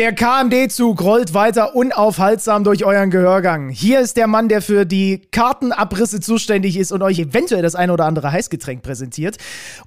Der KMD-Zug rollt weiter unaufhaltsam durch euren Gehörgang. Hier ist der Mann, der für die Kartenabrisse zuständig ist und euch eventuell das eine oder andere Heißgetränk präsentiert.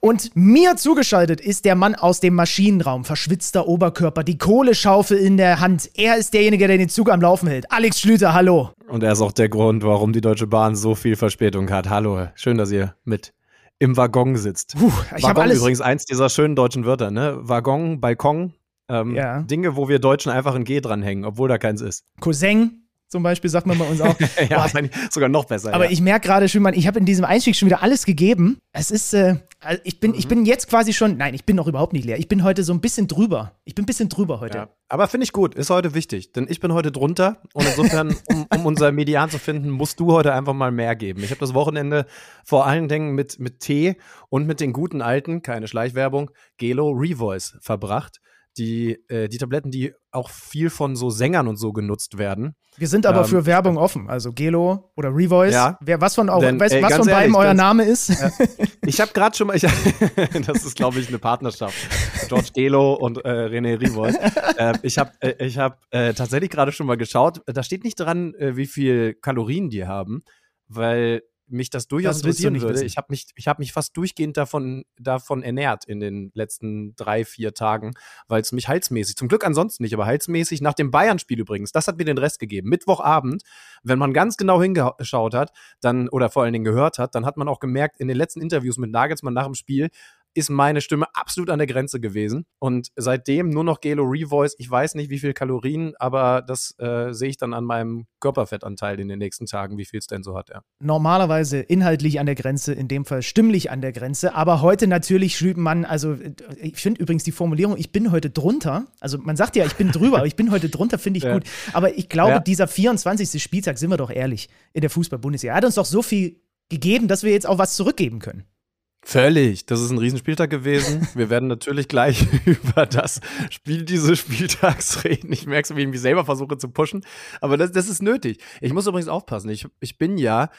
Und mir zugeschaltet ist der Mann aus dem Maschinenraum, verschwitzter Oberkörper, die Kohleschaufel in der Hand. Er ist derjenige, der den Zug am Laufen hält. Alex Schlüter, hallo. Und er ist auch der Grund, warum die Deutsche Bahn so viel Verspätung hat. Hallo, schön, dass ihr mit im Waggon sitzt. Puh, ich habe Waggon alles. übrigens eins dieser schönen deutschen Wörter, ne? Waggon, Balkon, ähm, Ja. Dinge, wo wir Deutschen einfach ein G dranhängen, obwohl da keins ist. Cousin zum Beispiel, sagt man bei uns auch. ja, Boah, sogar noch besser. Aber ja. ich merke gerade schon, ich habe in diesem Einstieg schon wieder alles gegeben. Es ist, äh, also ich bin, ich bin jetzt quasi schon, nein, ich bin noch überhaupt nicht leer. Ich bin heute so ein bisschen drüber. Ich bin ein bisschen drüber heute. Ja. Aber finde ich gut, ist heute wichtig, denn ich bin heute drunter und insofern, um, um unser Median zu finden, musst du heute einfach mal mehr geben. Ich habe das Wochenende vor allen Dingen mit, mit Tee und mit den guten alten, keine Schleichwerbung, Gelo Revoice verbracht. Die, äh, die Tabletten, die auch viel von so Sängern und so genutzt werden. Wir sind aber Ähm, für Werbung offen. Also Gelo oder Revoice. Ja. Wer, was von, auch, Denn, weiß, ey, was ganz von beiden ehrlich, euer das- Name ist? Ich habe gerade schon mal, ich, das ist glaube ich eine Partnerschaft. George Gelo und äh, René Rivois. äh, ich habe äh, ich hab, äh, tatsächlich gerade schon mal geschaut. Da steht nicht dran, äh, wie viel Kalorien die haben, weil mich das durchaus Das interessieren würde. wissen. Ich habe mich, ich hab mich fast durchgehend davon, davon ernährt in den letzten drei, vier Tagen, weil es mich halsmäßig, zum Glück ansonsten nicht, aber halsmäßig nach dem Bayern-Spiel übrigens, das hat mir den Rest gegeben. Mittwochabend, wenn man ganz genau hingeschaut hat, dann, oder vor allen Dingen gehört hat, dann hat man auch gemerkt, in den letzten Interviews mit Nagelsmann nach dem Spiel, ist meine Stimme absolut an der Grenze gewesen. Und seitdem nur noch Gelo Revoice. Ich weiß nicht, wie viel Kalorien, aber das äh, sehe ich dann an meinem Körperfettanteil in den nächsten Tagen, wie viel es denn so hat, ja. Normalerweise inhaltlich an der Grenze, in dem Fall stimmlich an der Grenze. Aber heute natürlich schrieb man, also äh, ich finde übrigens die Formulierung, ich bin heute drunter. Also man sagt ja, ich bin drüber, aber ich bin heute drunter, finde ich Ja. gut. Aber ich glaube, Ja. dieser 24. Spieltag, sind wir doch ehrlich, in der Fußball-Bundesliga, hat uns doch so viel gegeben, dass wir jetzt auch was zurückgeben können. Völlig. Das ist ein Riesenspieltag gewesen. Wir werden natürlich gleich über das Spiel dieses Spieltags reden. Ich merke es, wie ich mich selber versuche zu pushen. Aber das, das ist nötig. Ich muss übrigens aufpassen. Ich, ich bin ja,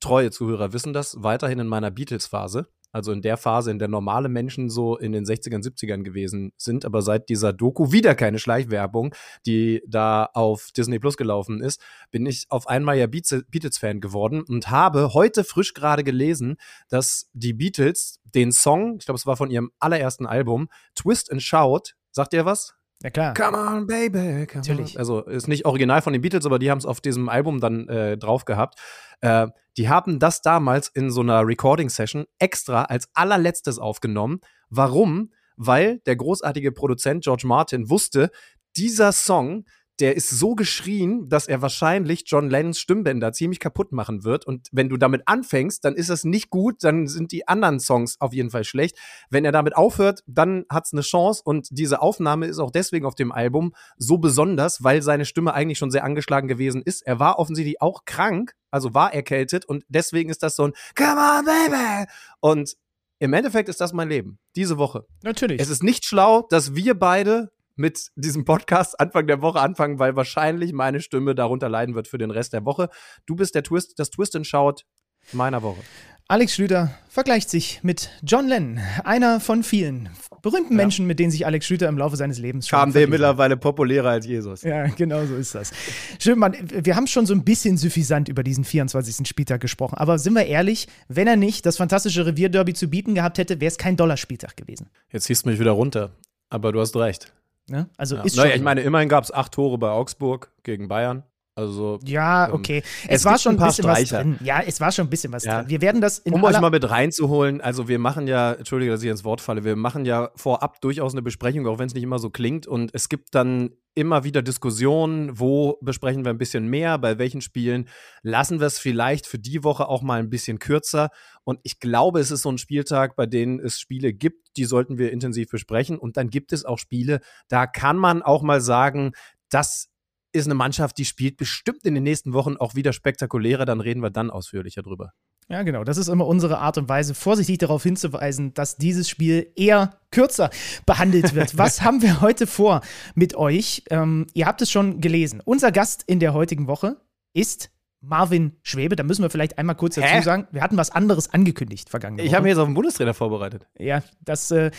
treue Zuhörer wissen das, weiterhin in meiner Beatles-Phase. Also in der Phase, in der normale Menschen so in den 60ern, 70ern gewesen sind. Aber seit dieser Doku wieder keine Schleichwerbung, die da auf Disney Plus gelaufen ist, bin ich auf einmal ja Beatles- Beatles-Fan geworden und habe heute frisch gerade gelesen, dass die Beatles den Song, ich glaube, es war von ihrem allerersten Album, Twist and Shout, sagt ihr was? Ja klar. Come on, baby. Come Natürlich. On. Also ist nicht original von den Beatles, aber die haben es auf diesem Album dann äh, drauf gehabt. Äh, die haben das damals in so einer Recording-Session extra als allerletztes aufgenommen. Warum? Weil der großartige Produzent George Martin wusste, dieser Song, der ist so geschrien, dass er wahrscheinlich John Lennons Stimmbänder ziemlich kaputt machen wird. Und wenn du damit anfängst, dann ist das nicht gut, dann sind die anderen Songs auf jeden Fall schlecht. Wenn er damit aufhört, dann hat es eine Chance. Und diese Aufnahme ist auch deswegen auf dem Album so besonders, weil seine Stimme eigentlich schon sehr angeschlagen gewesen ist. Er war offensichtlich auch krank, also war erkältet. Und deswegen ist das so ein Come on, baby! Und im Endeffekt ist das mein Leben. Diese Woche. Natürlich. Es ist nicht schlau, dass wir beide mit diesem Podcast Anfang der Woche anfangen, weil wahrscheinlich meine Stimme darunter leiden wird für den Rest der Woche. Du bist der Twist, das Twist and Shout meiner Woche. Alex Schlüter vergleicht sich mit John Lennon, einer von vielen berühmten Menschen, mit denen sich Alex Schlüter im Laufe seines Lebens schon Kam der mittlerweile populärer als Jesus. Ja, genau so ist das. Schön, Mann, wir haben schon so ein bisschen suffisant über diesen 24. Spieltag gesprochen. Aber sind wir ehrlich, wenn er nicht das fantastische Revierderby zu bieten gehabt hätte, wäre es kein Dollarspieltag gewesen. Jetzt ziehst du mich wieder runter. Aber du hast recht. Ne? Also Ja. ist Naja, schon ich meine, immerhin gab es acht Tore bei Augsburg gegen Bayern. Also, Ja, ähm, okay. Es, es war schon ein bisschen was Streicher. drin. Ja, es war schon ein bisschen was Ja. drin. Wir werden das in um euch mal mit reinzuholen, also wir machen ja, entschuldige, dass ich ins Wort falle, wir machen ja vorab durchaus eine Besprechung, auch wenn es nicht immer so klingt. Und es gibt dann immer wieder Diskussionen, wo besprechen wir ein bisschen mehr, bei welchen Spielen lassen wir es vielleicht für die Woche auch mal ein bisschen kürzer. Und ich glaube, es ist so ein Spieltag, bei denen es Spiele gibt, die sollten wir intensiv besprechen. Und dann gibt es auch Spiele, da kann man auch mal sagen, das ist eine Mannschaft, die spielt bestimmt in den nächsten Wochen auch wieder spektakulärer. Dann reden wir dann ausführlicher drüber. Ja, genau. Das ist immer unsere Art und Weise, vorsichtig darauf hinzuweisen, dass dieses Spiel eher kürzer behandelt wird. Was haben wir heute vor mit euch? Ähm, ihr habt es schon gelesen. Unser Gast in der heutigen Woche ist Marvin Schwebe. Da müssen wir vielleicht einmal kurz dazu Hä? sagen, wir hatten was anderes angekündigt vergangene Woche. Ich habe mich jetzt auf den Bundestrainer vorbereitet. Ja, das, äh,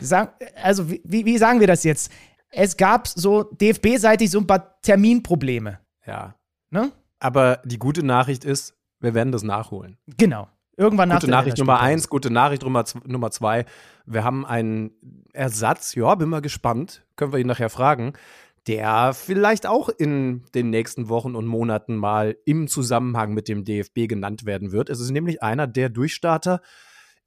sag, also wie, wie sagen wir das jetzt? Es gab so DFB-seitig so ein paar Terminprobleme. Ja. Ne? Aber die gute Nachricht ist, wir werden das nachholen. Genau. Irgendwann nach Gute der Nachricht Nummer eins, gute Nachricht Nummer, Nummer zwei. Wir haben einen Ersatz, ja, bin mal gespannt, können wir ihn nachher fragen, der vielleicht auch in den nächsten Wochen und Monaten mal im Zusammenhang mit dem DFB genannt werden wird. Es ist nämlich einer der Durchstarter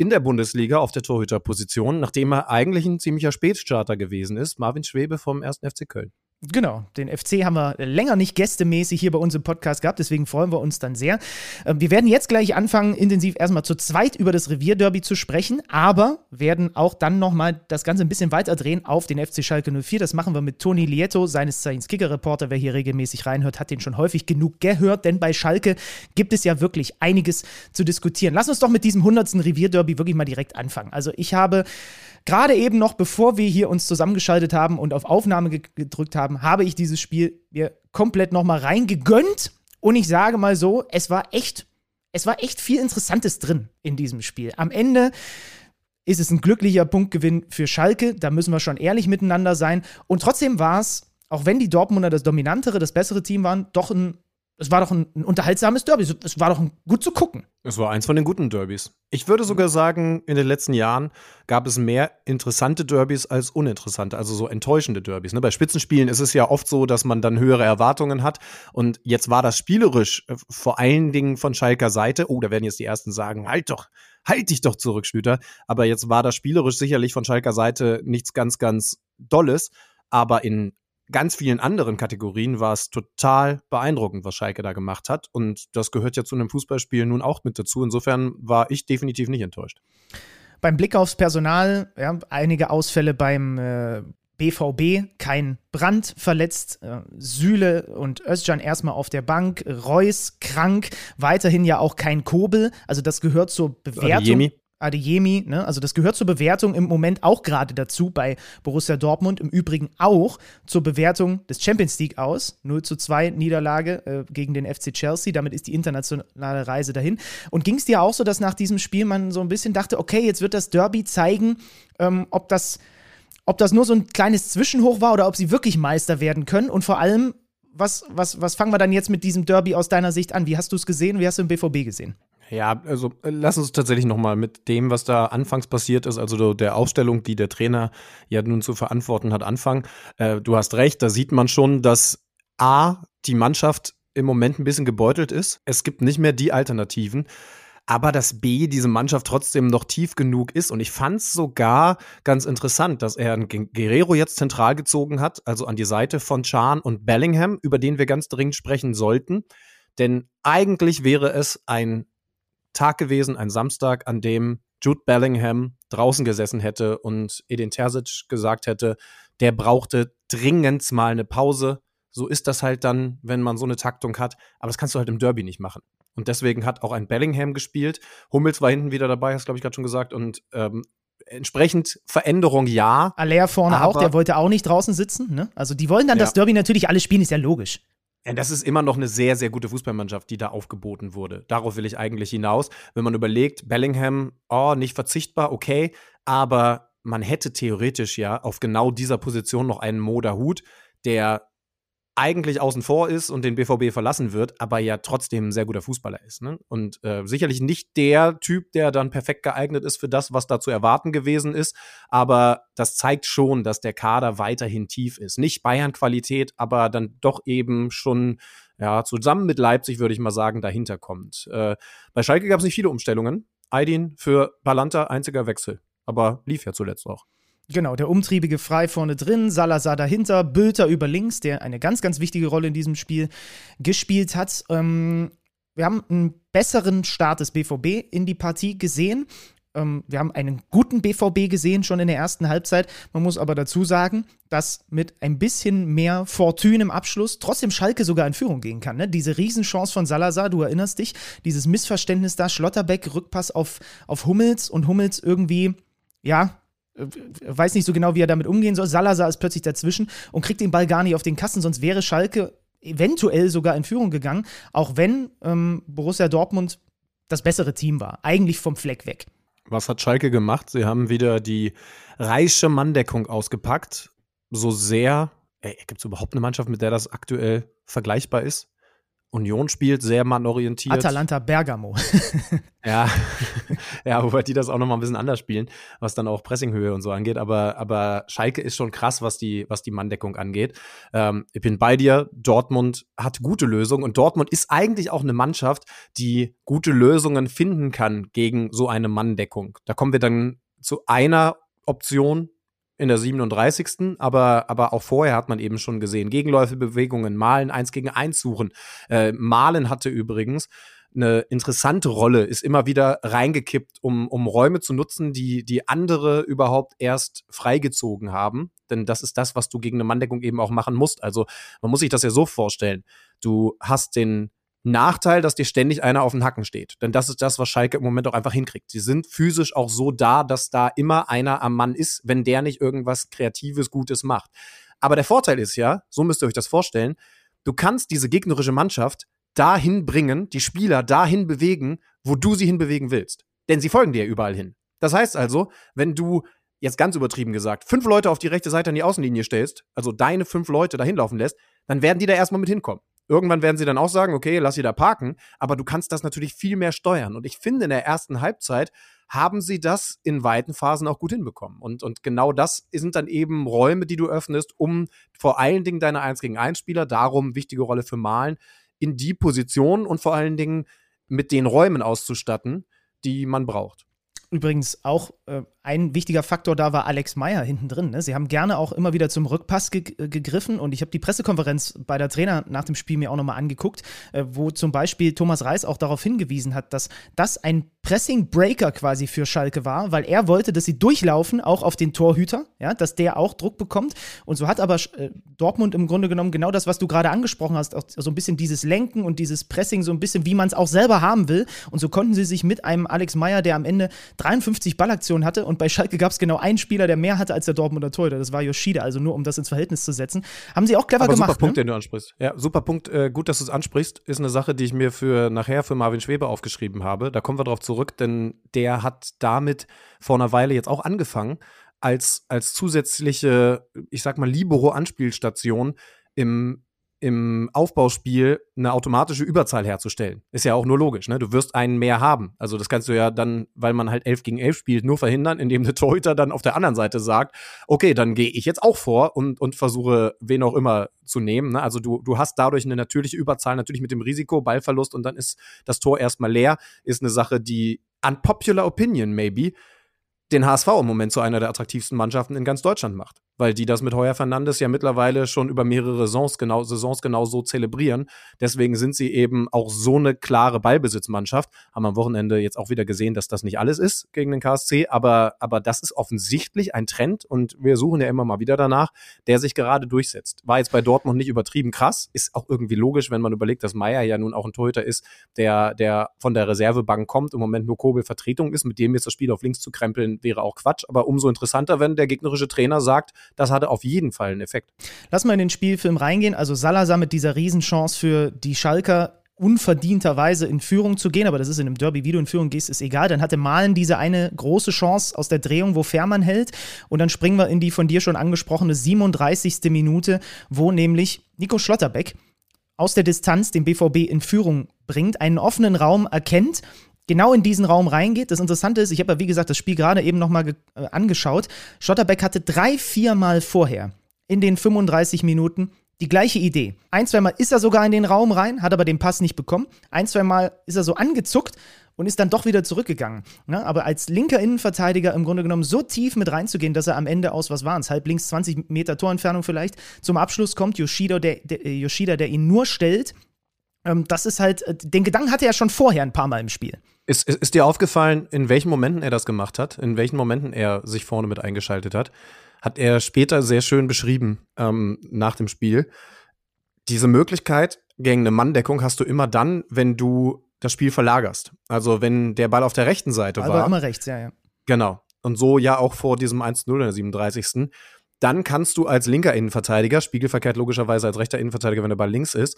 in der Bundesliga auf der Torhüterposition, nachdem er eigentlich ein ziemlicher Spätstarter gewesen ist. Marvin Schwebe vom 1. FC Köln. Genau, den FC haben wir länger nicht gästemäßig hier bei uns im Podcast gehabt, deswegen freuen wir uns dann sehr. Ähm, Wir werden jetzt gleich anfangen, intensiv erstmal zu zweit über das Revierderby zu sprechen, aber werden auch dann nochmal das Ganze ein bisschen weiter drehen auf den FC Schalke 04. Das machen wir mit Toni Lieto, seines Zeichens Kicker-Reporter. Wer hier regelmäßig reinhört, hat den schon häufig genug gehört, denn bei Schalke gibt es ja wirklich einiges zu diskutieren. Lass uns doch mit diesem 100. Revierderby wirklich mal direkt anfangen. Also ich habe Gerade eben noch, bevor wir hier uns zusammengeschaltet haben und auf Aufnahme ge gedrückt haben, habe ich dieses Spiel mir komplett nochmal reingegönnt. Und ich sage mal so, es war echt, es war echt viel Interessantes drin in diesem Spiel. Am Ende ist es ein glücklicher Punktgewinn für Schalke. Da müssen wir schon ehrlich miteinander sein. Und trotzdem war es, auch wenn die Dortmunder das dominantere, das bessere Team waren, doch ein, es war doch ein, ein unterhaltsames Derby. Es war doch ein, gut zu gucken. Es war eins von den guten Derbys. Ich würde sogar sagen, in den letzten Jahren gab es mehr interessante Derbys als uninteressante, also so enttäuschende Derbys. Ne? Bei Spitzenspielen ist es ja oft so, dass man dann höhere Erwartungen hat. Und jetzt war das spielerisch äh, vor allen Dingen von Schalker Seite. Oh, da werden jetzt die Ersten sagen, halt doch, halt dich doch zurück, Schlüter. Aber jetzt war das spielerisch sicherlich von Schalker Seite nichts ganz, ganz Dolles. Aber in ganz vielen anderen Kategorien war es total beeindruckend, was Schalke da gemacht hat. Und das gehört ja zu einem Fußballspiel nun auch mit dazu. Insofern war ich definitiv nicht enttäuscht. Beim Blick aufs Personal, ja, einige Ausfälle beim äh, BVB, kein Brand verletzt, äh, Süle und Özcan erstmal auf der Bank, Reus krank, weiterhin ja auch kein Kobel, also das gehört zur Bewertung. Adeyemi. Adeyemi, ne? also das gehört zur Bewertung im Moment auch gerade dazu bei Borussia Dortmund, im Übrigen auch zur Bewertung des Champions League aus. 0 zu 2 Niederlage äh, gegen den FC Chelsea, damit ist die internationale Reise dahin. Und ging es dir auch so, dass nach diesem Spiel man so ein bisschen dachte, okay, jetzt wird das Derby zeigen, ähm, ob das ob das nur so ein kleines Zwischenhoch war oder ob sie wirklich Meister werden können und vor allem, was, was, was fangen wir dann jetzt mit diesem Derby aus deiner Sicht an? Wie hast du es gesehen? Wie hast du im BVB gesehen? Ja, also äh, lass uns tatsächlich noch mal mit dem, was da anfangs passiert ist, also der Aufstellung, die der Trainer ja nun zu verantworten hat, anfangen. Äh, du hast recht, da sieht man schon, dass A, die Mannschaft im Moment ein bisschen gebeutelt ist. Es gibt nicht mehr die Alternativen. Aber dass B, diese Mannschaft trotzdem noch tief genug ist. Und ich fand es sogar ganz interessant, dass er Guerrero jetzt zentral gezogen hat, also an die Seite von Chan und Bellingham, über den wir ganz dringend sprechen sollten. Denn eigentlich wäre es ein Tag gewesen, ein Samstag, an dem Jude Bellingham draußen gesessen hätte und Edin Terzic gesagt hätte, der brauchte dringend mal eine Pause. So ist das halt dann, wenn man so eine Taktung hat. Aber das kannst du halt im Derby nicht machen. Und deswegen hat auch ein Bellingham gespielt. Hummels war hinten wieder dabei, hast glaube ich gerade schon gesagt. Und ähm, entsprechend Veränderung ja. Aller vorne auch, der wollte auch nicht draußen sitzen. Ne? Also die wollen dann Ja. das Derby natürlich alle spielen, ist ja logisch. Ja, das ist immer noch eine sehr, sehr gute Fußballmannschaft, die da aufgeboten wurde. Darauf will ich eigentlich hinaus. Wenn man überlegt, Bellingham, oh, nicht verzichtbar, okay, aber man hätte theoretisch ja auf genau dieser Position noch einen Moda Hut, der eigentlich außen vor ist und den BVB verlassen wird, aber ja trotzdem ein sehr guter Fußballer ist. Ne? Und äh, sicherlich nicht der Typ, der dann perfekt geeignet ist für das, was da zu erwarten gewesen ist. Aber das zeigt schon, dass der Kader weiterhin tief ist. Nicht Bayern-Qualität, aber dann doch eben schon ja, zusammen mit Leipzig, würde ich mal sagen, dahinter kommt. Äh, bei Schalke gab es nicht viele Umstellungen. Aydin für Balanta einziger Wechsel. Aber lief ja zuletzt auch. Genau, der umtriebige Frei vorne drin, Salazar dahinter, Bülter über links, der eine ganz, ganz wichtige Rolle in diesem Spiel gespielt hat. Ähm, wir haben einen besseren Start des BVB in die Partie gesehen. Ähm, wir haben einen guten BVB gesehen schon in der ersten Halbzeit. Man muss aber dazu sagen, dass mit ein bisschen mehr Fortune im Abschluss trotzdem Schalke sogar in Führung gehen kann. Ne? Diese Riesenchance von Salazar, du erinnerst dich, dieses Missverständnis da, Schlotterbeck, Rückpass auf, auf Hummels und Hummels irgendwie, ja, weiß nicht so genau, wie er damit umgehen soll. Salazar ist plötzlich dazwischen und kriegt den Ball gar nicht auf den Kasten, sonst wäre Schalke eventuell sogar in Führung gegangen, auch wenn ähm, Borussia Dortmund das bessere Team war, eigentlich vom Fleck weg. Was hat Schalke gemacht? Sie haben wieder die reiche Manndeckung ausgepackt. So sehr, gibt es überhaupt eine Mannschaft, mit der das aktuell vergleichbar ist? Union spielt sehr mannorientiert. Atalanta Bergamo. ja, ja, wobei die das auch nochmal ein bisschen anders spielen, was dann auch Pressinghöhe und so angeht. Aber, aber Schalke ist schon krass, was die, was die Manndeckung angeht. Ähm, ich bin bei dir. Dortmund hat gute Lösungen und Dortmund ist eigentlich auch eine Mannschaft, die gute Lösungen finden kann gegen so eine Manndeckung. Da kommen wir dann zu einer Option, in der 37. Aber, aber auch vorher hat man eben schon gesehen, Gegenläufebewegungen, Malen, eins gegen eins suchen. Äh, Malen hatte übrigens eine interessante Rolle, ist immer wieder reingekippt, um, um Räume zu nutzen, die, die andere überhaupt erst freigezogen haben. Denn das ist das, was du gegen eine Manndeckung eben auch machen musst. Also man muss sich das ja so vorstellen. Du hast den, Nachteil, dass dir ständig einer auf den Hacken steht. Denn das ist das, was Schalke im Moment auch einfach hinkriegt. Sie sind physisch auch so da, dass da immer einer am Mann ist, wenn der nicht irgendwas Kreatives, Gutes macht. Aber der Vorteil ist ja, so müsst ihr euch das vorstellen, du kannst diese gegnerische Mannschaft dahin bringen, die Spieler dahin bewegen, wo du sie hinbewegen willst. Denn sie folgen dir überall hin. Das heißt also, wenn du jetzt ganz übertrieben gesagt, fünf Leute auf die rechte Seite an die Außenlinie stellst, also deine fünf Leute dahin laufen lässt, dann werden die da erstmal mit hinkommen. Irgendwann werden sie dann auch sagen, okay, lass sie da parken, aber du kannst das natürlich viel mehr steuern. Und ich finde, in der ersten Halbzeit haben sie das in weiten Phasen auch gut hinbekommen. Und, und genau das sind dann eben Räume, die du öffnest, um vor allen Dingen deine 1 gegen 1 Spieler, darum wichtige Rolle für Malen, in die Position und vor allen Dingen mit den Räumen auszustatten, die man braucht. Übrigens auch äh, ein wichtiger Faktor da war Alex Meyer hinten drin. Ne? Sie haben gerne auch immer wieder zum Rückpass ge äh, gegriffen und ich habe die Pressekonferenz bei der Trainer nach dem Spiel mir auch nochmal angeguckt, äh, wo zum Beispiel Thomas Reis auch darauf hingewiesen hat, dass das ein Pressing-Breaker quasi für Schalke war, weil er wollte, dass sie durchlaufen, auch auf den Torhüter, ja, dass der auch Druck bekommt. Und so hat aber äh, Dortmund im Grunde genommen genau das, was du gerade angesprochen hast, auch so ein bisschen dieses Lenken und dieses Pressing, so ein bisschen, wie man es auch selber haben will. Und so konnten sie sich mit einem Alex Meyer, der am Ende 53 Ballaktionen hatte und bei Schalke gab es genau einen Spieler, der mehr hatte als der Dortmunder Torhüter, das war Yoshida, also nur um das ins Verhältnis zu setzen. Haben sie auch clever aber gemacht. Super Punkt, ne? den du ansprichst. Ja, super Punkt, äh, gut, dass du es ansprichst, ist eine Sache, die ich mir für nachher für Marvin Schweber aufgeschrieben habe. Da kommen wir drauf zurück zurück, denn der hat damit vor einer Weile jetzt auch angefangen, als, als zusätzliche, ich sag mal, Libero-Anspielstation im, im Aufbauspiel eine automatische Überzahl herzustellen. Ist ja auch nur logisch, ne? Du wirst einen mehr haben. Also das kannst du ja dann, weil man halt 11 gegen 11 spielt, nur verhindern, indem der Torhüter dann auf der anderen Seite sagt, okay, dann gehe ich jetzt auch vor und, und versuche, wen auch immer zu nehmen. Ne? Also du, du hast dadurch eine natürliche Überzahl, natürlich mit dem Risiko, Ballverlust und dann ist das Tor erstmal leer, ist eine Sache, die unpopular opinion maybe den HSV im Moment zu einer der attraktivsten Mannschaften in ganz Deutschland macht weil die das mit Heuer Fernandes ja mittlerweile schon über mehrere Saisons genau, Saisons genau so zelebrieren. Deswegen sind sie eben auch so eine klare Ballbesitzmannschaft. Haben am Wochenende jetzt auch wieder gesehen, dass das nicht alles ist gegen den KSC, aber, aber das ist offensichtlich ein Trend und wir suchen ja immer mal wieder danach, der sich gerade durchsetzt. War jetzt bei Dortmund nicht übertrieben krass, ist auch irgendwie logisch, wenn man überlegt, dass Meier ja nun auch ein Torhüter ist, der, der von der Reservebank kommt, im Moment nur Kobel Vertretung ist, mit dem jetzt das Spiel auf links zu krempeln, wäre auch Quatsch, aber umso interessanter, wenn der gegnerische Trainer sagt, das hatte auf jeden Fall einen Effekt. Lass mal in den Spielfilm reingehen. Also Salazar mit dieser Riesenchance für die Schalker unverdienterweise in Führung zu gehen, aber das ist in einem Derby, wie du in Führung gehst, ist egal. Dann hatte Malen diese eine große Chance aus der Drehung, wo Fährmann hält. Und dann springen wir in die von dir schon angesprochene 37. Minute, wo nämlich Nico Schlotterbeck aus der Distanz den BVB in Führung bringt, einen offenen Raum erkennt genau in diesen Raum reingeht. Das Interessante ist, ich habe ja wie gesagt das Spiel gerade eben nochmal äh, angeschaut. Schotterbeck hatte drei, vier Mal vorher in den 35 Minuten die gleiche Idee. Ein, zwei Mal ist er sogar in den Raum rein, hat aber den Pass nicht bekommen. Ein, zwei Mal ist er so angezuckt und ist dann doch wieder zurückgegangen. Ja, aber als linker Innenverteidiger im Grunde genommen so tief mit reinzugehen, dass er am Ende aus, was waren es, halb links 20 Meter Torentfernung vielleicht, zum Abschluss kommt Yoshida, der, der, äh, Yoshida, der ihn nur stellt. Ähm, das ist halt, äh, den Gedanken hatte er schon vorher ein paar Mal im Spiel Ist, ist, ist dir aufgefallen, in welchen Momenten er das gemacht hat, in welchen Momenten er sich vorne mit eingeschaltet hat? Hat er später sehr schön beschrieben ähm, nach dem Spiel. Diese Möglichkeit gegen eine Manndeckung hast du immer dann, wenn du das Spiel verlagerst. Also wenn der Ball auf der rechten Seite Aber war. immer rechts, ja, ja. Genau. Und so ja auch vor diesem 1-0 in der 37. Dann kannst du als linker Innenverteidiger, spiegelverkehrt logischerweise als rechter Innenverteidiger, wenn der Ball links ist,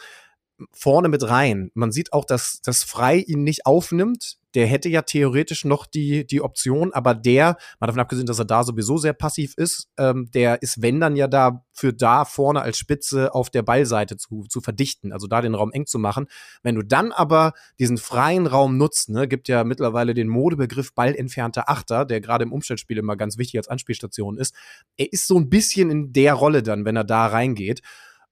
vorne mit rein. Man sieht auch, dass, dass Frei ihn nicht aufnimmt. Der hätte ja theoretisch noch die, die Option, aber der, mal davon abgesehen, dass er da sowieso sehr passiv ist, ähm, der ist, wenn dann ja da für da vorne als Spitze auf der Ballseite zu, zu verdichten, also da den Raum eng zu machen. Wenn du dann aber diesen freien Raum nutzt, ne, gibt ja mittlerweile den Modebegriff ballentfernter Achter, der gerade im Umstellspiel immer ganz wichtig als Anspielstation ist. Er ist so ein bisschen in der Rolle dann, wenn er da reingeht.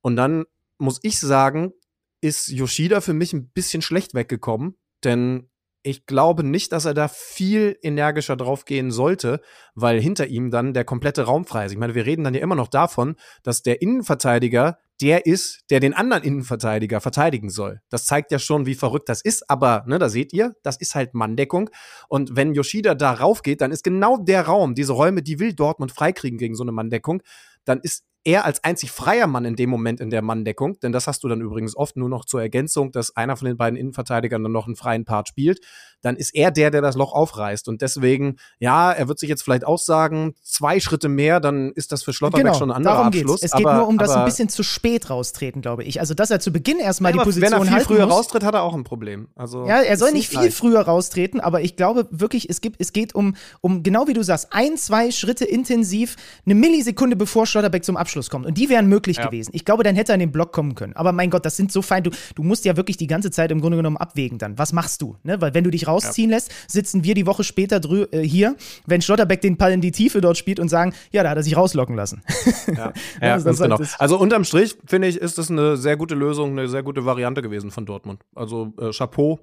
Und dann muss ich sagen, ist Yoshida für mich ein bisschen schlecht weggekommen, denn ich glaube nicht, dass er da viel energischer drauf gehen sollte, weil hinter ihm dann der komplette Raum frei ist. Ich meine, wir reden dann ja immer noch davon, dass der Innenverteidiger der ist, der den anderen Innenverteidiger verteidigen soll. Das zeigt ja schon, wie verrückt das ist, aber, ne, da seht ihr, das ist halt Manndeckung. Und wenn Yoshida da raufgeht, dann ist genau der Raum, diese Räume, die will Dortmund freikriegen gegen so eine Manndeckung, dann ist er als einzig freier Mann in dem Moment in der Manndeckung, denn das hast du dann übrigens oft nur noch zur Ergänzung, dass einer von den beiden Innenverteidigern dann noch einen freien Part spielt, dann ist er der, der das Loch aufreißt. Und deswegen, ja, er wird sich jetzt vielleicht aussagen, zwei Schritte mehr, dann ist das für Schlotterbeck genau, schon ein anderer darum Abschluss. Geht's. Es geht aber, nur um das ein bisschen zu spät raustreten, glaube ich. Also, dass er zu Beginn erstmal ja, die Position wenn er viel halten früher muss. raustritt, hat er auch ein Problem. Also, Ja, er soll nicht viel leicht. früher raustreten, aber ich glaube wirklich, es gibt, es geht um, um genau wie du sagst, ein, zwei Schritte intensiv, eine Millisekunde bevor Schlotterbeck zum Abschluss kommt. Und die wären möglich Ja. gewesen. Ich glaube, dann hätte er in den Block kommen können. Aber mein Gott, das sind so fein. Du, du musst ja wirklich die ganze Zeit im Grunde genommen abwägen dann. Was machst du? Ne? Weil wenn du dich rausziehen lässt, sitzen wir die Woche später drü äh, hier, wenn Schlotterbeck den Ball in die Tiefe dort spielt und sagen, ja, da hat er sich rauslocken lassen. Ja, Ja, ja ganz halt genau. Also unterm Strich, finde ich, ist das eine sehr gute Lösung, eine sehr gute Variante gewesen von Dortmund. Also äh, Chapeau,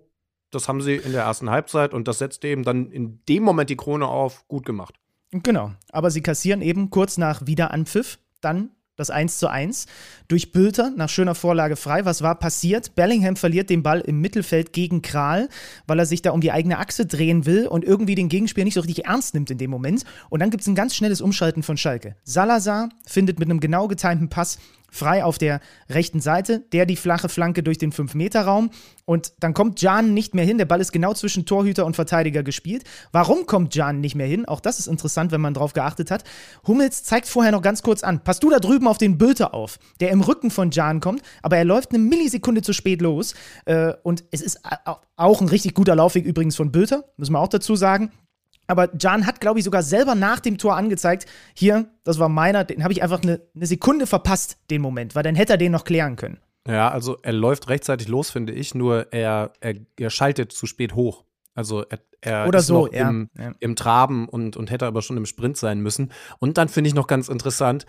das haben sie in der ersten Halbzeit und das setzt eben dann in dem Moment die Krone auf, gut gemacht. Genau, aber sie kassieren eben kurz nach Wiederanpfiff dann das 1 zu 1 durch Bülter nach schöner Vorlage frei. Was war passiert? Bellingham verliert den Ball im Mittelfeld gegen Kral, weil er sich da um die eigene Achse drehen will und irgendwie den Gegenspieler nicht so richtig ernst nimmt in dem Moment. Und dann gibt es ein ganz schnelles Umschalten von Schalke. Salazar findet mit einem genau getimten Pass frei auf der rechten Seite, der die flache Flanke durch den 5-Meter-Raum und dann kommt Jan nicht mehr hin. Der Ball ist genau zwischen Torhüter und Verteidiger gespielt. Warum kommt Jan nicht mehr hin? Auch das ist interessant, wenn man drauf geachtet hat. Hummels zeigt vorher noch ganz kurz an. Pass du da drüben auf den Bülter auf, der im Rücken von Jan kommt, aber er läuft eine Millisekunde zu spät los. Äh, und es ist au- auch ein richtig guter Laufweg übrigens von Bülter, müssen wir auch dazu sagen. Aber Jan hat, glaube ich, sogar selber nach dem Tor angezeigt, hier, das war meiner, den habe ich einfach eine, eine Sekunde verpasst, den Moment, weil dann hätte er den noch klären können. Ja, also er läuft rechtzeitig los, finde ich, nur er, er, er schaltet zu spät hoch. Also er, er Oder ist so, noch ja, im, ja. im Traben und, und hätte aber schon im Sprint sein müssen. Und dann finde ich noch ganz interessant,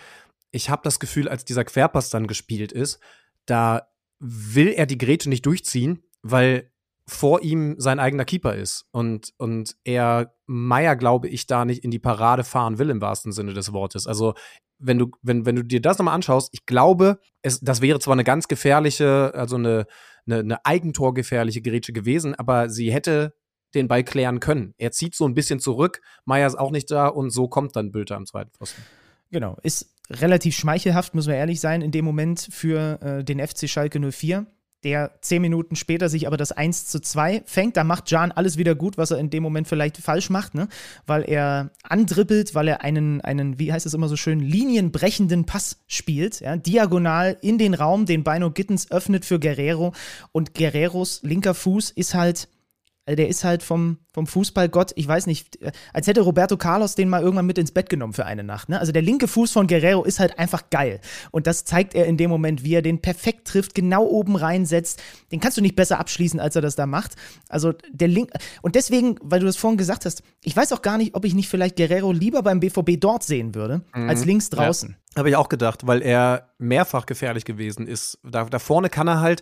ich habe das Gefühl, als dieser Querpass dann gespielt ist, da will er die Grätsche nicht durchziehen, weil vor ihm sein eigener Keeper ist und, und er Meier, glaube ich, da nicht in die Parade fahren will im wahrsten Sinne des Wortes. Also wenn du, wenn, wenn du dir das nochmal anschaust, ich glaube, es, das wäre zwar eine ganz gefährliche, also eine, eine, eine eigentorgefährliche Grätsche gewesen, aber sie hätte den Ball klären können. Er zieht so ein bisschen zurück, Meier ist auch nicht da und so kommt dann Bülter am zweiten Pfosten. Genau, ist relativ schmeichelhaft, muss man ehrlich sein, in dem Moment für äh, den FC Schalke 04, der zehn Minuten später sich aber das 1 zu 2 fängt. Da macht Jan alles wieder gut, was er in dem Moment vielleicht falsch macht, ne? weil er andribbelt, weil er einen, einen, wie heißt es immer so schön, linienbrechenden Pass spielt, ja? diagonal in den Raum, den Beino Gittens öffnet für Guerrero und Guerreros linker Fuß ist halt äh, der ist halt vom, vom Fußballgott, ich weiß nicht, als hätte Roberto Carlos den mal irgendwann mit ins Bett genommen für eine Nacht. Ne? Also der linke Fuß von Guerrero ist halt einfach geil. Und das zeigt er in dem Moment, wie er den perfekt trifft, genau oben reinsetzt. Den kannst du nicht besser abschließen, als er das da macht. Also der Link. Und deswegen, weil du das vorhin gesagt hast, ich weiß auch gar nicht, ob ich nicht vielleicht Guerrero lieber beim BVB dort sehen würde, als links draußen. Habe ich auch gedacht, weil er mehrfach gefährlich gewesen ist. Da, da vorne kann er halt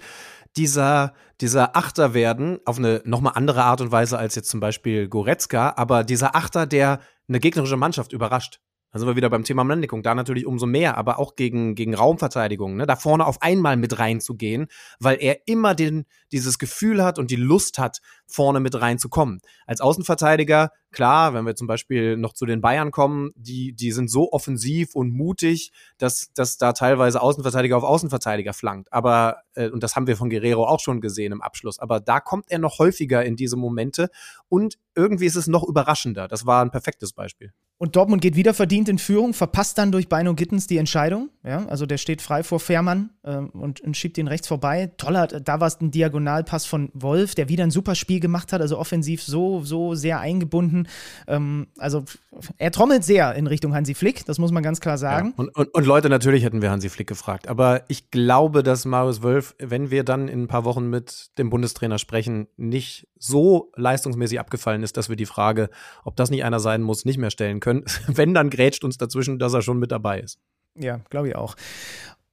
dieser, dieser Achter werden, auf eine nochmal andere Art und Weise als jetzt zum Beispiel Goretzka, aber dieser Achter, der eine gegnerische Mannschaft überrascht. Da sind wir wieder beim Thema Manndeckung. Da natürlich umso mehr, aber auch gegen, gegen Raumverteidigung, ne? da vorne auf einmal mit reinzugehen, weil er immer den, dieses Gefühl hat und die Lust hat, vorne mit reinzukommen. Als Außenverteidiger, klar, wenn wir zum Beispiel noch zu den Bayern kommen, die, die sind so offensiv und mutig, dass, dass da teilweise Außenverteidiger auf Außenverteidiger flankt. Aber, äh, und das haben wir von Guerrero auch schon gesehen im Abschluss, aber da kommt er noch häufiger in diese Momente und irgendwie ist es noch überraschender. Das war ein perfektes Beispiel. Und Dortmund geht wieder verdient in Führung, verpasst dann durch Beino Gittens die Entscheidung. Ja, also der steht frei vor Fährmann äh, und, und, schiebt ihn rechts vorbei. Toller, da war es ein Diagonalpass von Wolf, der wieder ein super Spiel gemacht hat, also offensiv so, so sehr eingebunden. Ähm, also er trommelt sehr in Richtung Hansi Flick, das muss man ganz klar sagen. Ja, und, und, und, Leute, natürlich hätten wir Hansi Flick gefragt. Aber ich glaube, dass Marius Wolf, wenn wir dann in ein paar Wochen mit dem Bundestrainer sprechen, nicht so leistungsmäßig abgefallen ist, dass wir die Frage, ob das nicht einer sein muss, nicht mehr stellen können. Wenn, dann grätscht uns dazwischen, dass er schon mit dabei ist. Ja, glaube ich auch.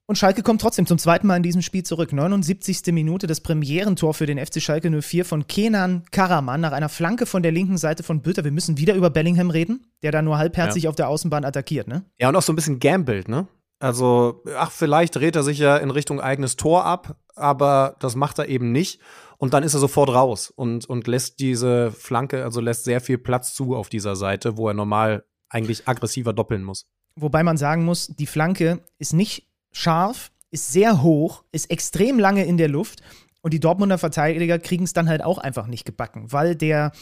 Und Schalke kommt trotzdem zum zweiten Mal in diesem Spiel zurück. 79. Minute das Premierentor für den FC Schalke 04 von Kenan Karaman nach einer Flanke von der linken Seite von Bülter. Wir müssen wieder über Bellingham reden, der da nur halbherzig ja. auf der Außenbahn attackiert, ne? Ja, und auch so ein bisschen gambelt, ne? Also, ach, vielleicht dreht er sich ja in Richtung eigenes Tor ab, aber das macht er eben nicht. Und dann ist er sofort raus und, und lässt diese Flanke, also lässt sehr viel Platz zu auf dieser Seite, wo er normal eigentlich aggressiver doppeln muss. Wobei man sagen muss, die Flanke ist nicht scharf, ist sehr hoch, ist extrem lange in der Luft und die Dortmunder Verteidiger kriegen es dann halt auch einfach nicht gebacken, weil der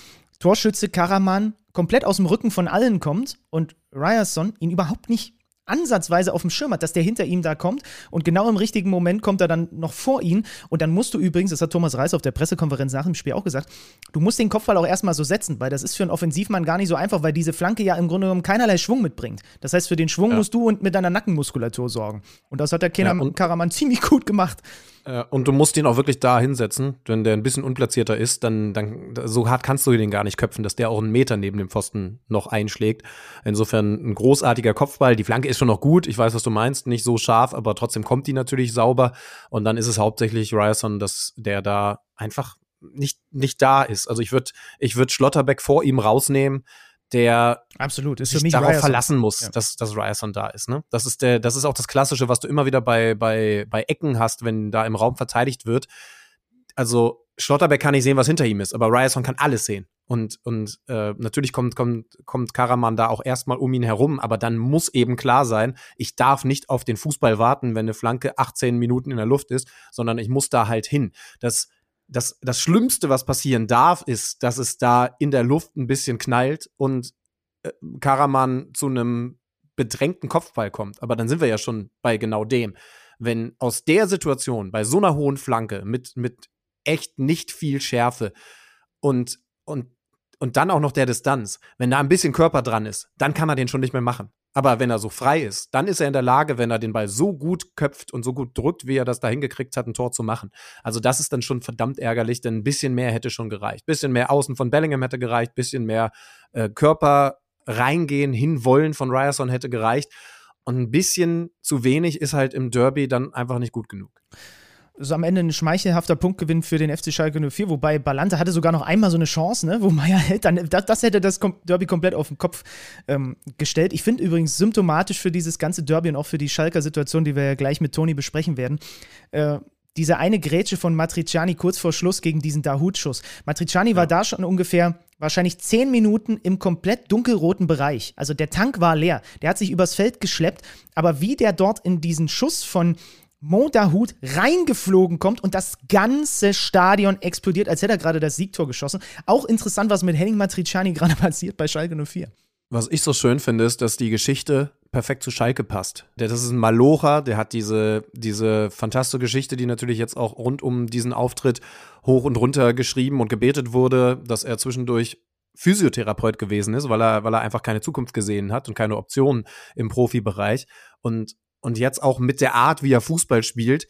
Torschütze Karaman komplett aus dem Rücken von allen kommt und Ryerson ihn überhaupt nicht ansatzweise auf dem Schirm hat, dass der hinter ihm da kommt und genau im richtigen Moment kommt er dann noch vor ihn und dann musst du übrigens, das hat Thomas Reis auf der Pressekonferenz nach dem Spiel auch gesagt, du musst den Kopfball auch erstmal so setzen, weil das ist für einen Offensivmann gar nicht so einfach, weil diese Flanke ja im Grunde genommen keinerlei Schwung mitbringt. Das heißt, für den Schwung ja. musst du und mit deiner Nackenmuskulatur sorgen. Und das hat der Kenan ja, Karaman ziemlich gut gemacht. Äh, und du musst ihn auch wirklich da hinsetzen. Wenn der ein bisschen unplatzierter ist, dann, dann so hart kannst du den gar nicht köpfen, dass der auch einen Meter neben dem Pfosten noch einschlägt. Insofern ein großartiger Kopfball. Die Flanke ist schon noch gut. Ich weiß, was du meinst. Nicht so scharf, aber trotzdem kommt die natürlich sauber. Und dann ist es hauptsächlich Ryerson, dass der da einfach nicht, nicht da ist. Also ich würde ich würd Schlotterbeck vor ihm rausnehmen der Absolut. Ist sich darauf Ryerson. verlassen muss, ja. dass, dass Ryerson da ist. Ne? Das, ist der, das ist auch das Klassische, was du immer wieder bei, bei, bei Ecken hast, wenn da im Raum verteidigt wird. Also Schlotterbeck kann nicht sehen, was hinter ihm ist, aber Ryerson kann alles sehen. Und, und äh, natürlich kommt, kommt, kommt Karaman da auch erstmal um ihn herum, aber dann muss eben klar sein, ich darf nicht auf den Fußball warten, wenn eine Flanke 18 Minuten in der Luft ist, sondern ich muss da halt hin. Das das, das Schlimmste, was passieren darf, ist, dass es da in der Luft ein bisschen knallt und äh, Karaman zu einem bedrängten Kopfball kommt. Aber dann sind wir ja schon bei genau dem. Wenn aus der Situation, bei so einer hohen Flanke, mit, mit echt nicht viel Schärfe und, und, und dann auch noch der Distanz, wenn da ein bisschen Körper dran ist, dann kann er den schon nicht mehr machen. Aber wenn er so frei ist, dann ist er in der Lage, wenn er den Ball so gut köpft und so gut drückt, wie er das da hingekriegt hat, ein Tor zu machen. Also das ist dann schon verdammt ärgerlich, denn ein bisschen mehr hätte schon gereicht. Bisschen mehr Außen von Bellingham hätte gereicht, bisschen mehr äh, Körper reingehen, hinwollen von Ryerson hätte gereicht. Und ein bisschen zu wenig ist halt im Derby dann einfach nicht gut genug so am Ende ein schmeichelhafter Punktgewinn für den FC Schalke 04, wobei Balante hatte sogar noch einmal so eine Chance, ne, wo Meier hält dann, das, das hätte das Derby komplett auf den Kopf ähm, gestellt. Ich finde übrigens symptomatisch für dieses ganze Derby und auch für die Schalker Situation, die wir ja gleich mit Toni besprechen werden, äh, diese eine Grätsche von Matriciani kurz vor Schluss gegen diesen Dahut-Schuss. Matriciani ja. war da schon ungefähr wahrscheinlich zehn Minuten im komplett dunkelroten Bereich. Also der Tank war leer. Der hat sich übers Feld geschleppt. Aber wie der dort in diesen Schuss von Montahut reingeflogen kommt und das ganze Stadion explodiert, als hätte er gerade das Siegtor geschossen. Auch interessant, was mit Henning Matriciani gerade passiert bei Schalke 04. Was ich so schön finde, ist, dass die Geschichte perfekt zu Schalke passt. Das ist ein Malocher, der hat diese, diese fantastische Geschichte, die natürlich jetzt auch rund um diesen Auftritt hoch und runter geschrieben und gebetet wurde, dass er zwischendurch Physiotherapeut gewesen ist, weil er, weil er einfach keine Zukunft gesehen hat und keine Optionen im Profibereich. Und und jetzt auch mit der Art, wie er Fußball spielt,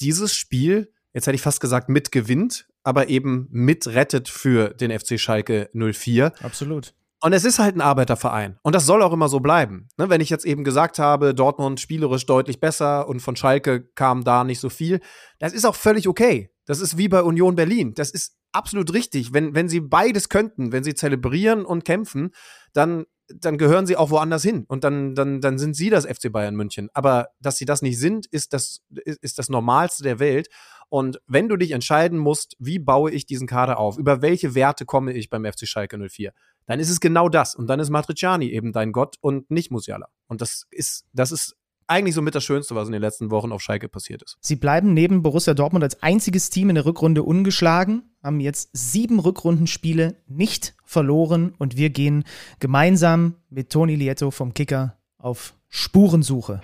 dieses Spiel, jetzt hätte ich fast gesagt, mitgewinnt, aber eben mitrettet für den FC Schalke 04. Absolut. Und es ist halt ein Arbeiterverein. Und das soll auch immer so bleiben. Ne, wenn ich jetzt eben gesagt habe, Dortmund spielerisch deutlich besser und von Schalke kam da nicht so viel, das ist auch völlig okay. Das ist wie bei Union Berlin. Das ist absolut richtig. Wenn, wenn sie beides könnten, wenn sie zelebrieren und kämpfen, dann, dann gehören sie auch woanders hin. Und dann, dann, dann sind sie das FC Bayern München. Aber dass sie das nicht sind, ist das, ist das Normalste der Welt. Und wenn du dich entscheiden musst, wie baue ich diesen Kader auf, über welche Werte komme ich beim FC Schalke 04, dann ist es genau das. Und dann ist Matriciani eben dein Gott und nicht Musiala. Und das ist, das ist eigentlich so mit das Schönste, was in den letzten Wochen auf Schalke passiert ist. Sie bleiben neben Borussia Dortmund als einziges Team in der Rückrunde ungeschlagen, haben jetzt sieben Rückrundenspiele nicht verloren und wir gehen gemeinsam mit Toni Lieto vom Kicker auf Spurensuche.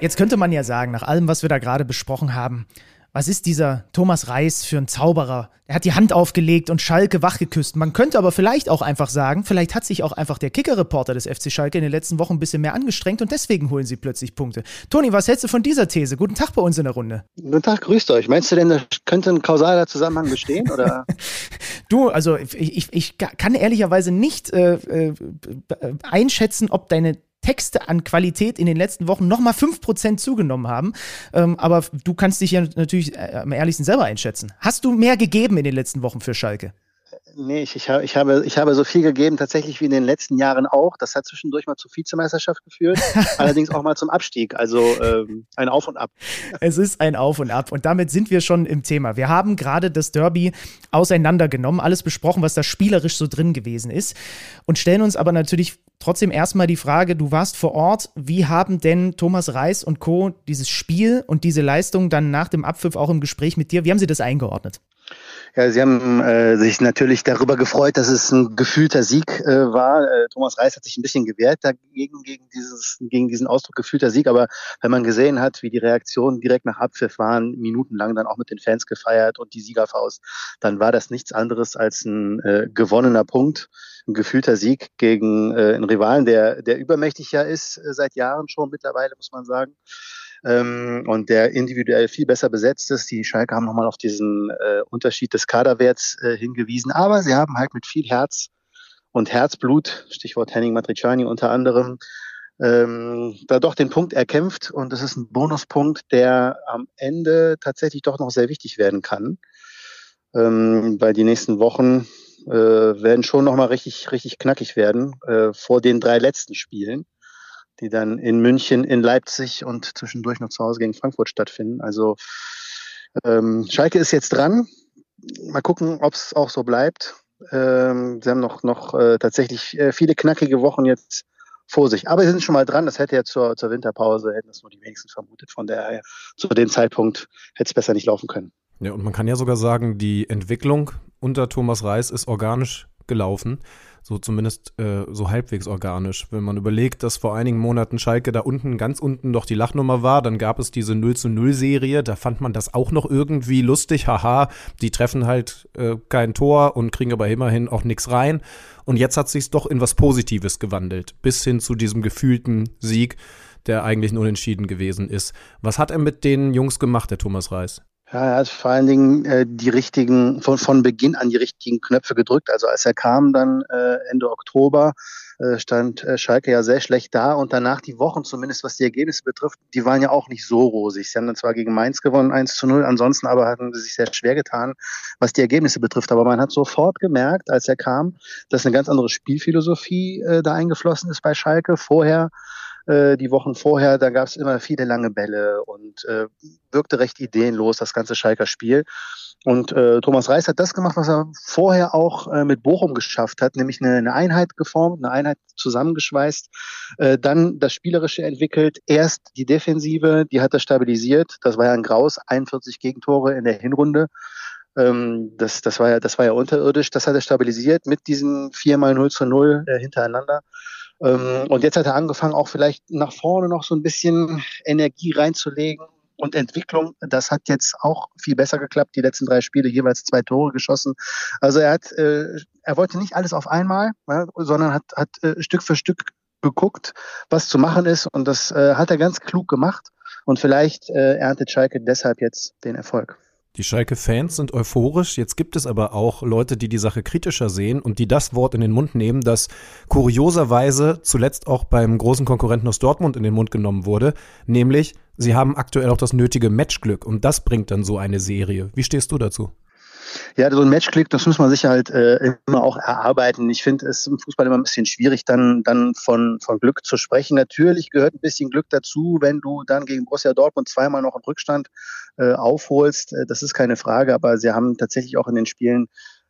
Jetzt könnte man ja sagen, nach allem, was wir da gerade besprochen haben, was ist dieser Thomas Reis für ein Zauberer? Er hat die Hand aufgelegt und Schalke wachgeküsst. Man könnte aber vielleicht auch einfach sagen, vielleicht hat sich auch einfach der Kicker-Reporter des FC Schalke in den letzten Wochen ein bisschen mehr angestrengt und deswegen holen sie plötzlich Punkte. Toni, was hältst du von dieser These? Guten Tag bei uns in der Runde. Guten Tag, grüßt euch. Meinst du denn, da könnte ein kausaler Zusammenhang bestehen? Oder? du, also ich, ich, ich kann ehrlicherweise nicht äh, äh, einschätzen, ob deine Texte an Qualität in den letzten Wochen nochmal 5% zugenommen haben. Ähm, aber du kannst dich ja natürlich äh, am ehrlichsten selber einschätzen. Hast du mehr gegeben in den letzten Wochen für Schalke? Nee, ich, ich, ich, habe, ich habe so viel gegeben, tatsächlich wie in den letzten Jahren auch. Das hat zwischendurch mal zur Vizemeisterschaft geführt, allerdings auch mal zum Abstieg. Also ähm, ein Auf und Ab. Es ist ein Auf und Ab. Und damit sind wir schon im Thema. Wir haben gerade das Derby auseinandergenommen, alles besprochen, was da spielerisch so drin gewesen ist. Und stellen uns aber natürlich trotzdem erstmal die Frage, du warst vor Ort, wie haben denn Thomas Reis und Co. dieses Spiel und diese Leistung dann nach dem Abpfiff auch im Gespräch mit dir, wie haben sie das eingeordnet? Ja, Sie haben äh, sich natürlich darüber gefreut, dass es ein gefühlter Sieg äh, war. Äh, Thomas Reis hat sich ein bisschen gewehrt dagegen, gegen, dieses, gegen diesen Ausdruck gefühlter Sieg. Aber wenn man gesehen hat, wie die Reaktionen direkt nach Abpfiff waren, minutenlang dann auch mit den Fans gefeiert und die Siegerfaust, dann war das nichts anderes als ein äh, gewonnener Punkt, ein gefühlter Sieg gegen äh, einen Rivalen, der, der übermächtig ja ist, äh, seit Jahren schon mittlerweile, muss man sagen ähm, und der individuell viel besser besetzt ist. Die Schalke haben nochmal auf diesen äh, Unterschied des Kaderwerts äh, hingewiesen, aber sie haben halt mit viel Herz und Herzblut, Stichwort Henning Matriciani unter anderem, ähm, da doch den Punkt erkämpft. Und das ist ein Bonuspunkt, der am Ende tatsächlich doch noch sehr wichtig werden kann, ähm, weil die nächsten Wochen äh, werden schon nochmal richtig, richtig knackig werden äh, vor den drei letzten Spielen die dann in München, in Leipzig und zwischendurch noch zu Hause gegen Frankfurt stattfinden. Also ähm, Schalke ist jetzt dran. Mal gucken, ob es auch so bleibt. Ähm, sie haben noch, noch äh, tatsächlich äh, viele knackige Wochen jetzt vor sich. Aber sie sind schon mal dran. Das hätte ja zur, zur Winterpause, hätten das nur die wenigsten vermutet. Von daher, zu dem Zeitpunkt hätte es besser nicht laufen können. Ja, und man kann ja sogar sagen, die Entwicklung unter Thomas Reis ist organisch gelaufen so zumindest äh, so halbwegs organisch. Wenn man überlegt, dass vor einigen Monaten Schalke da unten, ganz unten doch die Lachnummer war, dann gab es diese 0 zu 0 Serie, da fand man das auch noch irgendwie lustig, haha, die treffen halt äh, kein Tor und kriegen aber immerhin auch nichts rein. Und jetzt hat sich's doch in was Positives gewandelt, bis hin zu diesem gefühlten Sieg, der eigentlich ein Unentschieden gewesen ist. Was hat er mit den Jungs gemacht, der Thomas Reis? Ja, er hat vor allen Dingen äh, die richtigen, von, von Beginn an die richtigen Knöpfe gedrückt. Also als er kam dann äh, Ende Oktober, äh, stand äh, Schalke ja sehr schlecht da und danach die Wochen, zumindest was die Ergebnisse betrifft, die waren ja auch nicht so rosig. Sie haben dann zwar gegen Mainz gewonnen, 1 zu 0, ansonsten aber hatten sie sich sehr schwer getan, was die Ergebnisse betrifft. Aber man hat sofort gemerkt, als er kam, dass eine ganz andere Spielphilosophie äh, da eingeflossen ist bei Schalke. Vorher äh, die Wochen vorher, da gab es immer viele lange Bälle und äh, wirkte recht ideenlos, das ganze Schalker Spiel. Und äh, Thomas Reis hat das gemacht, was er vorher auch äh, mit Bochum geschafft hat, nämlich eine, eine Einheit geformt, eine Einheit zusammengeschweißt, äh, dann das Spielerische entwickelt, erst die Defensive, die hat er stabilisiert, das war ja ein Graus, 41 Gegentore in der Hinrunde. Ähm, das, das, war ja, das war ja unterirdisch, das hat er stabilisiert mit diesen 4 mal 0 zu 0 äh, hintereinander. Ähm, und jetzt hat er angefangen, auch vielleicht nach vorne noch so ein bisschen Energie reinzulegen und Entwicklung. Das hat jetzt auch viel besser geklappt. Die letzten drei Spiele jeweils zwei Tore geschossen. Also er hat, äh, er wollte nicht alles auf einmal, sondern hat, hat äh, Stück für Stück geguckt, was zu machen ist. Und das äh, hat er ganz klug gemacht. Und vielleicht erntet Schalke deshalb jetzt den Erfolg. Die Schalke-Fans sind euphorisch. Jetzt gibt es aber auch Leute, die die Sache kritischer sehen und die das Wort in den Mund nehmen, das kurioserweise zuletzt auch beim großen Konkurrenten aus Dortmund in den Mund genommen wurde, nämlich sie haben aktuell auch das nötige Matchglück und das bringt dann so eine Serie. Wie stehst du dazu? Ja, so ein Matchglück, das muss man sich halt äh, immer auch erarbeiten. Ich finde es im Fußball immer ein bisschen schwierig, dann, dann von, von Glück zu sprechen. Natürlich gehört ein bisschen Glück dazu, wenn du dann gegen Borussia Dortmund zweimal noch einen Rückstand äh, aufholst. Äh, das ist keine Frage, aber sie haben tatsächlich auch in den Spielen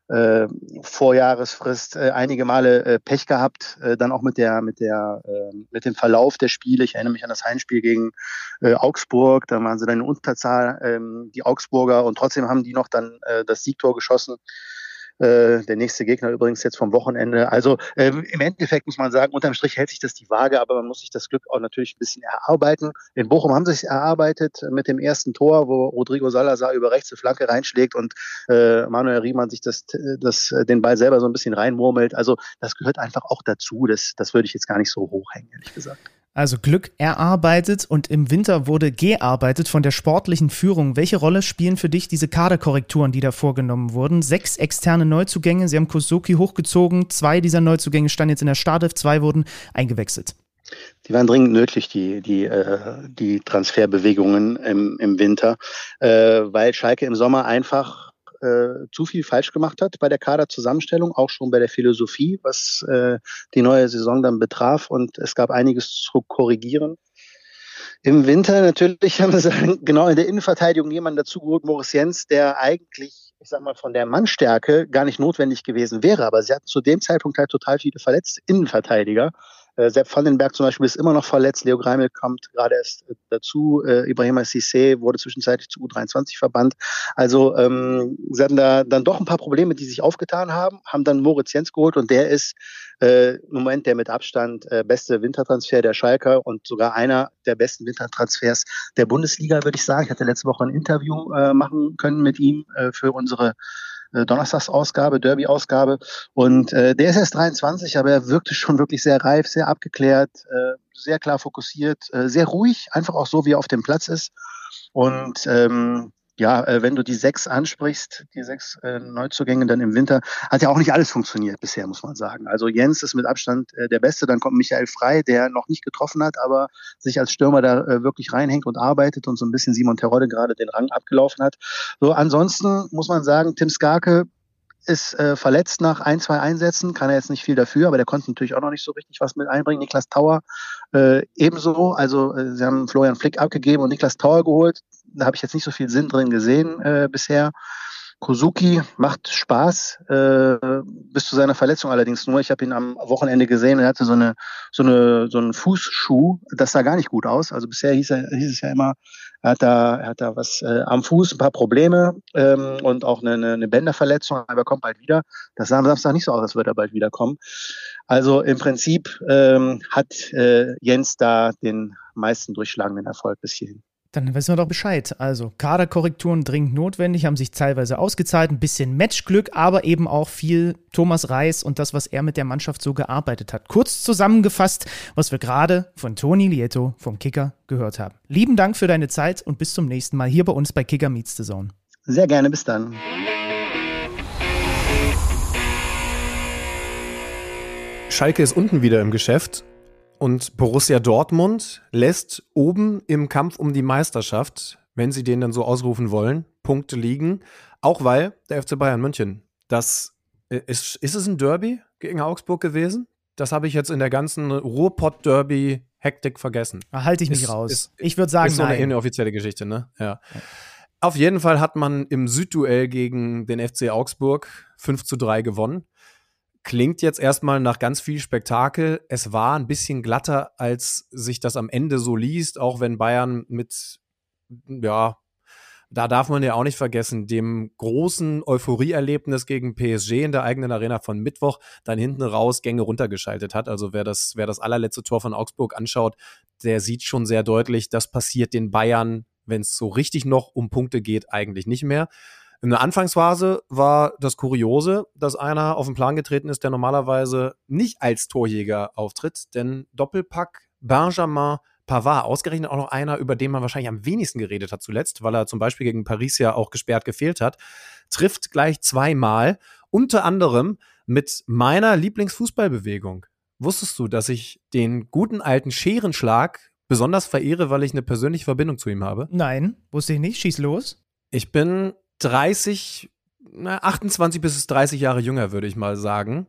äh, Vorjahresfrist äh, einige Male äh, Pech gehabt, äh, dann auch mit der mit der äh, mit dem Verlauf der Spiele. Ich erinnere mich an das Heimspiel gegen äh, Augsburg, da waren sie dann in Unterzahl äh, die Augsburger und trotzdem haben die noch dann äh, das Siegtor geschossen. Äh, der nächste Gegner übrigens jetzt vom Wochenende. Also äh, im Endeffekt muss man sagen, unterm Strich hält sich das die Waage, aber man muss sich das Glück auch natürlich ein bisschen erarbeiten. In Bochum haben sie sich erarbeitet mit dem ersten Tor, wo Rodrigo Salazar über rechte Flanke reinschlägt und äh, Manuel Riemann sich das, das, den Ball selber so ein bisschen reinmurmelt. Also das gehört einfach auch dazu. Das, das würde ich jetzt gar nicht so hochhängen, ehrlich gesagt. Also Glück erarbeitet und im Winter wurde gearbeitet von der sportlichen Führung. Welche Rolle spielen für dich diese Kaderkorrekturen, die da vorgenommen wurden? Sechs externe Neuzugänge, sie haben Kosuki hochgezogen, zwei dieser Neuzugänge standen jetzt in der Startelf, zwei wurden eingewechselt. Die waren dringend nötig, die, die, äh, die Transferbewegungen im, im Winter, äh, weil Schalke im Sommer einfach äh, zu viel falsch gemacht hat bei der Kaderzusammenstellung, auch schon bei der Philosophie, was äh, die neue Saison dann betraf. Und es gab einiges zu korrigieren. Im Winter natürlich haben sie genau in der Innenverteidigung jemanden dazugeholt, Moritz Jens, der eigentlich, ich sag mal, von der Mannstärke gar nicht notwendig gewesen wäre. Aber sie hatten zu dem Zeitpunkt halt total viele verletzte Innenverteidiger. Äh, Sepp Vandenberg zum Beispiel ist immer noch verletzt. Leo Greimel kommt gerade erst äh, dazu. Äh, Ibrahima Sissé wurde zwischenzeitlich zu U23 verbannt. Also ähm, sie hatten da dann doch ein paar Probleme, die sich aufgetan haben, haben dann Moritz Jens geholt und der ist äh, im Moment der mit Abstand äh, beste Wintertransfer der Schalker und sogar einer der besten Wintertransfers der Bundesliga, würde ich sagen. Ich hatte letzte Woche ein Interview äh, machen können mit ihm äh, für unsere äh, Donnerstagsausgabe, Derby-Ausgabe. Und äh, der ist erst 23, aber er wirkte schon wirklich sehr reif, sehr abgeklärt, äh, sehr klar fokussiert, äh, sehr ruhig, einfach auch so, wie er auf dem Platz ist. Und ähm, ja, äh, wenn du die sechs ansprichst, die sechs äh, Neuzugänge dann im Winter, hat ja auch nicht alles funktioniert bisher, muss man sagen. Also Jens ist mit Abstand äh, der Beste, dann kommt Michael Frei, der noch nicht getroffen hat, aber sich als Stürmer da wirklich reinhängt und arbeitet und so ein bisschen Simon Terodde gerade den Rang abgelaufen hat. So, ansonsten muss man sagen, Tim Skarke ist äh, verletzt nach ein, zwei Einsätzen, kann er jetzt nicht viel dafür, aber der konnte natürlich auch noch nicht so richtig was mit einbringen. Niklas Tauer äh, ebenso, also äh, sie haben Florian Flick abgegeben und Niklas Tauer geholt. Da habe ich jetzt nicht so viel Sinn drin gesehen äh, bisher. Kozuki macht Spaß, äh, bis zu seiner Verletzung allerdings nur. Ich habe ihn am Wochenende gesehen, er hatte so eine so eine so einen Fußschuh, das sah gar nicht gut aus. Also bisher hieß, er, hieß es ja immer, er hat da, er hat da was äh, am Fuß, ein paar Probleme ähm, und auch eine, eine Bänderverletzung, aber er kommt bald wieder. Das sah am Samstag nicht so aus, als würde er bald wiederkommen. Also im Prinzip ähm, hat äh, Jens da den meisten durchschlagenden Erfolg bis hierhin. Dann wissen wir doch Bescheid. Also Kaderkorrekturen dringend notwendig, haben sich teilweise ausgezahlt, ein bisschen Matchglück, aber eben auch viel Thomas Reis und das, was er mit der Mannschaft so gearbeitet hat. Kurz zusammengefasst, was wir gerade von Toni Lieto vom Kicker gehört haben. Lieben Dank für deine Zeit und bis zum nächsten Mal hier bei uns bei Kicker Meets the Zone. Sehr gerne, bis dann. Schalke ist unten wieder im Geschäft und Borussia Dortmund lässt oben im Kampf um die Meisterschaft, wenn sie den dann so ausrufen wollen, Punkte liegen. Auch weil der FC Bayern München, das äh, ist, ist es ein Derby gegen Augsburg gewesen? Das habe ich jetzt in der ganzen Ruhrpott-Derby-Hektik vergessen. Da halte ich mich ist, raus. Ist, ich würde sagen, ist so nein. eine inoffizielle Geschichte, ne? Ja. ja. Auf jeden Fall hat man im Südduell gegen den FC Augsburg 5 zu 3 gewonnen. Klingt jetzt erstmal nach ganz viel Spektakel. Es war ein bisschen glatter, als sich das am Ende so liest, auch wenn Bayern mit, ja, da darf man ja auch nicht vergessen, dem großen Euphorieerlebnis gegen PSG in der eigenen Arena von Mittwoch dann hinten raus Gänge runtergeschaltet hat. Also wer das, wer das allerletzte Tor von Augsburg anschaut, der sieht schon sehr deutlich, das passiert den Bayern, wenn es so richtig noch um Punkte geht, eigentlich nicht mehr. In der Anfangsphase war das Kuriose, dass einer auf den Plan getreten ist, der normalerweise nicht als Torjäger auftritt, denn Doppelpack Benjamin Pavard, ausgerechnet auch noch einer, über den man wahrscheinlich am wenigsten geredet hat zuletzt, weil er zum Beispiel gegen Paris ja auch gesperrt gefehlt hat, trifft gleich zweimal, unter anderem mit meiner Lieblingsfußballbewegung. Wusstest du, dass ich den guten alten Scherenschlag besonders verehre, weil ich eine persönliche Verbindung zu ihm habe? Nein, wusste ich nicht. Schieß los. Ich bin 30, na, 28 bis 30 Jahre jünger, würde ich mal sagen.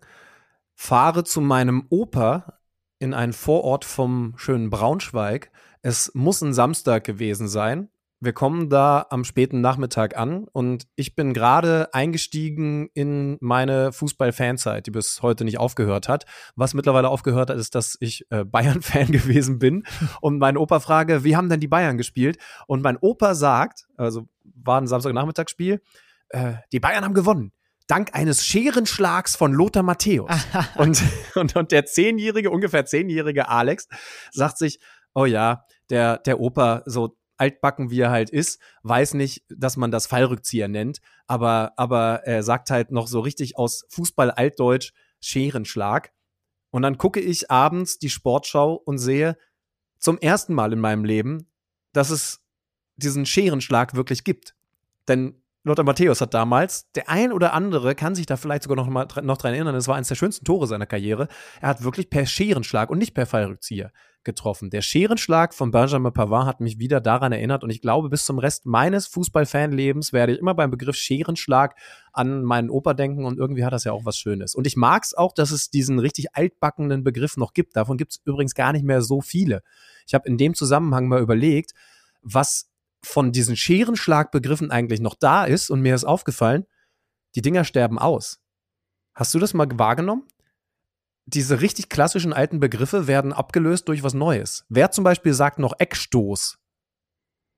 Fahre zu meinem Opa in einen Vorort vom schönen Braunschweig. Es muss ein Samstag gewesen sein. Wir kommen da am späten Nachmittag an und ich bin gerade eingestiegen in meine Fußball-Fanzeit, die bis heute nicht aufgehört hat. Was mittlerweile aufgehört hat, ist, dass ich äh, Bayern-Fan gewesen bin und meinen Opa frage, wie haben denn die Bayern gespielt? Und mein Opa sagt, also war ein Samstagnachmittagsspiel, äh, die Bayern haben gewonnen dank eines Scherenschlags von Lothar Matthäus. und, und, und der zehnjährige, ungefähr zehnjährige Alex sagt sich, oh ja, der, der Opa, so altbacken wie er halt ist, weiß nicht, dass man das Fallrückzieher nennt, aber, aber er sagt halt noch so richtig aus Fußball-Altdeutsch Scherenschlag. Und dann gucke ich abends die Sportschau und sehe zum ersten Mal in meinem Leben, dass es diesen Scherenschlag wirklich gibt. Denn Lothar Matthäus hat damals, der ein oder andere kann sich da vielleicht sogar noch, mal, noch dran erinnern, es war eines der schönsten Tore seiner Karriere. Er hat wirklich per Scherenschlag und nicht per Fallrückzieher getroffen. Der Scherenschlag von Benjamin Pavard hat mich wieder daran erinnert und ich glaube, bis zum Rest meines Fußballfanlebens werde ich immer beim Begriff Scherenschlag an meinen Opa denken und irgendwie hat das ja auch was Schönes. Und ich mag es auch, dass es diesen richtig altbackenden Begriff noch gibt. Davon gibt es übrigens gar nicht mehr so viele. Ich habe in dem Zusammenhang mal überlegt, was von diesen Scherenschlagbegriffen eigentlich noch da ist und mir ist aufgefallen, die Dinger sterben aus. Hast du das mal wahrgenommen? Diese richtig klassischen alten Begriffe werden abgelöst durch was Neues. Wer zum Beispiel sagt noch Eckstoß?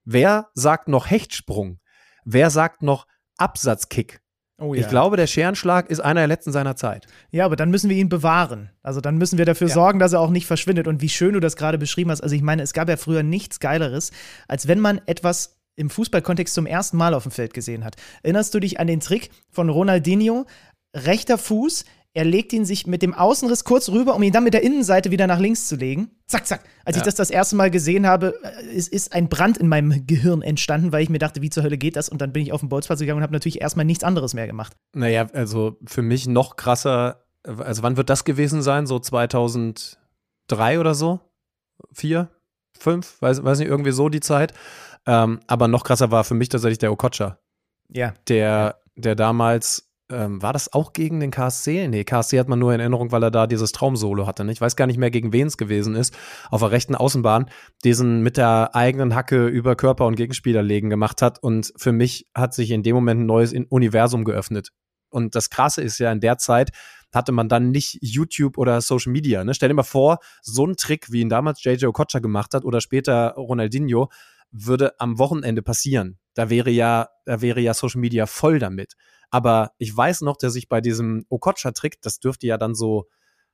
Wer sagt noch Hechtsprung? Wer sagt noch Absatzkick? Oh, ja. Ich glaube, der Scherenschlag ist einer der letzten seiner Zeit. Ja, aber dann müssen wir ihn bewahren. Also dann müssen wir dafür ja. sorgen, dass er auch nicht verschwindet. Und wie schön du das gerade beschrieben hast. Also ich meine, es gab ja früher nichts Geileres, als wenn man etwas im Fußballkontext zum ersten Mal auf dem Feld gesehen hat. Erinnerst du dich an den Trick von Ronaldinho? Rechter Fuß, er legt ihn sich mit dem Außenriss kurz rüber, um ihn dann mit der Innenseite wieder nach links zu legen. Zack, zack. Als ja. ich das das erste Mal gesehen habe, ist, ist ein Brand in meinem Gehirn entstanden, weil ich mir dachte, wie zur Hölle geht das? Und dann bin ich auf den Bolzplatz gegangen und habe natürlich erstmal nichts anderes mehr gemacht. Naja, also für mich noch krasser, also wann wird das gewesen sein? So 2003 oder so? Vier? Fünf? Weiß, weiß nicht, irgendwie so die Zeit. Ähm, aber noch krasser war für mich tatsächlich der Okocha. Ja. Der, der damals ähm, war das auch gegen den KSC? Nee, KSC hat man nur in Erinnerung, weil er da dieses Traumsolo hatte. Ne? Ich weiß gar nicht mehr, gegen wen es gewesen ist. Auf der rechten Außenbahn, diesen mit der eigenen Hacke über Körper und Gegenspieler legen gemacht hat. Und für mich hat sich in dem Moment ein neues Universum geöffnet. Und das Krasse ist ja, in der Zeit hatte man dann nicht YouTube oder Social Media. Ne? Stell dir mal vor, so ein Trick, wie ihn damals JJ Okocha gemacht hat oder später Ronaldinho, würde am Wochenende passieren. Da wäre ja, da wäre ja Social Media voll damit. Aber ich weiß noch, dass ich bei diesem Okocha-Trick, das dürfte ja dann so,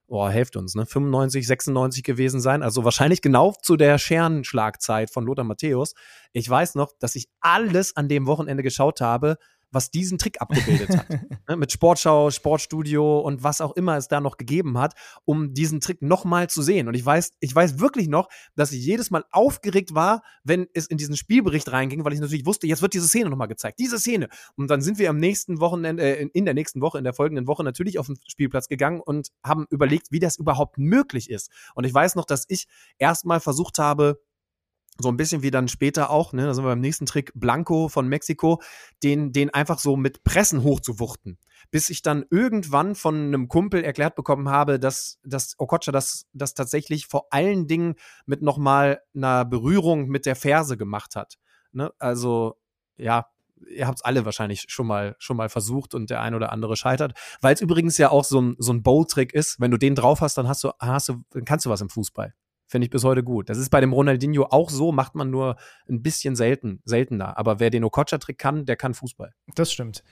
boah, helft uns, ne, 95, 96 gewesen sein, also wahrscheinlich genau zu der Scherenschlagzeit von Lothar Matthäus. Ich weiß noch, dass ich alles an dem Wochenende geschaut habe, was diesen Trick abgebildet hat. ne, mit Sportschau, Sportstudio und was auch immer es da noch gegeben hat, um diesen Trick nochmal zu sehen. Und ich weiß, ich weiß wirklich noch, dass ich jedes Mal aufgeregt war, wenn es in diesen Spielbericht reinging, weil ich natürlich wusste, jetzt wird diese Szene nochmal gezeigt. Diese Szene. Und dann sind wir am nächsten Wochenende, äh, in der nächsten Woche, in der folgenden Woche natürlich auf den Spielplatz gegangen und haben überlegt, wie das überhaupt möglich ist. Und ich weiß noch, dass ich erstmal versucht habe, so ein bisschen wie dann später auch, ne, da sind wir beim nächsten Trick, Blanco von Mexiko, den, den einfach so mit Pressen hochzuwuchten. Bis ich dann irgendwann von einem Kumpel erklärt bekommen habe, dass, dass Okocha das, das tatsächlich vor allen Dingen mit nochmal einer Berührung mit der Ferse gemacht hat. Ne? Also, ja, ihr habt es alle wahrscheinlich schon mal, schon mal versucht und der ein oder andere scheitert. Weil es übrigens ja auch so ein, so ein Bowl-Trick ist. Wenn du den drauf hast, dann hast du, hast du, dann kannst du was im Fußball. Finde ich bis heute gut. Das ist bei dem Ronaldinho auch so, macht man nur ein bisschen selten, seltener. Aber wer den Okocha-Trick kann, der kann Fußball. Das stimmt.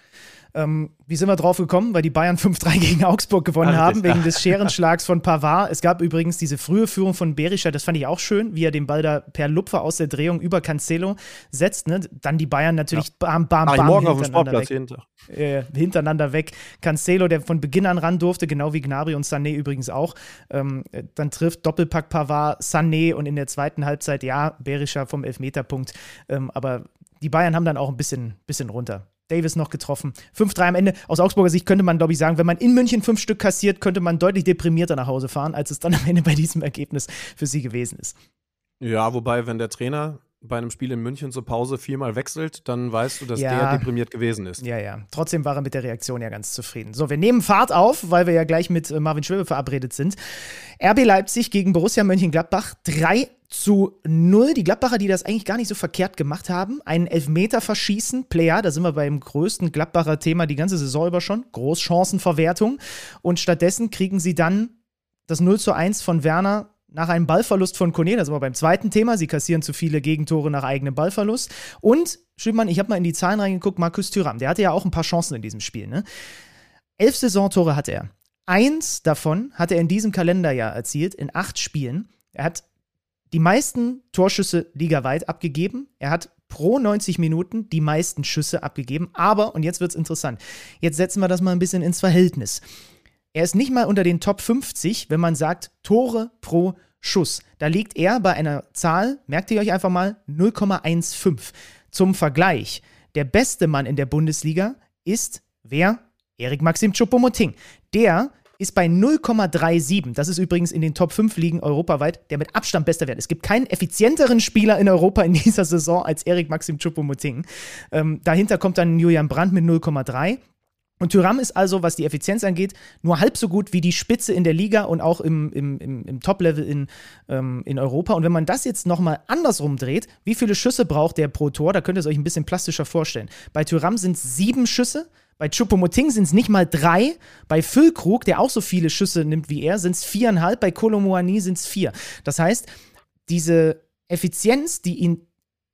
Ähm, wie sind wir drauf gekommen? Weil die Bayern 5-3 gegen Augsburg gewonnen Ach, haben, wegen des Scherenschlags von Pavard. Es gab übrigens diese frühe Führung von Berischer, das fand ich auch schön, wie er den Ball da per Lupfer aus der Drehung über Cancelo setzt. Ne? Dann die Bayern natürlich ja. bam, bam, bam. morgen auf dem Sportplatz weg. Äh, hintereinander weg. Cancelo, der von Beginn an ran durfte, genau wie Gnabry und Sané übrigens auch. Ähm, dann trifft Doppelpack Pavard, Sané und in der zweiten Halbzeit, ja, Berischer vom Elfmeterpunkt. Ähm, aber die Bayern haben dann auch ein bisschen, bisschen runter. Davis noch getroffen. 5-3 am Ende. Aus Augsburger Sicht könnte man, glaube ich, sagen, wenn man in München fünf Stück kassiert, könnte man deutlich deprimierter nach Hause fahren, als es dann am Ende bei diesem Ergebnis für sie gewesen ist. Ja, wobei, wenn der Trainer bei einem Spiel in München zur Pause viermal wechselt, dann weißt du, dass Ja. der deprimiert gewesen ist. Ja, ja. Trotzdem war er mit der Reaktion ja ganz zufrieden. So, wir nehmen Fahrt auf, weil wir ja gleich mit äh, Marvin Schwäbe verabredet sind. RB Leipzig gegen Borussia Mönchengladbach 3 zu 0. Die Gladbacher, die das eigentlich gar nicht so verkehrt gemacht haben, einen Elfmeter verschießen. Player, da sind wir beim größten Gladbacher Thema die ganze Saison über schon. Großchancenverwertung. Und stattdessen kriegen sie dann das 0 zu 1 von Werner nach einem Ballverlust von Kone, das sind wir beim zweiten Thema, sie kassieren zu viele Gegentore nach eigenem Ballverlust. Und, Schümann, ich habe mal in die Zahlen reingeguckt, Markus Thüram, der hatte ja auch ein paar Chancen in diesem Spiel. Ne? Elf Saisontore hatte er. Eins davon hat er in diesem Kalenderjahr erzielt, in acht Spielen. Er hat die meisten Torschüsse ligaweit abgegeben. Er hat pro 90 Minuten die meisten Schüsse abgegeben. Aber, und jetzt wird es interessant, jetzt setzen wir das mal ein bisschen ins Verhältnis. Er ist nicht mal unter den Top 50, wenn man sagt Tore pro Schuss. Da liegt er bei einer Zahl, merkt ihr euch einfach mal, 0,15. Zum Vergleich, der beste Mann in der Bundesliga ist wer? Erik Maxim Choupo-Moting. Der ist bei 0,37. Das ist übrigens in den Top 5 Ligen europaweit der mit Abstand beste Wert. Es gibt keinen effizienteren Spieler in Europa in dieser Saison als Erik Maxim Choupo-Moting. Ähm, dahinter kommt dann Julian Brandt mit 0,3. Und Tyram ist also, was die Effizienz angeht, nur halb so gut wie die Spitze in der Liga und auch im, im, im, im Top-Level in, ähm, in Europa. Und wenn man das jetzt nochmal andersrum dreht, wie viele Schüsse braucht der pro Tor? Da könnt ihr es euch ein bisschen plastischer vorstellen. Bei Tyram sind es sieben Schüsse, bei Choupo-Moting sind es nicht mal drei. Bei Füllkrug, der auch so viele Schüsse nimmt wie er, sind es viereinhalb. Bei Kolomoani sind es vier. Das heißt, diese Effizienz, die ihn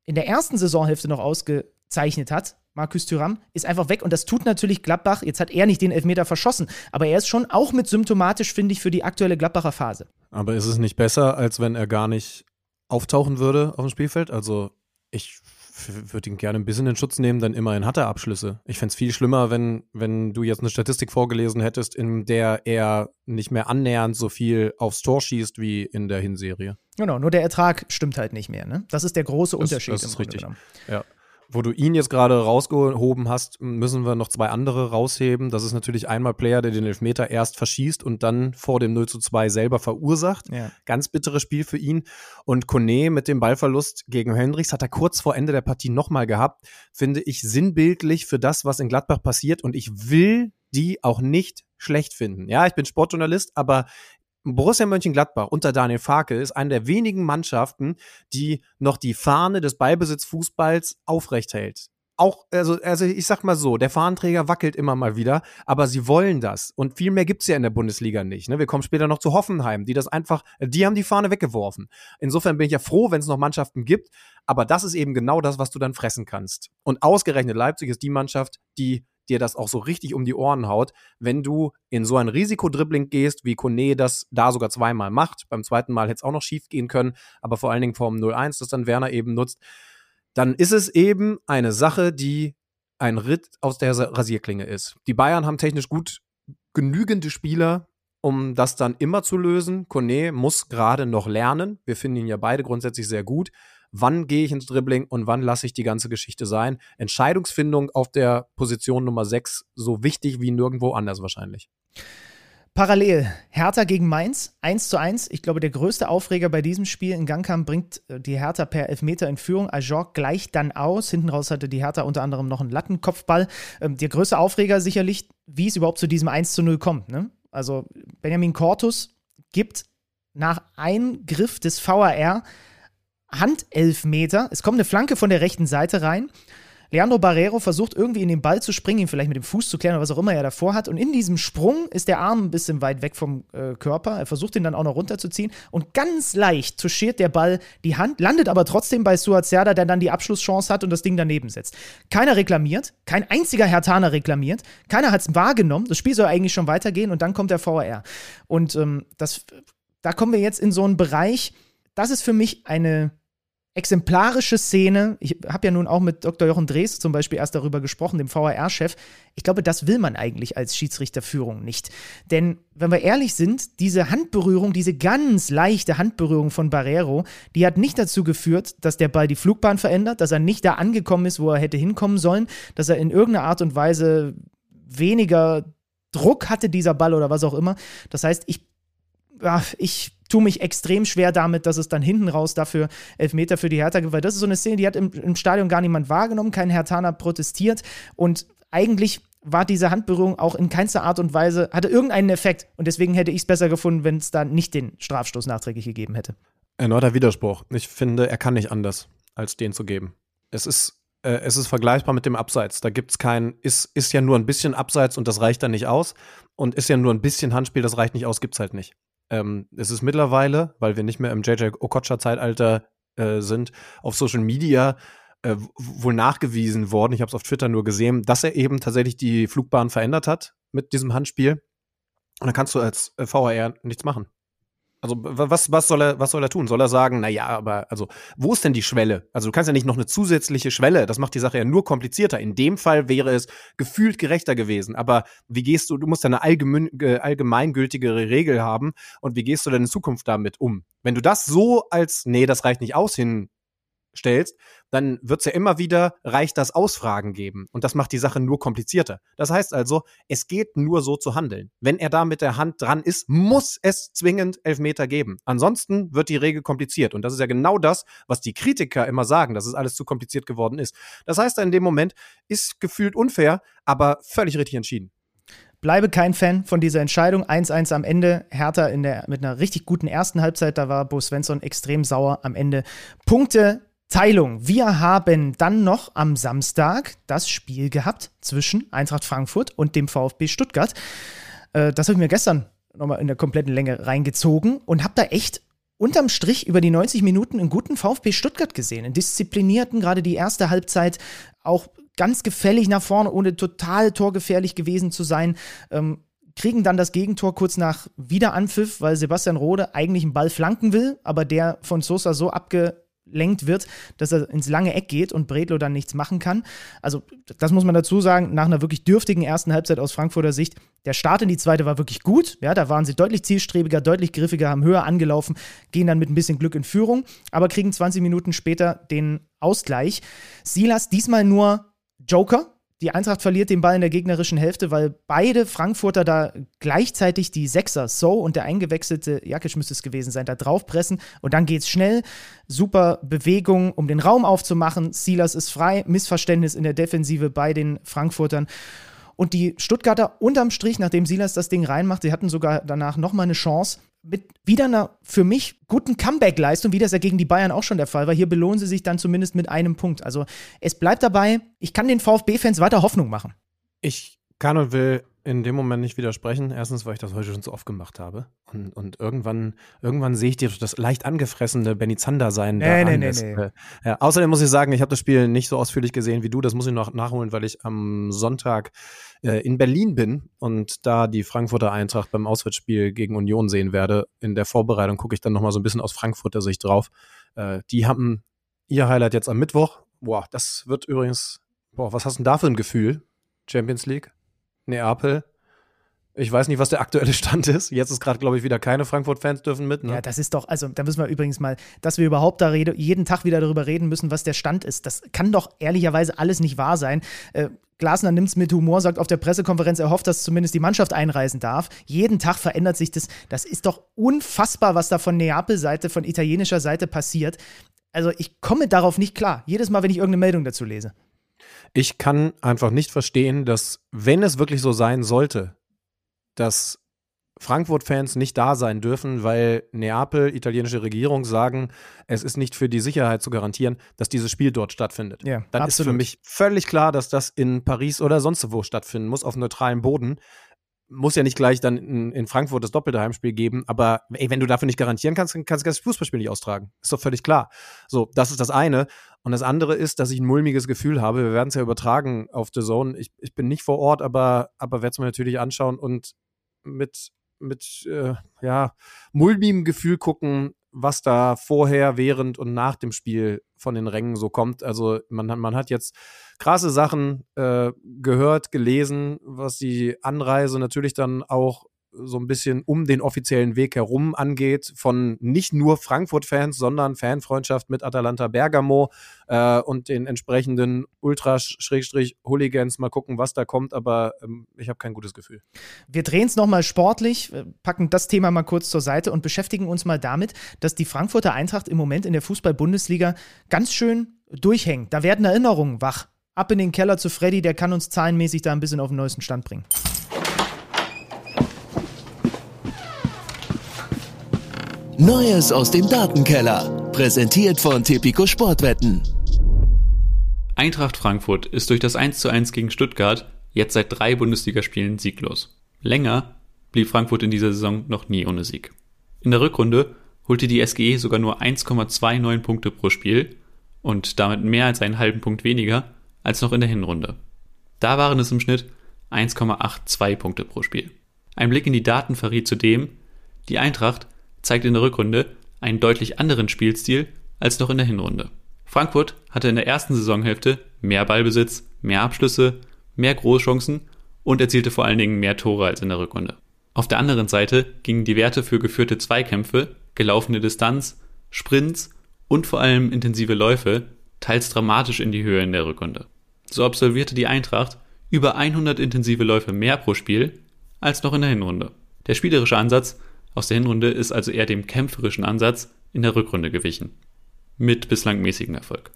in der ersten Saisonhälfte noch ausgezeichnet hat, Markus Thüram, ist einfach weg. Und das tut natürlich Gladbach. Jetzt hat er nicht den Elfmeter verschossen, aber er ist schon auch mit symptomatisch, finde ich, für die aktuelle Gladbacher Phase. Aber ist es nicht besser, als wenn er gar nicht auftauchen würde auf dem Spielfeld? Also ich würde ihn gerne ein bisschen in Schutz nehmen, dann immerhin hat er Abschlüsse. Ich fände es viel schlimmer, wenn, wenn du jetzt eine Statistik vorgelesen hättest, in der er nicht mehr annähernd so viel aufs Tor schießt wie in der Hinserie. Genau, nur der Ertrag stimmt halt nicht mehr. Ne? Das ist der große Das- Unterschied. das im ist richtig. genommen. Ja. Wo du ihn jetzt gerade rausgehoben hast, müssen wir noch zwei andere rausheben. Das ist natürlich einmal Player, der den Elfmeter erst verschießt und dann vor dem 0 zu 2 selber verursacht. Ja. Ganz bitteres Spiel für ihn. Und Kone mit dem Ballverlust gegen Hendricks hat er kurz vor Ende der Partie nochmal gehabt. Finde ich sinnbildlich für das, was in Gladbach passiert. Und ich will die auch nicht schlecht finden. Ja, ich bin Sportjournalist, aber Borussia Mönchengladbach unter Daniel Farke ist eine der wenigen Mannschaften, die noch die Fahne des Ballbesitzfußballs aufrecht hält. Auch, also, also ich sag mal so, der Fahnenträger wackelt immer mal wieder, aber sie wollen das. Und viel mehr gibt's ja in der Bundesliga nicht. Ne? Wir kommen später noch zu Hoffenheim, die das einfach, die haben die Fahne weggeworfen. Insofern bin ich ja froh, wenn es noch Mannschaften gibt, aber das ist eben genau das, was du dann fressen kannst. Und ausgerechnet Leipzig ist die Mannschaft, die dir das auch so richtig um die Ohren haut, wenn du in so ein Risikodribbling gehst, wie Kone das da sogar zweimal macht. Beim zweiten Mal hätte es auch noch schief gehen können, aber vor allen Dingen vom 0-1, das dann Werner eben nutzt. Dann ist es eben eine Sache, die ein Ritt aus der Rasierklinge ist. Die Bayern haben technisch gut genügende Spieler, um das dann immer zu lösen. Kone muss gerade noch lernen. Wir finden ihn ja beide grundsätzlich sehr gut. Wann gehe ich ins Dribbling und wann lasse ich die ganze Geschichte sein? Entscheidungsfindung auf der Position Nummer 6 so wichtig wie nirgendwo anders wahrscheinlich. Parallel, Hertha gegen Mainz, 1 zu 1. Ich glaube, der größte Aufreger bei diesem Spiel in Gang kam, bringt äh, die Hertha per Elfmeter in Führung. Ajorg gleicht dann aus. Hinten raus hatte die Hertha unter anderem noch einen Lattenkopfball. Ähm, der größte Aufreger sicherlich, wie es überhaupt zu diesem 1 zu 0 kommt. Ne? Also Benjamin Cortus gibt nach Eingriff des VAR Handelfmeter. Es kommt eine Flanke von der rechten Seite rein. Leandro Barrero versucht irgendwie in den Ball zu springen, ihn vielleicht mit dem Fuß zu klären oder was auch immer er davor hat. Und in diesem Sprung ist der Arm ein bisschen weit weg vom äh, Körper. Er versucht ihn dann auch noch runterzuziehen. Und ganz leicht touchiert der Ball die Hand, landet aber trotzdem bei Suazerda, der dann die Abschlusschance hat und das Ding daneben setzt. Keiner reklamiert, kein einziger Hertaner reklamiert, keiner hat es wahrgenommen. Das Spiel soll eigentlich schon weitergehen und dann kommt der VAR. Und ähm, das, da kommen wir jetzt in so einen Bereich, das ist für mich eine exemplarische Szene. Ich habe ja nun auch mit Dr. Jochen Drees zum Beispiel erst darüber gesprochen, dem VAR-Chef. Ich glaube, das will man eigentlich als Schiedsrichterführung nicht. Denn, wenn wir ehrlich sind, diese Handberührung, diese ganz leichte Handberührung von Barrero, die hat nicht dazu geführt, dass der Ball die Flugbahn verändert, dass er nicht da angekommen ist, wo er hätte hinkommen sollen, dass er in irgendeiner Art und Weise weniger Druck hatte, dieser Ball oder was auch immer. Das heißt, ich ja, ich tue mich extrem schwer damit, dass es dann hinten raus dafür Elfmeter für die Hertha gibt, weil das ist so eine Szene, die hat im, im Stadion gar niemand wahrgenommen, kein Hertaner protestiert und eigentlich war diese Handberührung auch in keinster Art und Weise, hatte irgendeinen Effekt und deswegen hätte ich es besser gefunden, wenn es da nicht den Strafstoß nachträglich gegeben hätte. Erneuter Widerspruch. Ich finde, er kann nicht anders, als den zu geben. Es ist, äh, es ist vergleichbar mit dem Abseits. Da gibt es kein, ist, ist ja nur ein bisschen Abseits und das reicht dann nicht aus. Und ist ja nur ein bisschen Handspiel, das reicht nicht aus, gibt es halt nicht. Ähm, es ist mittlerweile, weil wir nicht mehr im JJ Okocha-Zeitalter äh, sind, auf Social Media äh, wohl nachgewiesen worden, ich habe es auf Twitter nur gesehen, dass er eben tatsächlich die Flugbahn verändert hat mit diesem Handspiel. Und dann kannst du als äh, VAR nichts machen. Also was, was, soll er, was soll er tun? Soll er sagen, naja, aber also wo ist denn die Schwelle? Also du kannst ja nicht noch eine zusätzliche Schwelle, das macht die Sache ja nur komplizierter. In dem Fall wäre es gefühlt gerechter gewesen. Aber wie gehst du, du musst ja eine allgemein, allgemeingültigere Regel haben und wie gehst du denn in Zukunft damit um? Wenn du das so als, nee, das reicht nicht aus hin stellst, dann wird es ja immer wieder reicht das Ausfragen geben. Und das macht die Sache nur komplizierter. Das heißt also, es geht nur so zu handeln. Wenn er da mit der Hand dran ist, muss es zwingend Elfmeter geben. Ansonsten wird die Regel kompliziert. Und das ist ja genau das, was die Kritiker immer sagen, dass es alles zu kompliziert geworden ist. Das heißt, in dem Moment ist gefühlt unfair, aber völlig richtig entschieden. Bleibe kein Fan von dieser Entscheidung. 1-1 am Ende. Hertha in der, mit einer richtig guten ersten Halbzeit. Da war Bo Svensson extrem sauer am Ende. Punkte Teilung. Wir haben dann noch am Samstag das Spiel gehabt zwischen Eintracht Frankfurt und dem VfB Stuttgart. Äh, das habe ich mir gestern nochmal in der kompletten Länge reingezogen und habe da echt unterm Strich über die 90 Minuten einen guten VfB Stuttgart gesehen. Einen disziplinierten, gerade die erste Halbzeit auch ganz gefällig nach vorne, ohne total torgefährlich gewesen zu sein. Ähm, kriegen dann das Gegentor kurz nach Wiederanpfiff, weil Sebastian Rode eigentlich einen Ball flanken will, aber der von Sosa so abge lenkt wird, dass er ins lange Eck geht und Bredlo dann nichts machen kann. Also, das muss man dazu sagen, nach einer wirklich dürftigen ersten Halbzeit aus Frankfurter Sicht, der Start in die zweite war wirklich gut. Ja, da waren sie deutlich zielstrebiger, deutlich griffiger, haben höher angelaufen, gehen dann mit ein bisschen Glück in Führung, aber kriegen 20 Minuten später den Ausgleich. Silas diesmal nur Joker, die Eintracht verliert den Ball in der gegnerischen Hälfte, weil beide Frankfurter da gleichzeitig die Sechser, So und der eingewechselte Jakic müsste es gewesen sein, da draufpressen und dann geht's schnell. Super Bewegung, um den Raum aufzumachen. Silas ist frei, Missverständnis in der Defensive bei den Frankfurtern. Und die Stuttgarter unterm Strich, nachdem Silas das Ding reinmacht, sie hatten sogar danach nochmal eine Chance, mit wieder einer für mich guten Comeback-Leistung, wie das ja gegen die Bayern auch schon der Fall war. Hier belohnen sie sich dann zumindest mit einem Punkt. Also es bleibt dabei, ich kann den VfB-Fans weiter Hoffnung machen. Ich kann und will in dem Moment nicht widersprechen. Erstens, weil ich das heute schon so oft gemacht habe. Und, und irgendwann, irgendwann sehe ich dir das leicht angefressene Benny Zander sein. Nee, nee, nee, nee. Äh, ja, außerdem muss ich sagen, ich habe das Spiel nicht so ausführlich gesehen wie du. Das muss ich noch nachholen, weil ich am Sonntag äh, in Berlin bin und da die Frankfurter Eintracht beim Auswärtsspiel gegen Union sehen werde. In der Vorbereitung gucke ich dann nochmal so ein bisschen aus Frankfurter Sicht drauf. Äh, die haben ihr Highlight jetzt am Mittwoch. Boah, das wird übrigens, boah, was hast du denn da für ein Gefühl? Champions League? Neapel. Ich weiß nicht, was der aktuelle Stand ist. Jetzt ist gerade, glaube ich, wieder keine Frankfurt-Fans dürfen mit. Ne? Ja, das ist doch, also da müssen wir übrigens mal, dass wir überhaupt da rede, jeden Tag wieder darüber reden müssen, was der Stand ist. Das kann doch ehrlicherweise alles nicht wahr sein. Äh, Glasner nimmt es mit Humor, sagt auf der Pressekonferenz, er hofft, dass zumindest die Mannschaft einreisen darf. Jeden Tag verändert sich das. Das ist doch unfassbar, was da von Neapel-Seite, von italienischer Seite passiert. Also ich komme darauf nicht klar. Jedes Mal, wenn ich irgendeine Meldung dazu lese. Ich kann einfach nicht verstehen, dass, wenn es wirklich so sein sollte, dass Frankfurt-Fans nicht da sein dürfen, weil Neapel, italienische Regierung sagen, es ist nicht für die Sicherheit zu garantieren, dass dieses Spiel dort stattfindet. Ja, Dann absolut. ist für mich völlig klar, dass das in Paris oder sonst wo stattfinden muss, auf neutralem Boden. Muss ja nicht gleich dann in, in Frankfurt das doppelte Heimspiel geben, aber ey, wenn du dafür nicht garantieren kannst, dann kannst du das Fußballspiel nicht austragen. Ist doch völlig klar. So, das ist das eine. Und das andere ist, dass ich ein mulmiges Gefühl habe. Wir werden es ja übertragen auf The Zone. Ich, ich bin nicht vor Ort, aber, aber werde es mir natürlich anschauen und mit, mit äh, ja, mulmigem Gefühl gucken, was da vorher, während und nach dem Spiel von den Rängen so kommt. Also man, hat man hat jetzt krasse Sachen äh, gehört, gelesen, was die Anreise natürlich dann auch so ein bisschen um den offiziellen Weg herum angeht, von nicht nur Frankfurt-Fans, sondern Fanfreundschaft mit Atalanta Bergamo äh, und den entsprechenden Ultra-Hooligans. Mal gucken, was da kommt, aber ähm, ich habe kein gutes Gefühl. Wir drehen es nochmal sportlich, packen das Thema mal kurz zur Seite und beschäftigen uns mal damit, dass die Frankfurter Eintracht im Moment in der Fußball-Bundesliga ganz schön durchhängt. Da werden Erinnerungen wach. Ab in den Keller zu Freddy, der kann uns zahlenmäßig da ein bisschen auf den neuesten Stand bringen. Neues aus dem Datenkeller. Präsentiert von Tipico Sportwetten. Eintracht Frankfurt ist durch das 1:1 gegen Stuttgart jetzt seit drei Bundesligaspielen sieglos. Länger blieb Frankfurt in dieser Saison noch nie ohne Sieg. In der Rückrunde holte die SGE sogar nur 1,29 Punkte pro Spiel und damit mehr als einen halben Punkt weniger als noch in der Hinrunde. Da waren es im Schnitt 1,82 Punkte pro Spiel. Ein Blick in die Daten verriet zudem, die Eintracht zeigt in der Rückrunde einen deutlich anderen Spielstil als noch in der Hinrunde. Frankfurt hatte in der ersten Saisonhälfte mehr Ballbesitz, mehr Abschlüsse, mehr Großchancen und erzielte vor allen Dingen mehr Tore als in der Rückrunde. Auf der anderen Seite gingen die Werte für geführte Zweikämpfe, gelaufene Distanz, Sprints und vor allem intensive Läufe teils dramatisch in die Höhe in der Rückrunde. So absolvierte die Eintracht über 100 intensive Läufe mehr pro Spiel als noch in der Hinrunde. Der spielerische Ansatz aus der Hinrunde ist also eher dem kämpferischen Ansatz in der Rückrunde gewichen. Mit bislang mäßigem Erfolg.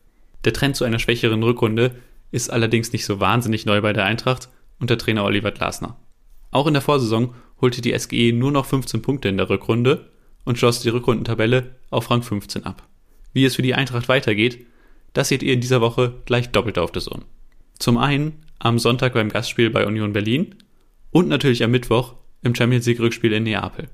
Der Trend zu einer schwächeren Rückrunde ist allerdings nicht so wahnsinnig neu bei der Eintracht unter Trainer Oliver Glasner. Auch in der Vorsaison holte die SGE nur noch 15 Punkte in der Rückrunde und schloss die Rückrundentabelle auf Rang 15 ab. Wie es für die Eintracht weitergeht, das seht ihr in dieser Woche gleich doppelt auf der Zone. Zum einen am Sonntag beim Gastspiel bei Union Berlin und natürlich am Mittwoch im Champions League Rückspiel in Neapel.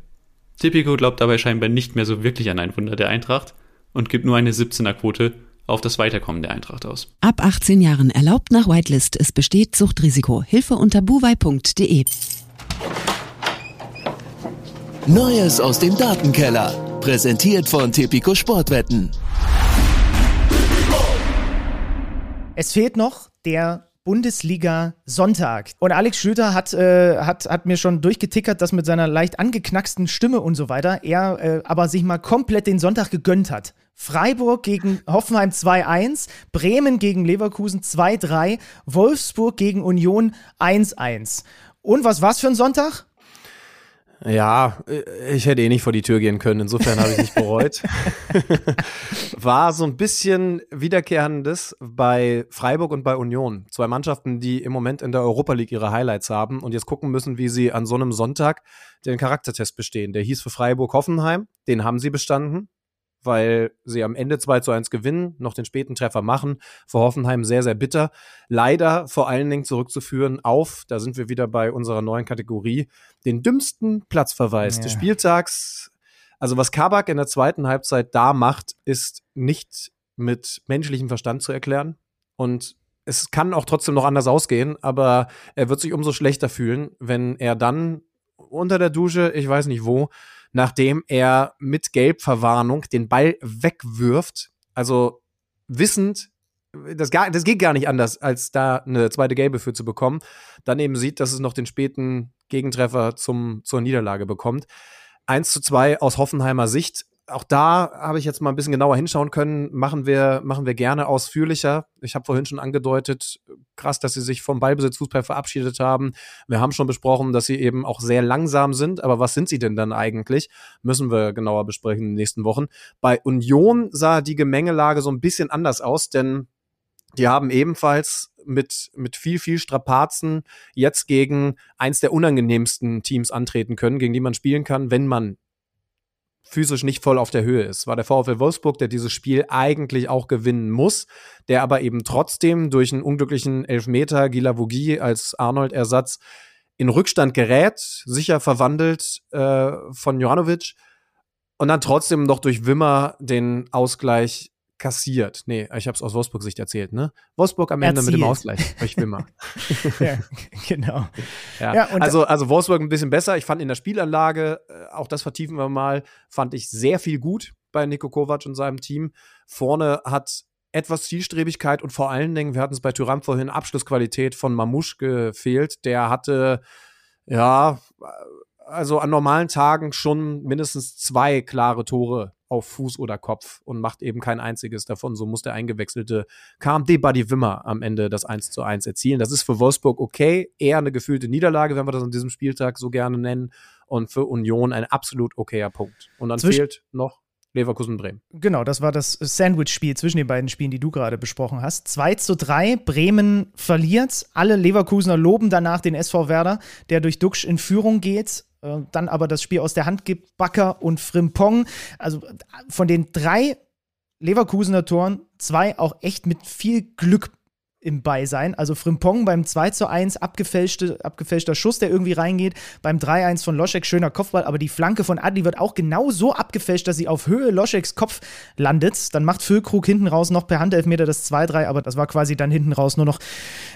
Tipico glaubt dabei scheinbar nicht mehr so wirklich an ein Wunder der Eintracht und gibt nur eine 17er Quote auf das Weiterkommen der Eintracht aus. Ab 18 Jahren erlaubt nach Whitelist. Es besteht Suchtrisiko. Hilfe unter buwei.de. Neues aus dem Datenkeller. Präsentiert von Tipico Sportwetten. Es fehlt noch der Bundesliga Sonntag. Und Alex Schlüter hat, äh, hat, hat mir schon durchgetickert, dass mit seiner leicht angeknacksten Stimme und so weiter er äh, aber sich mal komplett den Sonntag gegönnt hat. Freiburg gegen Hoffenheim 2-1, Bremen gegen Leverkusen 2-3, Wolfsburg gegen Union 1-1. Und was war's für ein Sonntag? Ja, ich hätte eh nicht vor die Tür gehen können, insofern habe ich nicht bereut. War so ein bisschen Wiederkehrendes bei Freiburg und bei Union. Zwei Mannschaften, die im Moment in der Europa League ihre Highlights haben und jetzt gucken müssen, wie sie an so einem Sonntag den Charaktertest bestehen. Der hieß für Freiburg Hoffenheim, den haben sie bestanden weil sie am Ende 2 zu 1 gewinnen, noch den späten Treffer machen. Für Hoffenheim sehr, sehr bitter. Leider vor allen Dingen zurückzuführen auf, da sind wir wieder bei unserer neuen Kategorie, den dümmsten Platzverweis ja. des Spieltags. Also was Kabak in der zweiten Halbzeit da macht, ist nicht mit menschlichem Verstand zu erklären. Und es kann auch trotzdem noch anders ausgehen, aber er wird sich umso schlechter fühlen, wenn er dann unter der Dusche, ich weiß nicht wo, nachdem er mit Gelbverwarnung den Ball wegwirft. Also wissend, das, gar, das geht gar nicht anders, als da eine zweite Gelbe für zu bekommen. Dann eben sieht, dass es noch den späten Gegentreffer zum, zur Niederlage bekommt. 1 zu 2 aus Hoffenheimer Sicht auch da habe ich jetzt mal ein bisschen genauer hinschauen können. Machen wir, machen wir gerne ausführlicher. Ich habe vorhin schon angedeutet, krass, dass sie sich vom Ballbesitzfußball verabschiedet haben. Wir haben schon besprochen, dass sie eben auch sehr langsam sind. Aber was sind sie denn dann eigentlich? Müssen wir genauer besprechen in den nächsten Wochen. Bei Union sah die Gemengelage so ein bisschen anders aus, denn die haben ebenfalls mit, mit viel, viel Strapazen jetzt gegen eins der unangenehmsten Teams antreten können, gegen die man spielen kann, wenn man physisch nicht voll auf der Höhe ist. War der VfL Wolfsburg, der dieses Spiel eigentlich auch gewinnen muss, der aber eben trotzdem durch einen unglücklichen Elfmeter Gila Vogie als Arnold-Ersatz in Rückstand gerät, sicher verwandelt äh, von Jovanovic und dann trotzdem noch durch Wimmer den Ausgleich kassiert. Nee, ich habe es aus Wolfsburg Sicht erzählt, ne? Wolfsburg am Ende Erzielt. mit dem Ausgleich. Ich will mal. ja, genau. Ja, ja also, also Wolfsburg ein bisschen besser. Ich fand in der Spielanlage, äh, auch das vertiefen wir mal, fand ich sehr viel gut bei Niko Kovac und seinem Team. Vorne hat etwas Zielstrebigkeit und vor allen Dingen, wir hatten es bei Tyram vorhin, Abschlussqualität von Mamouche gefehlt. Der hatte, ja, also an normalen Tagen schon mindestens zwei klare Tore auf Fuß oder Kopf und macht eben kein einziges davon. So muss der eingewechselte KMD Buddy Wimmer am Ende das 1 zu 1 erzielen. Das ist für Wolfsburg okay, eher eine gefühlte Niederlage, wenn wir das an diesem Spieltag so gerne nennen. Und für Union ein absolut okayer Punkt. Und dann Zwischen fehlt noch Leverkusen-Bremen. Genau, das war das Sandwich-Spiel zwischen den beiden Spielen, die du gerade besprochen hast. 2 zu 3, Bremen verliert. Alle Leverkusener loben danach den SV Werder, der durch Duxch in Führung geht. Äh, Dann aber das Spiel aus der Hand gibt, Bakker und Frimpong. Also äh, von den drei Leverkusener Toren, zwei auch echt mit viel Glück im Beisein. Also Frimpong beim 2 zu 1 abgefälschte, abgefälschter Schuss, der irgendwie reingeht. Beim 3-1 von Loschek, schöner Kopfball, aber die Flanke von Adli wird auch genau so abgefälscht, dass sie auf Höhe Loscheks Kopf landet. Dann macht Füllkrug hinten raus noch per Handelfmeter das 2-3, aber das war quasi dann hinten raus nur noch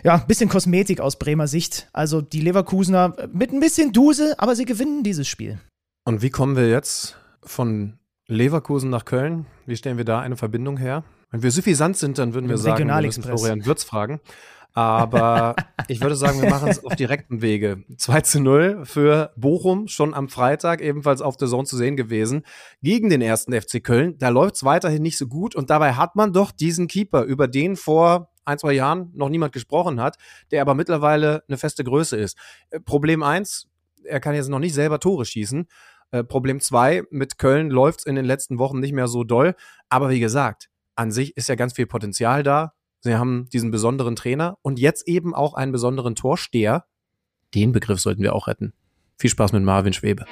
ja, ein bisschen Kosmetik aus Bremer Sicht. Also die Leverkusener mit ein bisschen Duse, aber sie gewinnen dieses Spiel. Und wie kommen wir jetzt von Leverkusen nach Köln? Wie stellen wir da eine Verbindung her? Wenn wir suffisant sind, dann würden wir sagen, wir müssen. Florian Würz fragen. Aber ich würde sagen, wir machen es auf direktem Wege. 2 zu 0 für Bochum, schon am Freitag, ebenfalls auf der Zone zu sehen gewesen, gegen den ersten FC Köln. Da läuft es weiterhin nicht so gut und dabei hat man doch diesen Keeper, über den vor ein, zwei Jahren noch niemand gesprochen hat, der aber mittlerweile eine feste Größe ist. Äh, Problem eins, er kann jetzt noch nicht selber Tore schießen. Äh, Problem zwei, mit Köln läuft es in den letzten Wochen nicht mehr so doll. Aber wie gesagt, an sich ist ja ganz viel Potenzial da. Sie haben diesen besonderen Trainer und jetzt eben auch einen besonderen Torsteher. Den Begriff sollten wir auch retten. Viel Spaß mit Marvin Schwebe.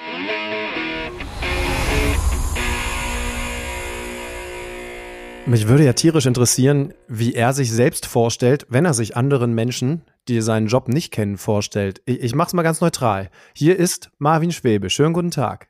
Mich würde ja tierisch interessieren, wie er sich selbst vorstellt, wenn er sich anderen Menschen, die seinen Job nicht kennen, vorstellt. Ich, ich mach's mal ganz neutral. Hier ist Marvin Schwebe. Schönen guten Tag.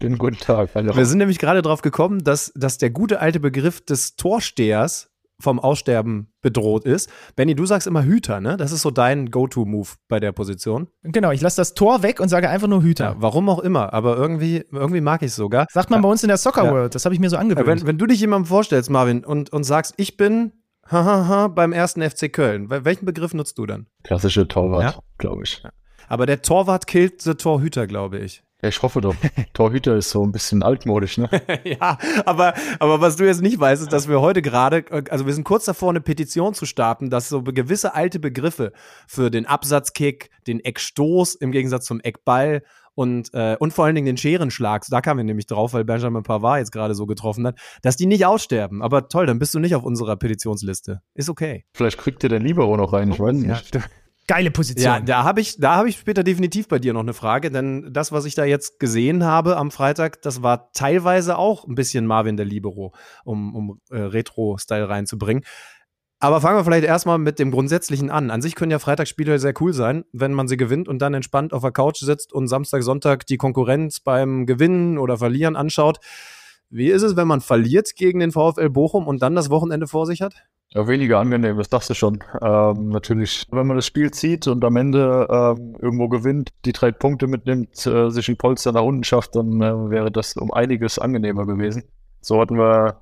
Schönen guten Tag. Hallo. Wir sind nämlich gerade drauf gekommen, dass, dass der gute alte Begriff des Torstehers vom Aussterben bedroht ist. Benny, du sagst immer Hüter, ne? Das ist so dein Go-To-Move bei der Position. Genau, ich lasse das Tor weg und sage einfach nur Hüter. Ja, warum auch immer, aber irgendwie, irgendwie mag ich es sogar. Sagt man bei uns in der Soccer Ja. World, das habe ich mir so angewöhnt. Wenn, wenn du dich jemandem vorstellst, Marvin, und, und sagst, ich bin hahaha, beim ersten FC Köln, wel- welchen Begriff nutzt du dann? Klassische Torwart, Ja? glaube ich. Aber der Torwart killt the Torhüter, glaube ich. Ja, ich hoffe doch. Torhüter ist so ein bisschen altmodisch, ne? ja, aber, aber was du jetzt nicht weißt, ist, dass wir heute gerade, also wir sind kurz davor, eine Petition zu starten, dass so gewisse alte Begriffe für den Absatzkick, den Eckstoß im Gegensatz zum Eckball und, äh, und vor allen Dingen den Scherenschlag, da kamen wir nämlich drauf, weil Benjamin Pavard jetzt gerade so getroffen hat, dass die nicht aussterben. Aber toll, dann bist du nicht auf unserer Petitionsliste. Ist okay. Vielleicht kriegt ihr den Libero noch rein, ich weiß nicht. Geile Position. Ja, da habe ich, da habe ich später definitiv bei dir noch eine Frage, denn das, was ich da jetzt gesehen habe am Freitag, das war teilweise auch ein bisschen Marvin der Libero, um, um äh, Retro-Style reinzubringen. Aber fangen wir vielleicht erstmal mit dem Grundsätzlichen an. An sich können ja Freitagsspiele sehr cool sein, wenn man sie gewinnt und dann entspannt auf der Couch sitzt und Samstag, Sonntag die Konkurrenz beim Gewinnen oder Verlieren anschaut. Wie ist es, wenn man verliert gegen den VfL Bochum und dann das Wochenende vor sich hat? Ja, weniger angenehm, das dachte ich schon. Ähm, natürlich, wenn man das Spiel zieht und am Ende ähm, irgendwo gewinnt, die drei Punkte mitnimmt, äh, sich ein Polster nach unten schafft, dann äh, wäre das um einiges angenehmer gewesen. So hatten wir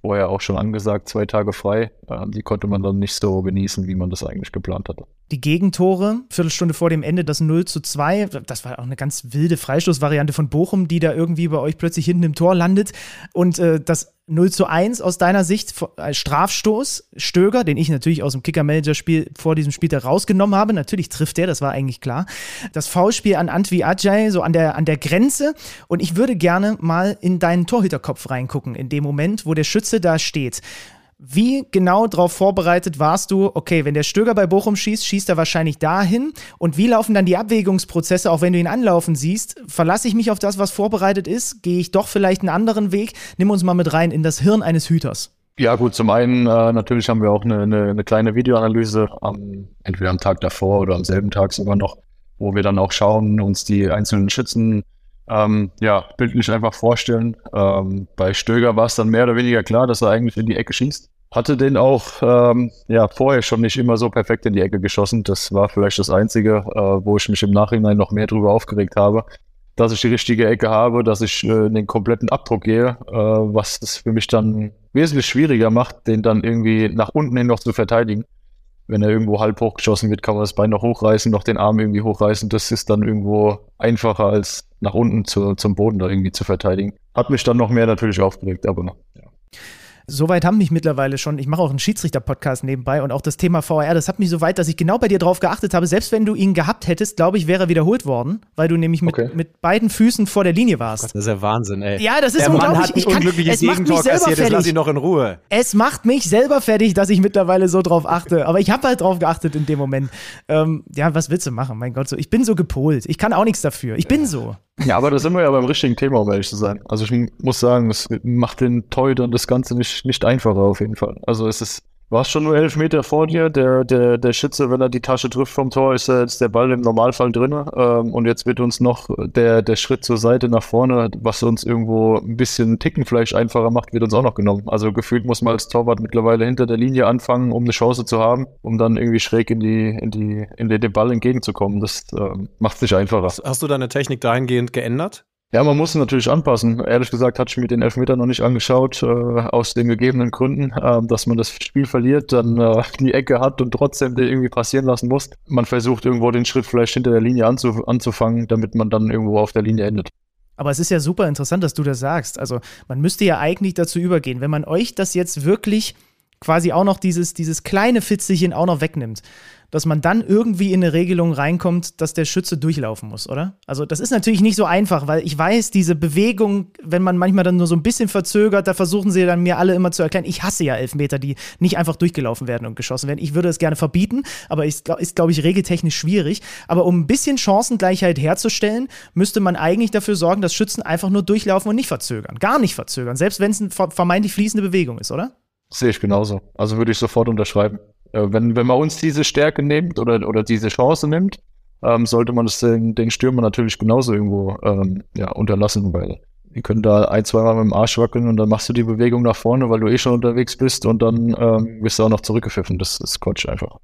vorher auch schon angesagt, zwei Tage frei. Ähm, die konnte man dann nicht so genießen, wie man das eigentlich geplant hatte. Die Gegentore, Viertelstunde vor dem Ende das 0 zu 2. Das war auch eine ganz wilde Freistoßvariante von Bochum, die da irgendwie bei euch plötzlich hinten im Tor landet. Und äh, das 0 zu 1 aus deiner Sicht als Strafstoß, Stöger, den ich natürlich aus dem Kicker-Manager-Spiel vor diesem Spiel da rausgenommen habe. Natürlich trifft der, das war eigentlich klar. Das Foulspiel an Antwi Ajay, so an der, an der Grenze. Und ich würde gerne mal in deinen Torhüterkopf reingucken, in dem Moment, wo der Schütze da steht. Wie genau darauf vorbereitet warst du, okay, wenn der Stöger bei Bochum schießt, schießt er wahrscheinlich dahin. Und wie laufen dann die Abwägungsprozesse, auch wenn du ihn anlaufen siehst? Verlasse ich mich auf das, was vorbereitet ist? Gehe ich doch vielleicht einen anderen Weg? Nimm uns mal mit rein in das Hirn eines Hüters. Ja gut, zum einen äh, natürlich haben wir auch eine, eine, eine kleine Videoanalyse, am, entweder am Tag davor oder am selben Tag sogar noch, wo wir dann auch schauen, uns die einzelnen Schützen ähm, ja, bildlich einfach vorstellen. Ähm, bei Stöger war es dann mehr oder weniger klar, dass er eigentlich in die Ecke schießt. Hatte den auch ähm, ja, vorher schon nicht immer so perfekt in die Ecke geschossen. Das war vielleicht das Einzige, äh, wo ich mich im Nachhinein noch mehr drüber aufgeregt habe dass ich die richtige Ecke habe, dass ich äh, in den kompletten Abdruck gehe, äh, was das für mich dann wesentlich schwieriger macht, den dann irgendwie nach unten hin noch zu verteidigen. wenn er irgendwo halb hochgeschossen wird, kann man das Bein noch hochreißen, noch den Arm irgendwie hochreißen. Das ist dann irgendwo einfacher als nach unten zu, zum Boden da irgendwie zu verteidigen. Hat mich dann noch mehr natürlich aufgeregt, aber ja. Soweit haben mich mittlerweile schon, ich mache auch einen Schiedsrichter-Podcast nebenbei und auch das Thema VR, das hat mich so weit, dass ich genau bei dir drauf geachtet habe. Selbst wenn du ihn gehabt hättest, glaube ich, wäre er wiederholt worden, weil du nämlich mit, Okay. mit beiden Füßen vor der Linie warst. Das ist ja Wahnsinn, ey. Ja, das ist Der Mann unglaublich. hat ein Ich kann- unglückliches es macht mich Gegentor selber kassiert, jetzt lass fertig. ihn doch in Ruhe. Es macht mich selber fertig, dass ich mittlerweile so drauf achte. Aber ich habe halt drauf geachtet in dem Moment. Ähm, ja, was willst du machen? Mein Gott, so, ich bin so gepolt. Ich kann auch nichts dafür. Ich bin so. Ja, aber da sind wir ja beim richtigen Thema, um ehrlich zu sein. Also ich muss sagen, es macht den Torhütern das Ganze nicht, nicht einfacher auf jeden Fall. Also es ist, war schon nur elf Meter vor dir, der, der, der Schütze, wenn er die Tasche trifft vom Tor, ist, äh, ist der Ball im Normalfall drin. Ähm, und jetzt wird uns noch der, der Schritt zur Seite nach vorne, was uns irgendwo ein bisschen Ticken vielleicht einfacher macht, wird uns auch noch genommen. Also gefühlt muss man als Torwart mittlerweile hinter der Linie anfangen, um eine Chance zu haben, um dann irgendwie schräg in die, in die, in den Ball entgegenzukommen. Das ähm, macht es nicht einfacher. Hast du deine Technik dahingehend geändert? Ja, man muss es natürlich anpassen. Ehrlich gesagt hatte ich mir den Elfmeter noch nicht angeschaut, äh, aus den gegebenen Gründen, äh, dass man das Spiel verliert, dann äh, die Ecke hat und trotzdem den irgendwie passieren lassen muss. Man versucht irgendwo den Schritt vielleicht hinter der Linie anzu anzufangen, damit man dann irgendwo auf der Linie endet. Aber es ist ja super interessant, dass du das sagst. Also, man müsste ja eigentlich dazu übergehen, wenn man euch das jetzt wirklich quasi auch noch dieses, dieses kleine Fitzelchen auch noch wegnimmt, dass man dann irgendwie in eine Regelung reinkommt, dass der Schütze durchlaufen muss, oder? Also, das ist natürlich nicht so einfach, weil ich weiß, diese Bewegung, wenn man manchmal dann nur so ein bisschen verzögert, da versuchen sie dann mir alle immer zu erklären, ich hasse ja Elfmeter, die nicht einfach durchgelaufen werden und geschossen werden. Ich würde es gerne verbieten, aber ist, ist glaube ich, regeltechnisch schwierig. Aber um ein bisschen Chancengleichheit herzustellen, müsste man eigentlich dafür sorgen, dass Schützen einfach nur durchlaufen und nicht verzögern. Gar nicht verzögern, selbst wenn es eine ver- vermeintlich fließende Bewegung ist, oder? Sehe ich genauso. Also würde ich sofort unterschreiben. Äh, wenn, wenn man uns diese Stärke nimmt oder, oder diese Chance nimmt, ähm, sollte man es den, den Stürmer natürlich genauso irgendwo ähm, ja, unterlassen, weil die können da ein, zweimal mit dem Arsch wackeln und dann machst du die Bewegung nach vorne, weil du eh schon unterwegs bist und dann ähm, wirst du auch noch zurückgepfiffen. Das ist Quatsch einfach.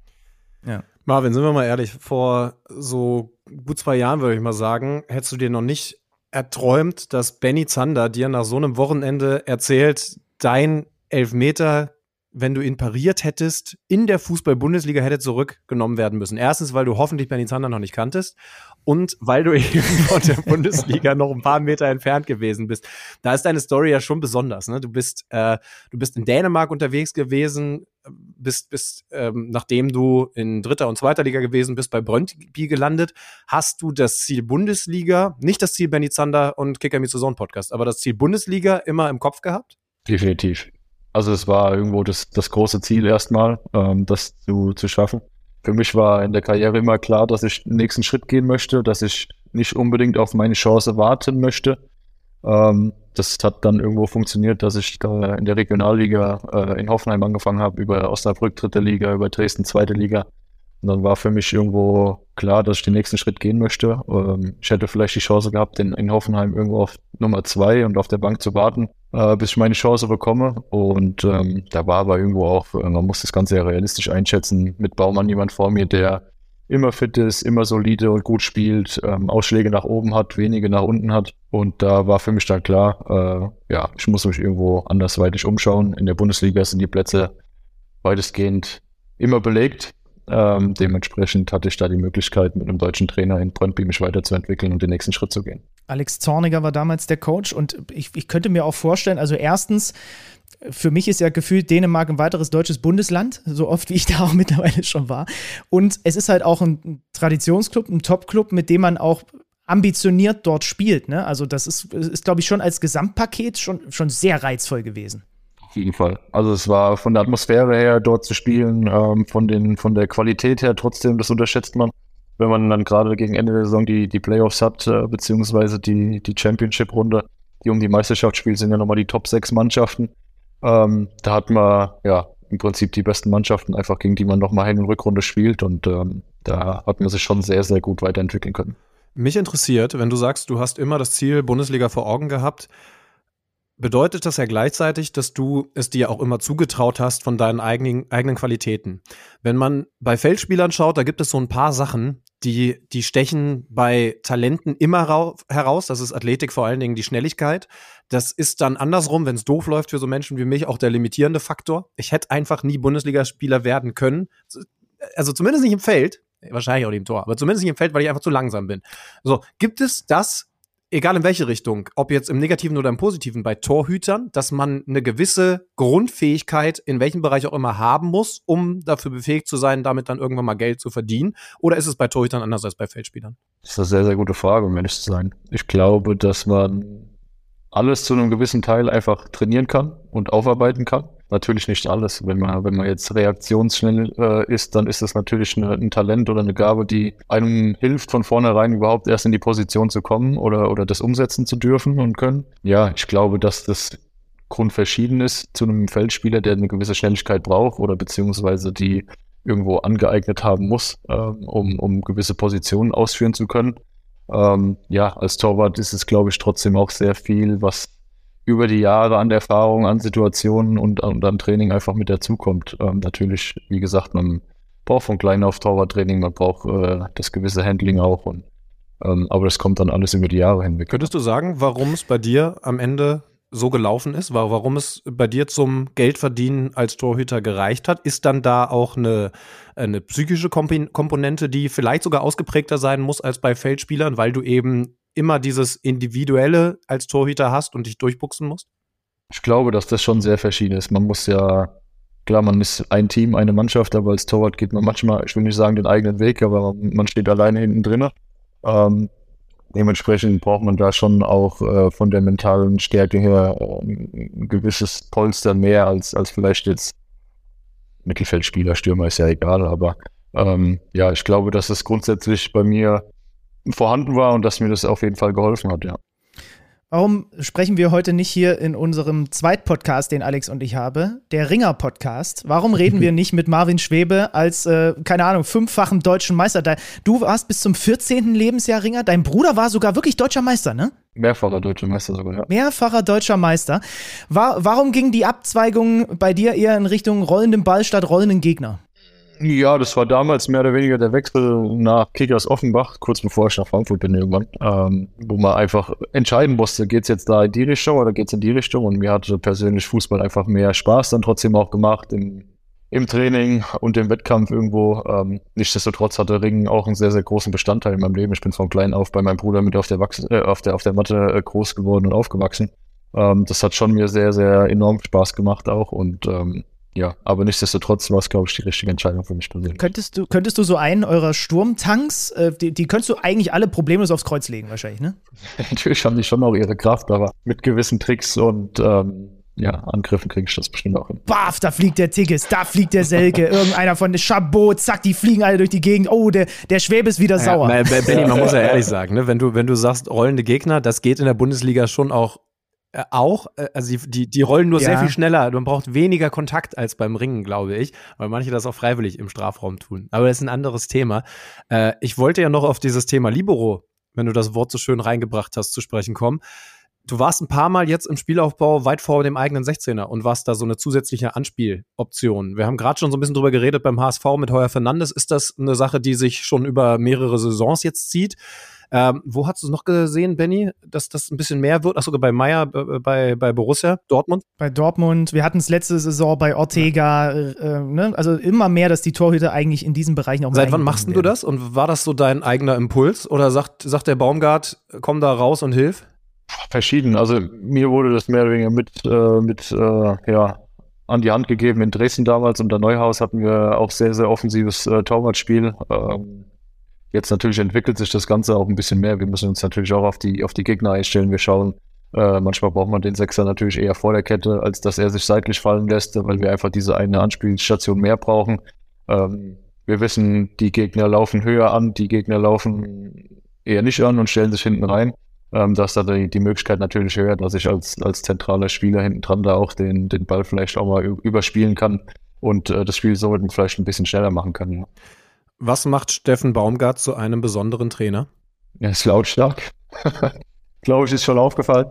Marvin, sind wir mal ehrlich, vor so gut zwei Jahren, würde ich mal sagen, hättest du dir noch nicht erträumt, dass Benny Zander dir nach so einem Wochenende erzählt, dein Elfmeter, wenn du ihn pariert hättest, in der Fußball-Bundesliga hätte zurückgenommen werden müssen. Erstens, weil du hoffentlich Benny Zander noch nicht kanntest und weil du eben von der Bundesliga noch ein paar Meter entfernt gewesen bist. Da ist deine Story ja schon besonders. Ne? Du bist, äh, du bist in Dänemark unterwegs gewesen, bist, bist ähm, nachdem du in dritter und zweiter Liga gewesen bist, bei Brøndby gelandet. Hast du das Ziel Bundesliga, nicht das Ziel Benny Zander und Kicker Me Podcast, aber das Ziel Bundesliga immer im Kopf gehabt? Definitiv. Also es war irgendwo das, das große Ziel erstmal, ähm, das zu, zu schaffen. Für mich war in der Karriere immer klar, dass ich den nächsten Schritt gehen möchte, dass ich nicht unbedingt auf meine Chance warten möchte. Ähm, das hat dann irgendwo funktioniert, dass ich da in der Regionalliga äh, in Hoffenheim angefangen habe, über Osnabrück dritte Liga, über Dresden zweite Liga. Und dann war für mich irgendwo klar, dass ich den nächsten Schritt gehen möchte. Ähm, ich hätte vielleicht die Chance gehabt, in, in Hoffenheim irgendwo auf Nummer zwei und auf der Bank zu warten, äh, bis ich meine Chance bekomme. Und ähm, da war aber irgendwo auch, äh, man muss das Ganze ja realistisch einschätzen, mit Baumann jemand vor mir, der immer fit ist, immer solide und gut spielt, ähm, Ausschläge nach oben hat, wenige nach unten hat. Und da war für mich dann klar, äh, ja, ich muss mich irgendwo andersweitig umschauen. In der Bundesliga sind die Plätze weitestgehend immer belegt. Ähm, dementsprechend hatte ich da die Möglichkeit, mit einem deutschen Trainer in Brøndby mich weiterzuentwickeln und den nächsten Schritt zu gehen. Alex Zorniger war damals der Coach und ich, ich könnte mir auch vorstellen, also erstens, für mich ist ja gefühlt Dänemark ein weiteres deutsches Bundesland, so oft wie ich da auch mittlerweile schon war. Und es ist halt auch ein Traditionsclub, ein Topclub, mit dem man auch ambitioniert dort spielt. Ne? Also das ist, ist glaube ich, schon als Gesamtpaket schon, schon sehr reizvoll gewesen. Auf jeden Fall. Also es war von der Atmosphäre her dort zu spielen, ähm, von, den, von der Qualität her trotzdem, das unterschätzt man. Wenn man dann gerade gegen Ende der Saison die, die Playoffs hat, äh, beziehungsweise die, die Championship-Runde, die um die Meisterschaft spielt, sind ja nochmal die Top 6 Mannschaften. Ähm, da hat man ja im Prinzip die besten Mannschaften einfach, gegen die man nochmal Hin- und Rückrunde spielt und ähm, da hat man sich schon sehr, sehr gut weiterentwickeln können. Mich interessiert, wenn du sagst, du hast immer das Ziel Bundesliga vor Augen gehabt, bedeutet das ja gleichzeitig, dass du es dir auch immer zugetraut hast von deinen eigenen, eigenen Qualitäten. Wenn man bei Feldspielern schaut, da gibt es so ein paar Sachen, die, die stechen bei Talenten immer rau- heraus. Das ist Athletik, vor allen Dingen die Schnelligkeit. Das ist dann andersrum, wenn es doof läuft für so Menschen wie mich, auch der limitierende Faktor. Ich hätte einfach nie Bundesligaspieler werden können. also zumindest nicht im Feld, wahrscheinlich auch nicht im Tor, aber zumindest nicht im Feld, weil ich einfach zu langsam bin. So, gibt es das egal in welche Richtung, ob jetzt im Negativen oder im Positiven, bei Torhütern, dass man eine gewisse Grundfähigkeit in welchem Bereich auch immer haben muss, um dafür befähigt zu sein, damit dann irgendwann mal Geld zu verdienen? Oder ist es bei Torhütern anders als bei Feldspielern? Das ist eine sehr, sehr gute Frage, um ehrlich zu sein. Ich glaube, dass man alles zu einem gewissen Teil einfach trainieren kann und aufarbeiten kann natürlich nicht alles. Wenn man, wenn man jetzt reaktionsschnell äh, ist, dann ist das natürlich eine, ein Talent oder eine Gabe, die einem hilft, von vornherein überhaupt erst in die Position zu kommen oder, oder das umsetzen zu dürfen und können. Ja, ich glaube, dass das grundverschieden ist zu einem Feldspieler, der eine gewisse Schnelligkeit braucht oder beziehungsweise die irgendwo angeeignet haben muss, ähm, um, um gewisse Positionen ausführen zu können. Ähm, ja, als Torwart ist es, glaube ich, trotzdem auch sehr viel, was über die Jahre an Erfahrung, an Situationen und, und an Training einfach mit dazukommt. Ähm, natürlich, wie gesagt, man braucht von klein auf Torwarttraining, man braucht äh, das gewisse Handling auch. Und, ähm, aber das kommt dann alles über die Jahre hinweg. Könntest du sagen, warum es bei dir am Ende so gelaufen ist, warum es bei dir zum Geldverdienen als Torhüter gereicht hat? Ist dann da auch eine, eine psychische Komponente, die vielleicht sogar ausgeprägter sein muss als bei Feldspielern, weil du eben immer dieses Individuelle als Torhüter hast und dich durchbuchsen musst? Ich glaube, dass das schon sehr verschieden ist. Man muss ja, klar, man ist ein Team, eine Mannschaft, aber als Torwart geht man manchmal, ich will nicht sagen den eigenen Weg, aber man steht alleine hinten drin. Ähm, dementsprechend braucht man da schon auch äh, von der mentalen Stärke her äh, ein gewisses Polster mehr als, als vielleicht jetzt Mittelfeldspieler, Stürmer ist ja egal, aber ähm, ja, ich glaube, dass es grundsätzlich bei mir vorhanden war und dass mir das auf jeden Fall geholfen hat, ja. Warum sprechen wir heute nicht hier in unserem Zweitpodcast, den Alex und ich habe, der Ringer-Podcast? Warum reden wir nicht mit Marvin Schwebe als, äh, keine Ahnung, fünffachen deutschen Meister? Du warst bis zum 14. Lebensjahr Ringer, dein Bruder war sogar wirklich deutscher Meister, ne? Mehrfacher deutscher Meister sogar, ja. Mehrfacher deutscher Meister. War, warum ging die Abzweigung bei dir eher in Richtung rollenden Ball statt rollenden Gegner? Ja, das war damals mehr oder weniger der Wechsel nach Kickers Offenbach, kurz bevor ich nach Frankfurt bin irgendwann, ähm, wo man einfach entscheiden musste, geht's jetzt da in die Richtung oder geht's in die Richtung? Und mir hatte persönlich Fußball einfach mehr Spaß dann trotzdem auch gemacht im, im Training und im Wettkampf irgendwo. Ähm, nichtsdestotrotz hatte Ringen auch einen sehr, sehr großen Bestandteil in meinem Leben. Ich bin von klein auf bei meinem Bruder mit auf der, Wachs äh, auf der, auf der Matte äh, groß geworden und aufgewachsen. Ähm, das hat schon mir sehr, sehr enorm Spaß gemacht auch und ähm, ja, aber nichtsdestotrotz war es, glaube ich, die richtige Entscheidung für mich persönlich. Könntest du, könntest du so einen eurer Sturmtanks, äh, die, die könntest du eigentlich alle problemlos aufs Kreuz legen, wahrscheinlich, ne? Natürlich haben die schon auch ihre Kraft, aber mit gewissen Tricks und ähm, ja, Angriffen kriege ich das bestimmt auch hin. Baf, da fliegt der Tigges, da fliegt der Selke, irgendeiner von der Chabot, zack, die fliegen alle durch die Gegend. Oh, der, der Schwäbe ist wieder ja, sauer. Benny, man muss ja ehrlich sagen, ne, wenn, du, wenn du sagst, rollende Gegner, das geht in der Bundesliga schon auch äh, auch, äh, also die, die, die rollen nur ja. sehr viel schneller. Man braucht weniger Kontakt als beim Ringen, glaube ich, weil manche das auch freiwillig im Strafraum tun. Aber das ist ein anderes Thema. Äh, ich wollte ja noch auf dieses Thema Libero, wenn du das Wort so schön reingebracht hast, zu sprechen kommen. Du warst ein paar Mal jetzt im Spielaufbau weit vor dem eigenen 16er und warst da so eine zusätzliche Anspieloption. Wir haben gerade schon so ein bisschen drüber geredet beim HSV mit Heuer Fernandes. Ist das eine Sache, die sich schon über mehrere Saisons jetzt zieht? Ähm, wo hast du es noch gesehen, Benny, dass das ein bisschen mehr wird? Ach sogar bei Meier, äh, bei, bei Borussia, Dortmund? Bei Dortmund. Wir hatten es letzte Saison bei Ortega. Ja. Äh, ne? Also immer mehr, dass die Torhüter eigentlich in diesen Bereichen auch Seit wann machst werden. du das? Und war das so dein eigener Impuls? Oder sagt, sagt der Baumgart, komm da raus und hilf? Verschieden. Also mir wurde das mehr oder weniger mit, äh, mit äh, ja, an die Hand gegeben in Dresden damals. Unter Neuhaus hatten wir auch sehr, sehr offensives äh, Torwartspiel. Ähm, Jetzt natürlich entwickelt sich das Ganze auch ein bisschen mehr. Wir müssen uns natürlich auch auf die, auf die Gegner einstellen. Wir schauen, äh, manchmal braucht man den Sechser natürlich eher vor der Kette, als dass er sich seitlich fallen lässt, weil wir einfach diese eine Anspielstation mehr brauchen. Ähm, wir wissen, die Gegner laufen höher an, die Gegner laufen eher nicht an und stellen sich hinten rein. Ähm, da ist da die, die Möglichkeit natürlich höher, dass ich als, als zentraler Spieler hinten dran da auch den, den Ball vielleicht auch mal überspielen kann und äh, das Spiel somit vielleicht ein bisschen schneller machen kann. Ja. Was macht Steffen Baumgart zu einem besonderen Trainer? Er ist lautstark. Glaube ich, ist schon aufgefallen.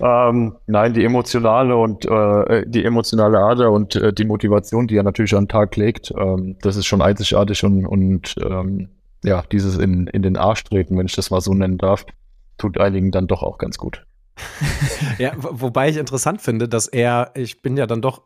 Ähm, nein, die emotionale und äh, die emotionale Ader und äh, die Motivation, die er natürlich an den Tag legt, ähm, das ist schon einzigartig und, und ähm, ja, dieses in, in den Arsch treten, wenn ich das mal so nennen darf, tut einigen dann doch auch ganz gut. ja, wobei ich interessant finde, dass er, ich bin ja dann doch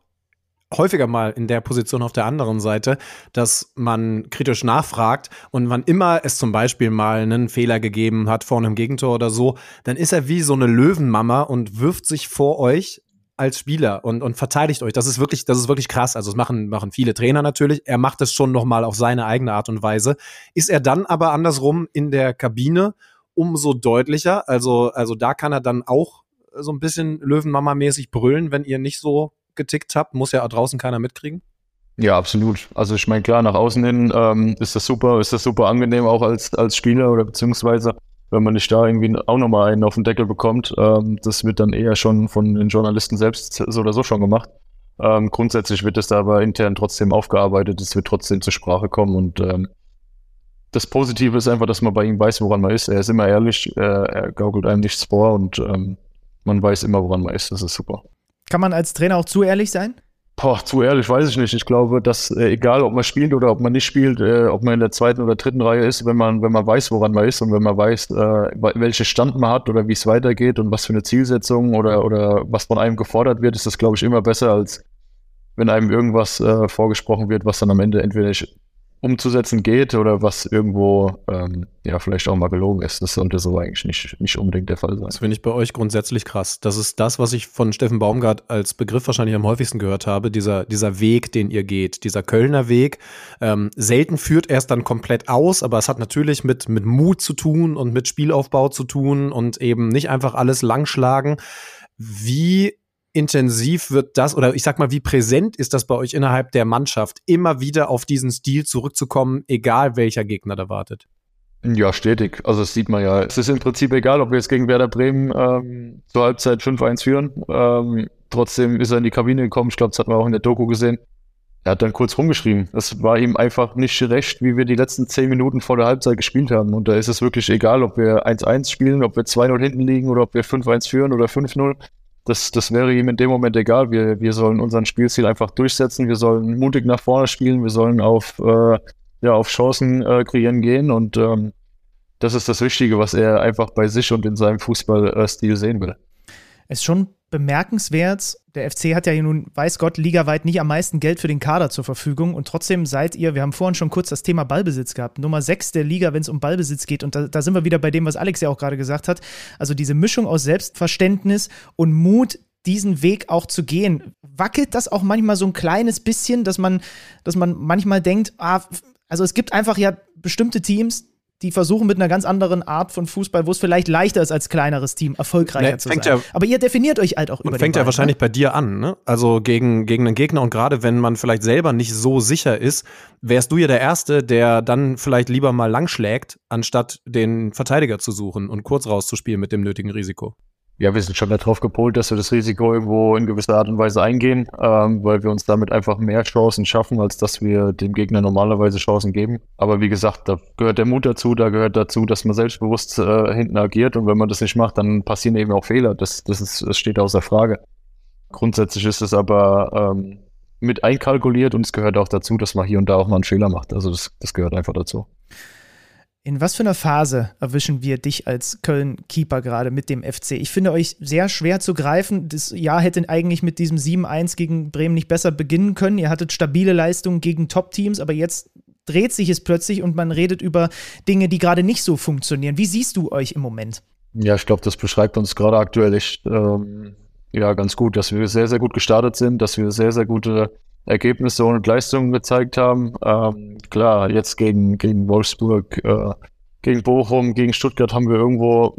häufiger mal in der Position auf der anderen Seite, dass man kritisch nachfragt und wann immer es zum Beispiel mal einen Fehler gegeben hat vor einem Gegentor oder so, dann ist er wie so eine Löwenmama und wirft sich vor euch als Spieler und, und verteidigt euch. Das ist wirklich, das ist wirklich krass. Also das machen, machen viele Trainer natürlich. Er macht es schon nochmal auf seine eigene Art und Weise. Ist er dann aber andersrum in der Kabine umso deutlicher? Also, also da kann er dann auch so ein bisschen Löwenmama-mäßig brüllen, wenn ihr nicht so getickt habt. Muss ja draußen keiner mitkriegen. Ja, absolut. Also ich meine, klar, nach außen hin ähm, ist das super, ist das super angenehm auch als, als Spieler oder beziehungsweise wenn man nicht da irgendwie auch nochmal einen auf den Deckel bekommt. Ähm, das wird dann eher schon von den Journalisten selbst so oder so schon gemacht. Ähm, grundsätzlich wird es da aber intern trotzdem aufgearbeitet, es wird trotzdem zur Sprache kommen und ähm, das Positive ist einfach, dass man bei ihm weiß, woran man ist. Er ist immer ehrlich, äh, er gaukelt einem nichts vor und ähm, man weiß immer, woran man ist. Das ist super. Kann man als Trainer auch zu ehrlich sein? Boah, zu ehrlich weiß ich nicht. Ich glaube, dass äh, egal, ob man spielt oder ob man nicht spielt, äh, ob man in der zweiten oder dritten Reihe ist, wenn man, wenn man weiß, woran man ist und wenn man weiß, äh, welche Stand man hat oder wie es weitergeht und was für eine Zielsetzung oder, oder was von einem gefordert wird, ist das, glaube ich, immer besser, als wenn einem irgendwas äh, vorgesprochen wird, was dann am Ende entweder nicht umzusetzen geht oder was irgendwo ähm, ja vielleicht auch mal gelogen ist. Das sollte so eigentlich nicht, nicht unbedingt der Fall sein. Das finde ich bei euch grundsätzlich krass. Das ist das, was ich von Steffen Baumgart als Begriff wahrscheinlich am häufigsten gehört habe, dieser, dieser Weg, den ihr geht, dieser Kölner Weg. Ähm, selten führt er es dann komplett aus, aber es hat natürlich mit, mit Mut zu tun und mit Spielaufbau zu tun und eben nicht einfach alles langschlagen. Wie intensiv wird das oder ich sag mal, wie präsent ist das bei euch innerhalb der Mannschaft, immer wieder auf diesen Stil zurückzukommen, egal welcher Gegner da wartet? Ja, stetig. Also das sieht man ja. Es ist im Prinzip egal, ob wir jetzt gegen Werder Bremen ähm, zur Halbzeit 5-1 führen. Ähm, trotzdem ist er in die Kabine gekommen. Ich glaube, das hat man auch in der Doku gesehen. Er hat dann kurz rumgeschrieben. Es war ihm einfach nicht recht, wie wir die letzten zehn Minuten vor der Halbzeit gespielt haben. Und da ist es wirklich egal, ob wir 1-1 spielen, ob wir 2-0 hinten liegen oder ob wir 5-1 führen oder 5-0 das, das wäre ihm in dem Moment egal. Wir, wir sollen unseren Spielstil einfach durchsetzen. Wir sollen mutig nach vorne spielen. Wir sollen auf, äh, ja, auf Chancen äh, kreieren gehen. Und ähm, das ist das Wichtige, was er einfach bei sich und in seinem Fußballstil sehen will. Es ist schon bemerkenswert. Der FC hat ja nun, weiß Gott, ligaweit nicht am meisten Geld für den Kader zur Verfügung und trotzdem seid ihr, wir haben vorhin schon kurz das Thema Ballbesitz gehabt, Nummer 6 der Liga, wenn es um Ballbesitz geht und da, da, sind wir wieder bei dem, was Alex ja auch gerade gesagt hat. Also diese Mischung aus Selbstverständnis und Mut, diesen Weg auch zu gehen. Wackelt das auch manchmal so ein kleines bisschen, dass man, dass man manchmal denkt, ah, also es gibt einfach ja bestimmte Teams, die versuchen mit einer ganz anderen Art von Fußball, wo es vielleicht leichter ist, als kleineres Team erfolgreicher nee, zu sein. Ja, Aber ihr definiert euch halt auch über und fängt ja Ball, wahrscheinlich ne? bei dir an, ne? Also gegen, gegen einen Gegner und gerade wenn man vielleicht selber nicht so sicher ist, wärst du ja der Erste, der dann vielleicht lieber mal langschlägt, anstatt den Verteidiger zu suchen und kurz rauszuspielen mit dem nötigen Risiko ja, wir sind schon darauf gepolt, dass wir das Risiko irgendwo in gewisser Art und Weise eingehen, ähm, weil wir uns damit einfach mehr Chancen schaffen, als dass wir dem Gegner normalerweise Chancen geben. Aber wie gesagt, da gehört der Mut dazu, da gehört dazu, dass man selbstbewusst äh, hinten agiert und wenn man das nicht macht, dann passieren eben auch Fehler. Das, das, ist, das steht außer Frage. Grundsätzlich ist es aber ähm, mit einkalkuliert und es gehört auch dazu, dass man hier und da auch mal einen Fehler macht. Also das, das gehört einfach dazu. In was für einer Phase erwischen wir dich als Köln-Keeper gerade mit dem FC? Ich finde euch sehr schwer zu greifen. Das Jahr hätte eigentlich mit diesem 7-1 gegen Bremen nicht besser beginnen können. Ihr hattet stabile Leistungen gegen Top-Teams, aber jetzt dreht sich es plötzlich und man redet über Dinge, die gerade nicht so funktionieren. Wie siehst du euch im Moment? Ja, ich glaube, das beschreibt uns gerade aktuell echt ähm, ja, ganz gut, dass wir sehr, sehr gut gestartet sind, dass wir sehr, sehr gute Ergebnisse und Leistungen gezeigt haben. Ähm, klar, jetzt gegen, gegen Wolfsburg, äh, gegen Bochum, gegen Stuttgart haben wir irgendwo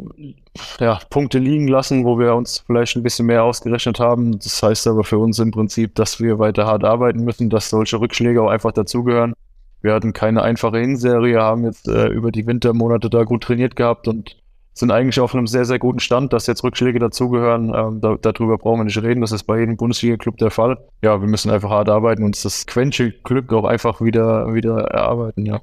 ja, Punkte liegen lassen, wo wir uns vielleicht ein bisschen mehr ausgerechnet haben. Das heißt aber für uns im Prinzip, dass wir weiter hart arbeiten müssen, dass solche Rückschläge auch einfach dazugehören. Wir hatten keine einfache Hinserie, haben jetzt äh, über die Wintermonate da gut trainiert gehabt und sind eigentlich auf einem sehr, sehr guten Stand, dass jetzt Rückschläge dazugehören. Ähm, da, darüber brauchen wir nicht reden. Das ist bei jedem Bundesliga-Club der Fall. Ja, wir müssen einfach hart arbeiten und das Quäntchen-Glück auch einfach wieder, wieder erarbeiten, ja.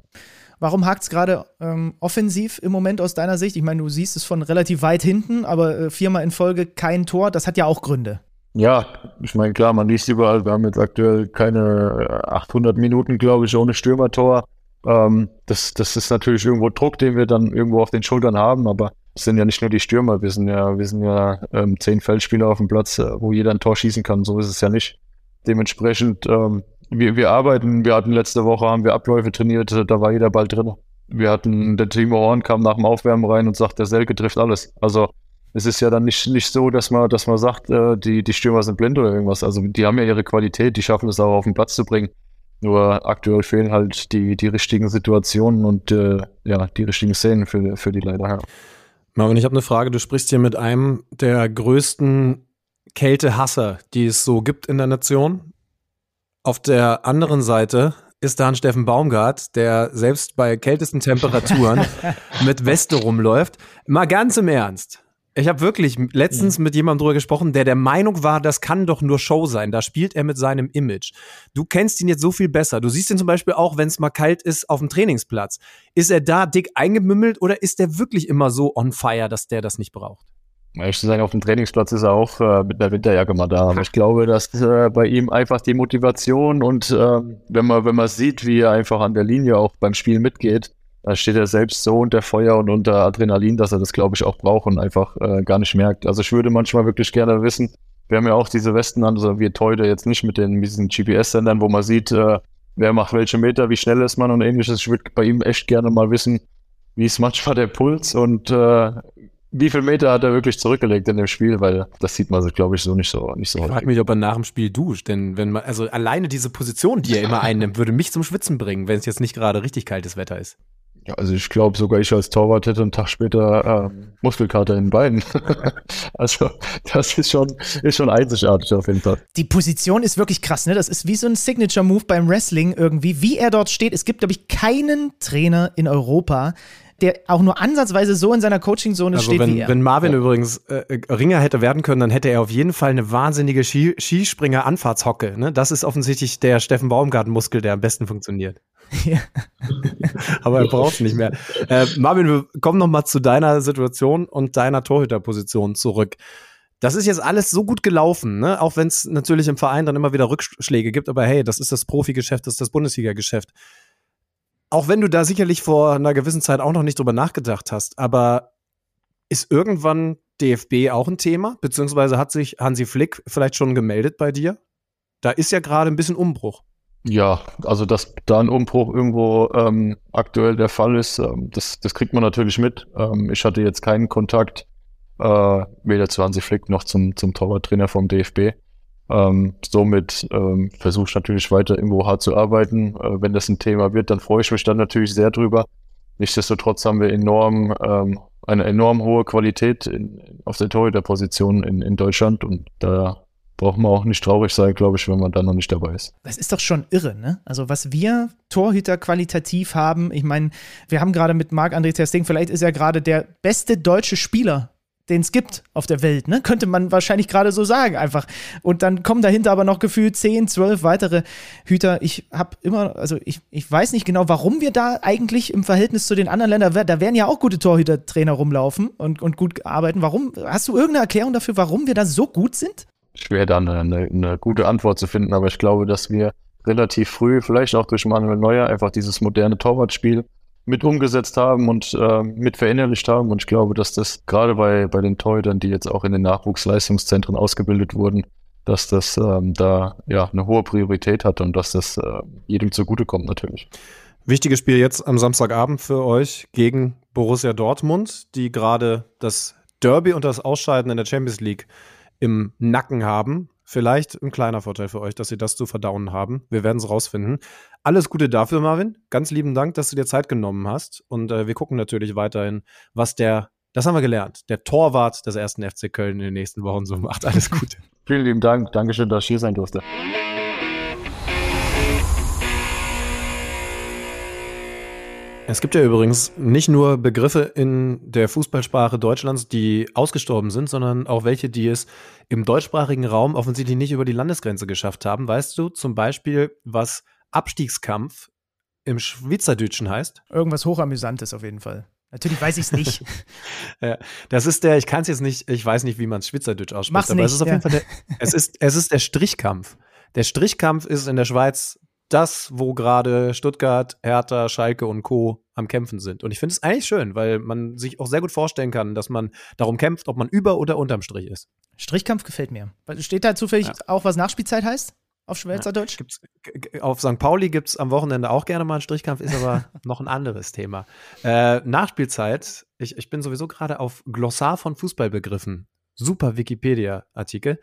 Warum hakt es gerade ähm, offensiv im Moment aus deiner Sicht? Ich meine, du siehst es von relativ weit hinten, aber äh, viermal in Folge kein Tor, das hat ja auch Gründe. Ja, ich meine, klar, man liest überall, wir haben jetzt aktuell keine 800 Minuten, glaube ich, ohne Stürmertor. Ähm, das, das ist natürlich irgendwo Druck, den wir dann irgendwo auf den Schultern haben, aber sind ja nicht nur die Stürmer, wir sind ja, wir sind ja ähm, zehn Feldspieler auf dem Platz, äh, wo jeder ein Tor schießen kann. So ist es ja nicht. Dementsprechend, ähm, wir, wir arbeiten, wir hatten letzte Woche, haben wir Abläufe trainiert, da war jeder bald drin. Wir hatten, der Timo Horn kam nach dem Aufwärmen rein und sagt, der Selke trifft alles. Also es ist ja dann nicht, nicht so, dass man, dass man sagt, äh, die, die Stürmer sind blind oder irgendwas. Also die haben ja ihre Qualität, die schaffen es auch auf den Platz zu bringen. Nur aktuell fehlen halt die, die richtigen Situationen und äh, ja, die richtigen Szenen für, für die leider. Marvin, ich habe eine Frage. Du sprichst hier mit einem der größten Kältehasser, die es so gibt in der Nation. Auf der anderen Seite ist da ein Steffen Baumgart, der selbst bei kältesten Temperaturen mit Weste rumläuft. Mal ganz im Ernst. Ich habe wirklich letztens mit jemandem drüber gesprochen, der der Meinung war, das kann doch nur Show sein. Da spielt er mit seinem Image. Du kennst ihn jetzt so viel besser. Du siehst ihn zum Beispiel auch, wenn es mal kalt ist, auf dem Trainingsplatz. Ist er da dick eingemümmelt oder ist er wirklich immer so on fire, dass der das nicht braucht? Ich zu sagen, auf dem Trainingsplatz ist er auch äh, mit einer Winterjacke mal da. Aber ich glaube, dass äh, bei ihm einfach die Motivation und äh, wenn man wenn man sieht, wie er einfach an der Linie auch beim Spiel mitgeht, da steht er selbst so unter Feuer und unter Adrenalin, dass er das, glaube ich, auch braucht und einfach äh, gar nicht merkt. Also ich würde manchmal wirklich gerne wissen, wir haben ja auch diese Westen an, also wir heute jetzt nicht mit den mit diesen GPS-Sendern, wo man sieht, äh, wer macht welche Meter, wie schnell ist man und ähnliches. Ich würde bei ihm echt gerne mal wissen, wie ist manchmal der Puls und äh, wie viel Meter hat er wirklich zurückgelegt in dem Spiel, weil das sieht man glaube ich, so nicht so nicht so Ich frage mich, ob er nach dem Spiel duscht, denn wenn man, also alleine diese Position, die er immer einnimmt, würde mich zum Schwitzen bringen, wenn es jetzt nicht gerade richtig kaltes Wetter ist. Ja, also ich glaube sogar ich als Torwart hätte einen Tag später äh, Muskelkater in den Beinen. also das ist schon, ist schon einzigartig auf jeden Fall. Die Position ist wirklich krass, ne? Das ist wie so ein Signature-Move beim Wrestling irgendwie, wie er dort steht. Es gibt, glaube ich, keinen Trainer in Europa, der auch nur ansatzweise so in seiner Coaching-Zone also steht wenn, wie er. Wenn Marvin ja. übrigens äh, Ringer hätte werden können, dann hätte er auf jeden Fall eine wahnsinnige Ski Skispringer-Anfahrtshocke. Ne? Das ist offensichtlich der Steffen Baumgarten-Muskel, der am besten funktioniert. Ja. Aber er braucht es nicht mehr. Äh, Marvin, wir kommen noch mal zu deiner Situation und deiner Torhüterposition zurück. Das ist jetzt alles so gut gelaufen, ne? auch wenn es natürlich im Verein dann immer wieder Rückschläge gibt. Aber hey, das ist das Profigeschäft, das ist das Bundesliga-Geschäft. Auch wenn du da sicherlich vor einer gewissen Zeit auch noch nicht drüber nachgedacht hast, aber ist irgendwann DFB auch ein Thema? Beziehungsweise hat sich Hansi Flick vielleicht schon gemeldet bei dir? Da ist ja gerade ein bisschen Umbruch. Ja, also dass da ein Umbruch irgendwo ähm, aktuell der Fall ist, ähm, das, das kriegt man natürlich mit. Ähm, ich hatte jetzt keinen Kontakt, äh, weder zu Hansi Flick noch zum, zum Torwarttrainer vom DFB. Ähm, somit ähm, versuche ich natürlich weiter irgendwo hart zu arbeiten. Äh, wenn das ein Thema wird, dann freue ich mich dann natürlich sehr drüber. Nichtsdestotrotz haben wir enorm ähm, eine enorm hohe Qualität in, auf der Torhüterposition in, in Deutschland und da braucht man auch nicht traurig sein, glaube ich, wenn man da noch nicht dabei ist. Das ist doch schon irre, ne? Also was wir Torhüter qualitativ haben, ich meine, wir haben gerade mit Marc-André Testing, vielleicht ist er gerade der beste deutsche Spieler den es gibt auf der Welt, ne? Könnte man wahrscheinlich gerade so sagen, einfach. Und dann kommen dahinter aber noch gefühlt 10, 12 weitere Hüter. Ich habe immer, also ich, ich weiß nicht genau, warum wir da eigentlich im Verhältnis zu den anderen Ländern, da werden ja auch gute Torhütertrainer rumlaufen und, und gut arbeiten. Warum? Hast du irgendeine Erklärung dafür, warum wir da so gut sind? Schwer da eine, eine, gute Antwort zu finden, aber ich glaube, dass wir relativ früh, vielleicht auch durch Manuel Neuer, einfach dieses moderne Torwartspiel mit umgesetzt haben und äh, mit verinnerlicht haben. Und ich glaube, dass das gerade bei, bei den Torhütern, die jetzt auch in den Nachwuchsleistungszentren ausgebildet wurden, dass das ähm, da ja eine hohe Priorität hat und dass das äh, jedem zugutekommt natürlich. Wichtiges Spiel jetzt am Samstagabend für euch gegen Borussia Dortmund, die gerade das Derby und das Ausscheiden in der Champions League im Nacken haben. Vielleicht ein kleiner Vorteil für euch, dass sie das zu verdauen haben. Wir werden es rausfinden. Alles Gute dafür, Marvin. Ganz lieben Dank, dass du dir Zeit genommen hast. Und äh, wir gucken natürlich weiterhin, was der, das haben wir gelernt, der Torwart des ersten FC Köln in den nächsten Wochen so macht. Alles Gute. Vielen lieben Dank. Dankeschön, dass ich hier sein durfte. Es gibt ja übrigens nicht nur Begriffe in der Fußballsprache Deutschlands, die ausgestorben sind, sondern auch welche, die es im deutschsprachigen Raum offensichtlich nicht über die Landesgrenze geschafft haben. Weißt du zum Beispiel, was Abstiegskampf im Schweizerdeutschen heißt? Irgendwas Hochamüsantes auf jeden Fall. Natürlich weiß ich es nicht. ja, das ist der, ich kann es jetzt nicht, ich weiß nicht, wie man es Schweizerdeutsch ausspricht, Mach's aber nicht, es ist auf ja. jeden Fall der, es ist, es ist der Strichkampf. Der Strichkampf ist in der Schweiz das, wo gerade Stuttgart, Hertha, Schalke und Co. am Kämpfen sind. Und ich finde es eigentlich schön, weil man sich auch sehr gut vorstellen kann, dass man darum kämpft, ob man über oder unterm Strich ist. Strichkampf gefällt mir. Steht da zufällig Ja. auch, was Nachspielzeit heißt? auf Schweizerdeutsch? Gibt's, auf St. Pauli gibt es am Wochenende auch gerne mal einen Strichkampf, ist aber noch ein anderes Thema. Äh, Nachspielzeit, ich, ich bin sowieso gerade auf Glossar von Fußballbegriffen. Super Wikipedia-Artikel.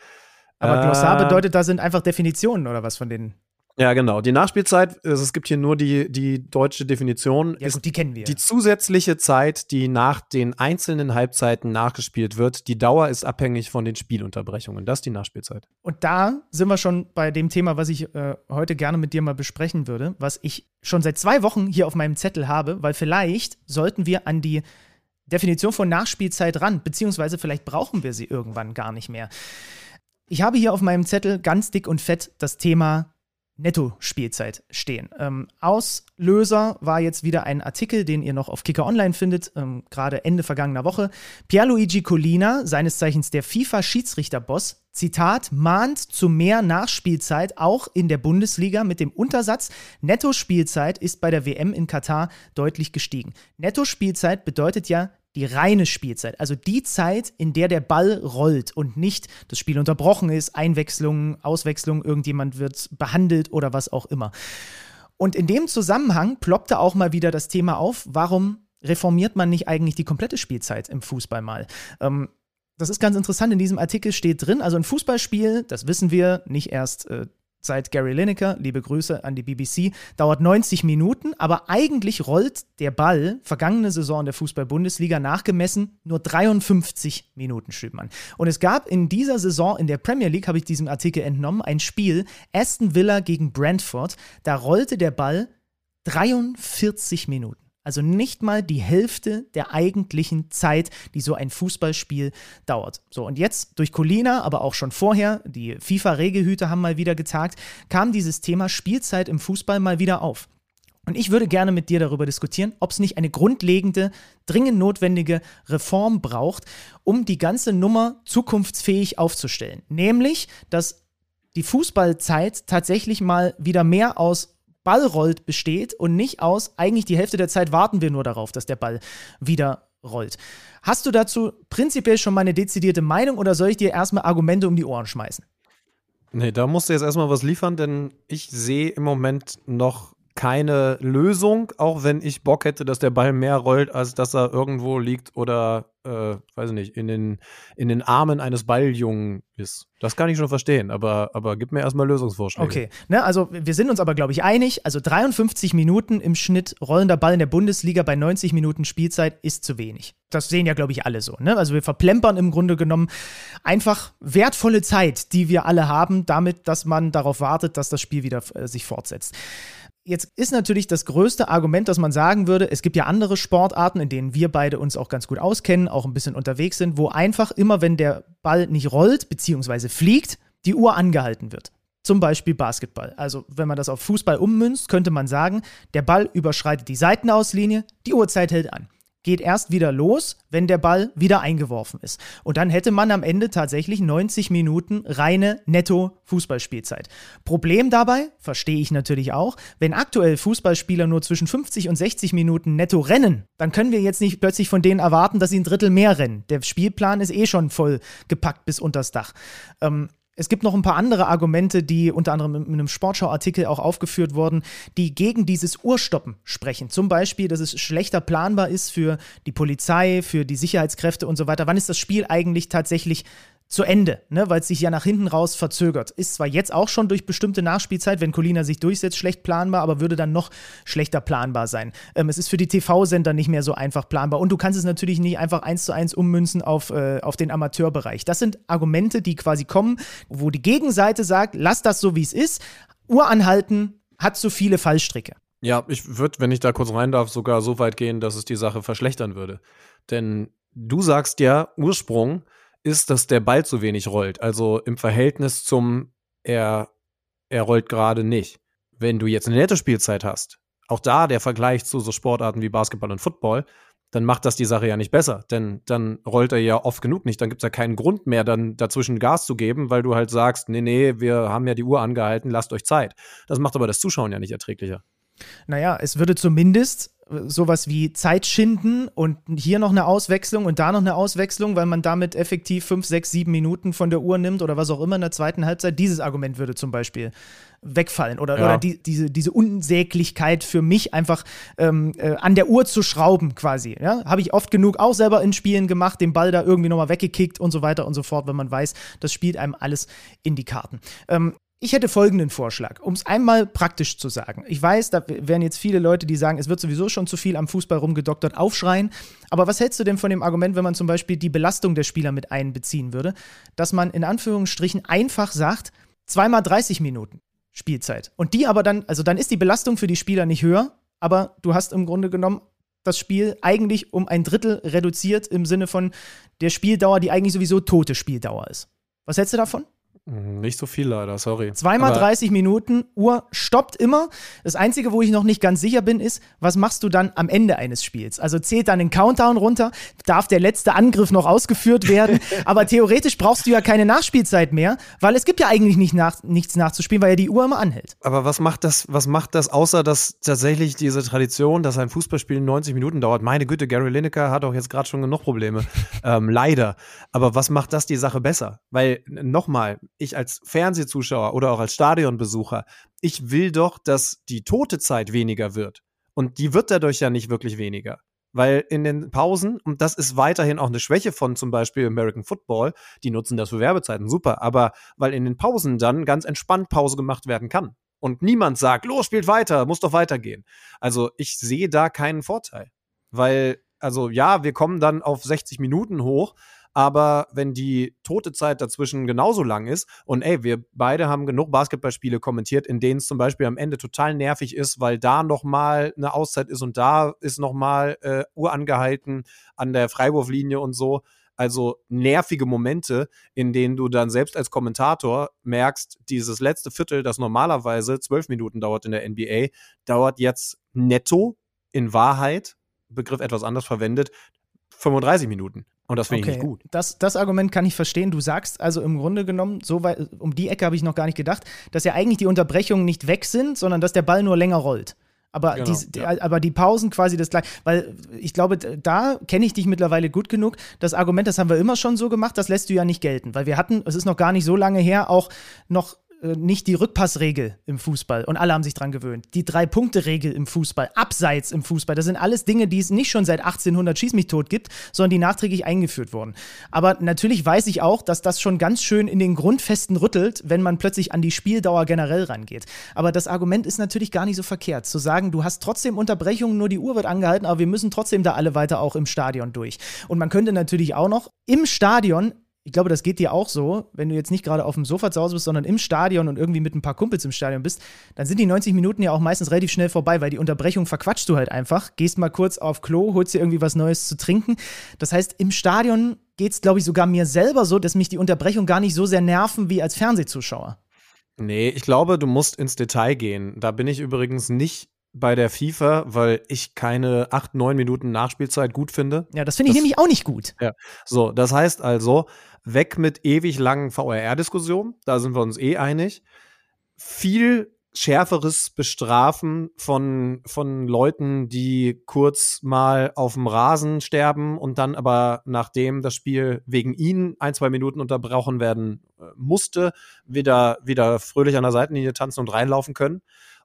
Aber Glossar Äh, bedeutet, da sind einfach Definitionen oder was von denen? Ja, genau. Die Nachspielzeit, also es gibt hier nur die, die deutsche Definition, Ja, ist gut, die kennen wir. die zusätzliche Zeit, die nach den einzelnen Halbzeiten nachgespielt wird. Die Dauer ist abhängig von den Spielunterbrechungen. Das ist die Nachspielzeit. Und da sind wir schon bei dem Thema, was ich äh, heute gerne mit dir mal besprechen würde, was ich schon seit zwei Wochen hier auf meinem Zettel habe, weil vielleicht sollten wir an die Definition von Nachspielzeit ran, beziehungsweise vielleicht brauchen wir sie irgendwann gar nicht mehr. Ich habe hier auf meinem Zettel ganz dick und fett das Thema Netto-Spielzeit stehen. Ähm, Auslöser war jetzt wieder ein Artikel, den ihr noch auf Kicker Online findet, ähm, gerade Ende vergangener Woche. Pierluigi Collina, seines Zeichens der FIFA-Schiedsrichterboss, Zitat, mahnt zu mehr Nachspielzeit auch in der Bundesliga mit dem Untersatz, Netto-Spielzeit ist bei der WM in Katar deutlich gestiegen. Netto-Spielzeit bedeutet ja die reine Spielzeit, also die Zeit, in der der Ball rollt und nicht das Spiel unterbrochen ist, Einwechslung, Auswechslung, irgendjemand wird behandelt oder was auch immer. Und in dem Zusammenhang ploppte auch mal wieder das Thema auf, warum reformiert man nicht eigentlich die komplette Spielzeit im Fußball mal? Ähm, das ist ganz interessant, in diesem Artikel steht drin, also ein Fußballspiel, das wissen wir, nicht erst äh, seit Gary Lineker, liebe Grüße an die BBC, dauert 90 Minuten, aber eigentlich rollt der Ball, vergangene Saison der Fußball-Bundesliga nachgemessen, nur 53 Minuten, schrieb man. Und es gab in dieser Saison in der Premier League, habe ich diesem Artikel entnommen, ein Spiel, Aston Villa gegen Brentford, da rollte der Ball 43 Minuten. Also nicht mal die Hälfte der eigentlichen Zeit, die so ein Fußballspiel dauert. So, und jetzt durch Colina, aber auch schon vorher, die FIFA-Regelhüter haben mal wieder getagt, kam dieses Thema Spielzeit im Fußball mal wieder auf. Und ich würde gerne mit dir darüber diskutieren, ob es nicht eine grundlegende, dringend notwendige Reform braucht, um die ganze Nummer zukunftsfähig aufzustellen. Nämlich, dass die Fußballzeit tatsächlich mal wieder mehr aus Ball rollt besteht und nicht aus, eigentlich die Hälfte der Zeit warten wir nur darauf, dass der Ball wieder rollt. Hast du dazu prinzipiell schon mal eine dezidierte Meinung oder soll ich dir erstmal Argumente um die Ohren schmeißen? Nee, da musst du jetzt erstmal was liefern, denn ich sehe im Moment noch keine Lösung, auch wenn ich Bock hätte, dass der Ball mehr rollt, als dass er irgendwo liegt oder, äh, weiß ich nicht, in den, in den Armen eines Balljungen ist. Das kann ich schon verstehen, aber, aber gib mir erstmal Lösungsvorschläge. Okay, ne, also wir sind uns aber, glaube ich, einig. Also 53 Minuten im Schnitt rollender Ball in der Bundesliga bei 90 Minuten Spielzeit ist zu wenig. Das sehen ja, glaube ich, alle so. Ne? Also wir verplempern im Grunde genommen einfach wertvolle Zeit, die wir alle haben, damit, dass man darauf wartet, dass das Spiel wieder äh, sich fortsetzt. Jetzt ist natürlich das größte Argument, dass man sagen würde, es gibt ja andere Sportarten, in denen wir beide uns auch ganz gut auskennen, auch ein bisschen unterwegs sind, wo einfach immer, wenn der Ball nicht rollt bzw. fliegt, die Uhr angehalten wird. Zum Beispiel Basketball. Also, wenn man das auf Fußball ummünzt, könnte man sagen, der Ball überschreitet die Seitenauslinie, die Uhrzeit hält an. Geht erst wieder los, wenn der Ball wieder eingeworfen ist. Und dann hätte man am Ende tatsächlich 90 Minuten reine Netto-Fußballspielzeit. Problem dabei, verstehe ich natürlich auch, wenn aktuell Fußballspieler nur zwischen 50 und 60 Minuten netto rennen, dann können wir jetzt nicht plötzlich von denen erwarten, dass sie ein Drittel mehr rennen. Der Spielplan ist eh schon voll gepackt bis unters Dach. Ähm, es gibt noch ein paar andere Argumente, die unter anderem in einem Sportschau-Artikel auch aufgeführt wurden, die gegen dieses Urstoppen sprechen. Zum Beispiel, dass es schlechter planbar ist für die Polizei, für die Sicherheitskräfte und so weiter. Wann ist das Spiel eigentlich tatsächlich zu Ende, ne, weil es sich ja nach hinten raus verzögert. Ist zwar jetzt auch schon durch bestimmte Nachspielzeit, wenn Colina sich durchsetzt, schlecht planbar, aber würde dann noch schlechter planbar sein. Ähm, es ist für die TV-Sender nicht mehr so einfach planbar und du kannst es natürlich nicht einfach eins zu eins ummünzen auf, äh, auf den Amateurbereich. Das sind Argumente, die quasi kommen, wo die Gegenseite sagt, lass das so, wie es ist. Uhr anhalten hat zu viele Fallstricke. Ja, ich würde, wenn ich da kurz rein darf, sogar so weit gehen, dass es die Sache verschlechtern würde. Denn du sagst ja, Ursprung ist, dass der Ball zu wenig rollt. Also im Verhältnis zum er, er rollt gerade nicht. Wenn du jetzt eine nette Spielzeit hast, auch da der Vergleich zu so Sportarten wie Basketball und Football, dann macht das die Sache ja nicht besser. Denn dann rollt er ja oft genug nicht. Dann gibt es ja keinen Grund mehr, dann dazwischen Gas zu geben, weil du halt sagst, nee, nee, wir haben ja die Uhr angehalten, lasst euch Zeit. Das macht aber das Zuschauen ja nicht erträglicher. Naja, es würde zumindest äh, sowas wie Zeit schinden und hier noch eine Auswechslung und da noch eine Auswechslung, weil man damit effektiv fünf, sechs, sieben Minuten von der Uhr nimmt oder was auch immer in der zweiten Halbzeit. Dieses Argument würde zum Beispiel wegfallen oder, Ja. oder die, diese, diese Unsäglichkeit für mich einfach ähm, äh, an der Uhr zu schrauben quasi. Ja? Habe ich oft genug auch selber in Spielen gemacht, den Ball da irgendwie nochmal weggekickt und so weiter und so fort, wenn man weiß, das spielt einem alles in die Karten. Ähm, ich hätte folgenden Vorschlag, um es einmal praktisch zu sagen. Ich weiß, da werden jetzt viele Leute, die sagen, es wird sowieso schon zu viel am Fußball rumgedoktert, aufschreien. Aber was hältst du denn von dem Argument, wenn man zum Beispiel die Belastung der Spieler mit einbeziehen würde, dass man in Anführungsstrichen einfach sagt, zweimal 30 Minuten Spielzeit. Und die aber dann, also dann ist die Belastung für die Spieler nicht höher, aber du hast im Grunde genommen das Spiel eigentlich um ein Drittel reduziert im Sinne von der Spieldauer, die eigentlich sowieso tote Spieldauer ist. Was hältst du davon? Hm, Nicht so viel leider, sorry. Zweimal Aber 30 Minuten, Uhr stoppt immer. Das Einzige, wo ich noch nicht ganz sicher bin, ist, was machst du dann am Ende eines Spiels? Also zählt dann ein Countdown runter, darf der letzte Angriff noch ausgeführt werden, aber theoretisch brauchst du ja keine Nachspielzeit mehr, weil es gibt ja eigentlich nicht nach, nichts nachzuspielen, weil ja die Uhr immer anhält. Aber was macht das, was macht das, außer dass tatsächlich diese Tradition, dass ein Fußballspiel 90 Minuten dauert? Meine Güte, Gary Lineker hat auch jetzt gerade schon genug Probleme. ähm, leider. Aber was macht das die Sache besser? Weil, nochmal, ich als Fernsehzuschauer oder auch als Stadionbesucher, ich will doch, dass die tote Zeit weniger wird. Und die wird dadurch ja nicht wirklich weniger. Weil in den Pausen, und das ist weiterhin auch eine Schwäche von zum Beispiel American Football, die nutzen das für Werbezeiten, super, aber weil in den Pausen dann ganz entspannt Pause gemacht werden kann. Und niemand sagt, los, spielt weiter, muss doch weitergehen. Also ich sehe da keinen Vorteil. Weil, also ja, wir kommen dann auf 60 Minuten hoch, aber wenn die tote Zeit dazwischen genauso lang ist und ey, wir beide haben genug Basketballspiele kommentiert, in denen es zum Beispiel am Ende total nervig ist, weil da nochmal eine Auszeit ist und da ist nochmal äh, Uhr angehalten an der Freiwurflinie und so. Also nervige Momente, in denen du dann selbst als Kommentator merkst, dieses letzte Viertel, das normalerweise zwölf Minuten dauert in der NBA, dauert jetzt netto in Wahrheit, Begriff etwas anders verwendet, 35 Minuten. Und das finde ich nicht gut. Das, das Argument kann ich verstehen. Du sagst also im Grunde genommen, so weit, um die Ecke habe ich noch gar nicht gedacht, dass ja eigentlich die Unterbrechungen nicht weg sind, sondern dass der Ball nur länger rollt. Aber, Genau, die, ja. aber die Pausen quasi das gleiche. Weil ich glaube, da kenne ich dich mittlerweile gut genug. Das Argument, das haben wir immer schon so gemacht, das lässt du ja nicht gelten. Weil wir hatten, es ist noch gar nicht so lange her, auch noch äh, nicht die Rückpassregel im Fußball und alle haben sich dran gewöhnt. Die Drei-Punkte-Regel im Fußball, Abseits im Fußball, das sind alles Dinge, die es nicht schon seit 1800 Schieß mich tot gibt, sondern die nachträglich eingeführt wurden. Aber natürlich weiß ich auch, dass das schon ganz schön in den Grundfesten rüttelt, wenn man plötzlich an die Spieldauer generell rangeht. Aber das Argument ist natürlich gar nicht so verkehrt, zu sagen, du hast trotzdem Unterbrechungen, nur die Uhr wird angehalten, aber wir müssen trotzdem da alle weiter auch im Stadion durch. Und man könnte natürlich auch noch im Stadion ich glaube, das geht dir auch so, wenn du jetzt nicht gerade auf dem Sofa zu Hause bist, sondern im Stadion und irgendwie mit ein paar Kumpels im Stadion bist, dann sind die 90 Minuten ja auch meistens relativ schnell vorbei, weil die Unterbrechung verquatschst du halt einfach, gehst mal kurz auf Klo, holst dir irgendwie was Neues zu trinken. Das heißt, im Stadion geht es, glaube ich, sogar mir selber so, dass mich die Unterbrechung gar nicht so sehr nerven wie als Fernsehzuschauer. Nee, ich glaube, du musst ins Detail gehen. Da bin ich übrigens nicht bei der FIFA, weil ich keine 8, 9 Minuten Nachspielzeit gut finde. Ja, das finde ich Das- nämlich auch nicht gut. Ja, so, das heißt also, weg mit ewig langen VRR-Diskussionen, da sind wir uns eh einig. Viel schärferes Bestrafen von, von Leuten, die kurz mal auf dem Rasen sterben und dann aber, nachdem das Spiel wegen ihnen ein, zwei Minuten unterbrochen werden äh, musste, wieder, wieder fröhlich an der Seitenlinie tanzen und reinlaufen können.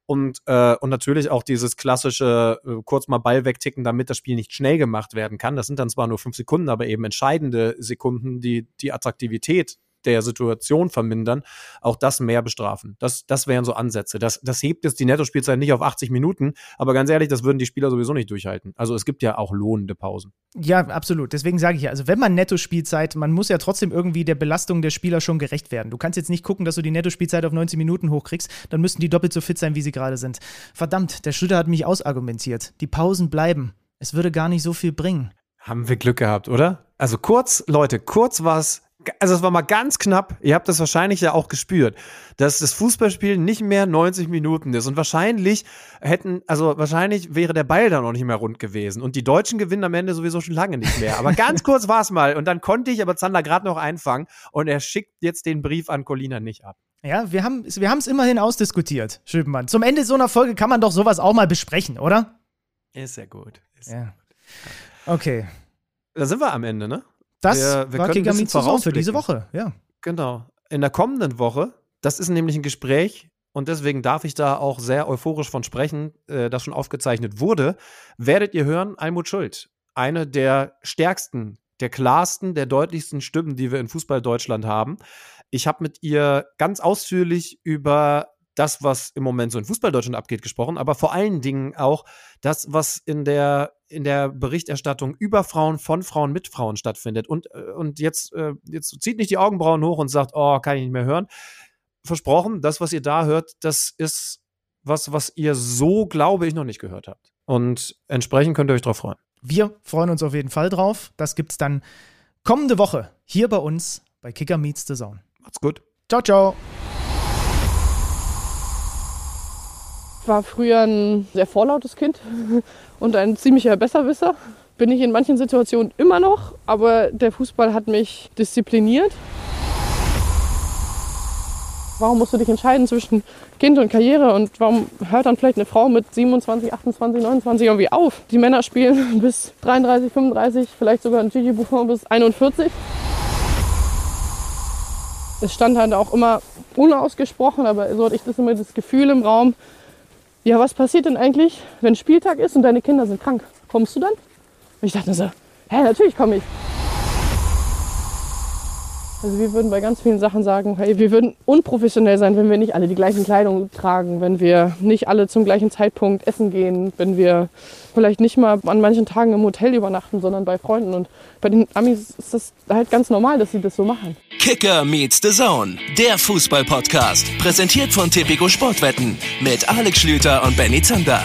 Und, äh, und natürlich auch dieses klassische äh, kurz mal Ball wegticken, damit das Spiel nicht schnell gemacht werden kann. Das sind dann zwar nur fünf Sekunden, aber eben entscheidende Sekunden, die die Attraktivität der Situation vermindern, auch das mehr bestrafen. Das, das wären so Ansätze. Das, das hebt jetzt die Nettospielzeit nicht auf 80 Minuten, aber ganz ehrlich, das würden die Spieler sowieso nicht durchhalten. Also es gibt ja auch lohnende Pausen. Ja, absolut. Deswegen sage ich ja, also wenn man Nettospielzeit, man muss ja trotzdem irgendwie der Belastung der Spieler schon gerecht werden. Du kannst jetzt nicht gucken, dass du die Nettospielzeit auf 90 Minuten hochkriegst, dann müssten die doppelt so fit sein, wie sie gerade sind. Verdammt, der Schlüter hat mich ausargumentiert. Die Pausen bleiben. Es würde gar nicht so viel bringen. Haben wir Glück gehabt, oder? Also kurz, Leute, kurz war es, also es war mal ganz knapp, ihr habt das wahrscheinlich ja auch gespürt, dass das Fußballspiel nicht mehr 90 Minuten ist und wahrscheinlich hätten, also wahrscheinlich wäre der Ball dann auch nicht mehr rund gewesen und die Deutschen gewinnen am Ende sowieso schon lange nicht mehr. Aber ganz kurz war es mal und dann konnte ich aber Zander gerade noch einfangen und er schickt jetzt den Brief an Colina nicht ab. Ja, wir haben wir es immerhin ausdiskutiert, Schübenmann. Zum Ende so einer Folge kann man doch sowas auch mal besprechen, oder? Ist sehr gut. Ist ja. Okay. Da sind wir am Ende, ne? Das wir, wir war Kicker Meets für diese Woche, ja. Genau. In der kommenden Woche, das ist nämlich ein Gespräch, und deswegen darf ich da auch sehr euphorisch von sprechen, äh, das schon aufgezeichnet wurde, werdet ihr hören, Almut Schuld. Eine der stärksten, der klarsten, der deutlichsten Stimmen, die wir in Fußball Deutschland haben. Ich habe mit ihr ganz ausführlich über das, was im Moment so in Fußball Deutschland abgeht, gesprochen, aber vor allen Dingen auch das, was in der, in der Berichterstattung über Frauen, von Frauen, mit Frauen stattfindet. Und, äh, und jetzt, äh, jetzt zieht nicht die Augenbrauen hoch und sagt, oh, kann ich nicht mehr hören. Versprochen, das, was ihr da hört, das ist was, was ihr so, glaube ich, noch nicht gehört habt. Und entsprechend könnt ihr euch drauf freuen. Wir freuen uns auf jeden Fall drauf. Das gibt's dann kommende Woche hier bei uns bei Kicker Meets the Zone. Macht's gut. Ciao, ciao. Ich war früher ein sehr vorlautes Kind und ein ziemlicher Besserwisser. Bin ich in manchen Situationen immer noch, aber der Fußball hat mich diszipliniert. Warum musst du dich entscheiden zwischen Kind und Karriere und warum hört dann vielleicht eine Frau mit 27, 28, 29 irgendwie auf? Die Männer spielen bis 33, 35, vielleicht sogar ein Gigi Buffon bis 41. Es stand halt auch immer unausgesprochen, aber so hatte ich das immer das Gefühl im Raum, ja, was passiert denn eigentlich, wenn Spieltag ist und deine Kinder sind krank? Kommst du dann? Und ich dachte so, hä, natürlich komme ich. Also wir würden bei ganz vielen Sachen sagen, hey, wir würden unprofessionell sein, wenn wir nicht alle die gleichen Kleidung tragen, wenn wir nicht alle zum gleichen Zeitpunkt essen gehen, wenn wir vielleicht nicht mal an manchen Tagen im Hotel übernachten, sondern bei Freunden. Und bei den Amis ist das halt ganz normal, dass sie das so machen. Kicker meets the Zone, der Fußball-Podcast, präsentiert von Tipico Sportwetten mit Alex Schlüter und Benny Zander.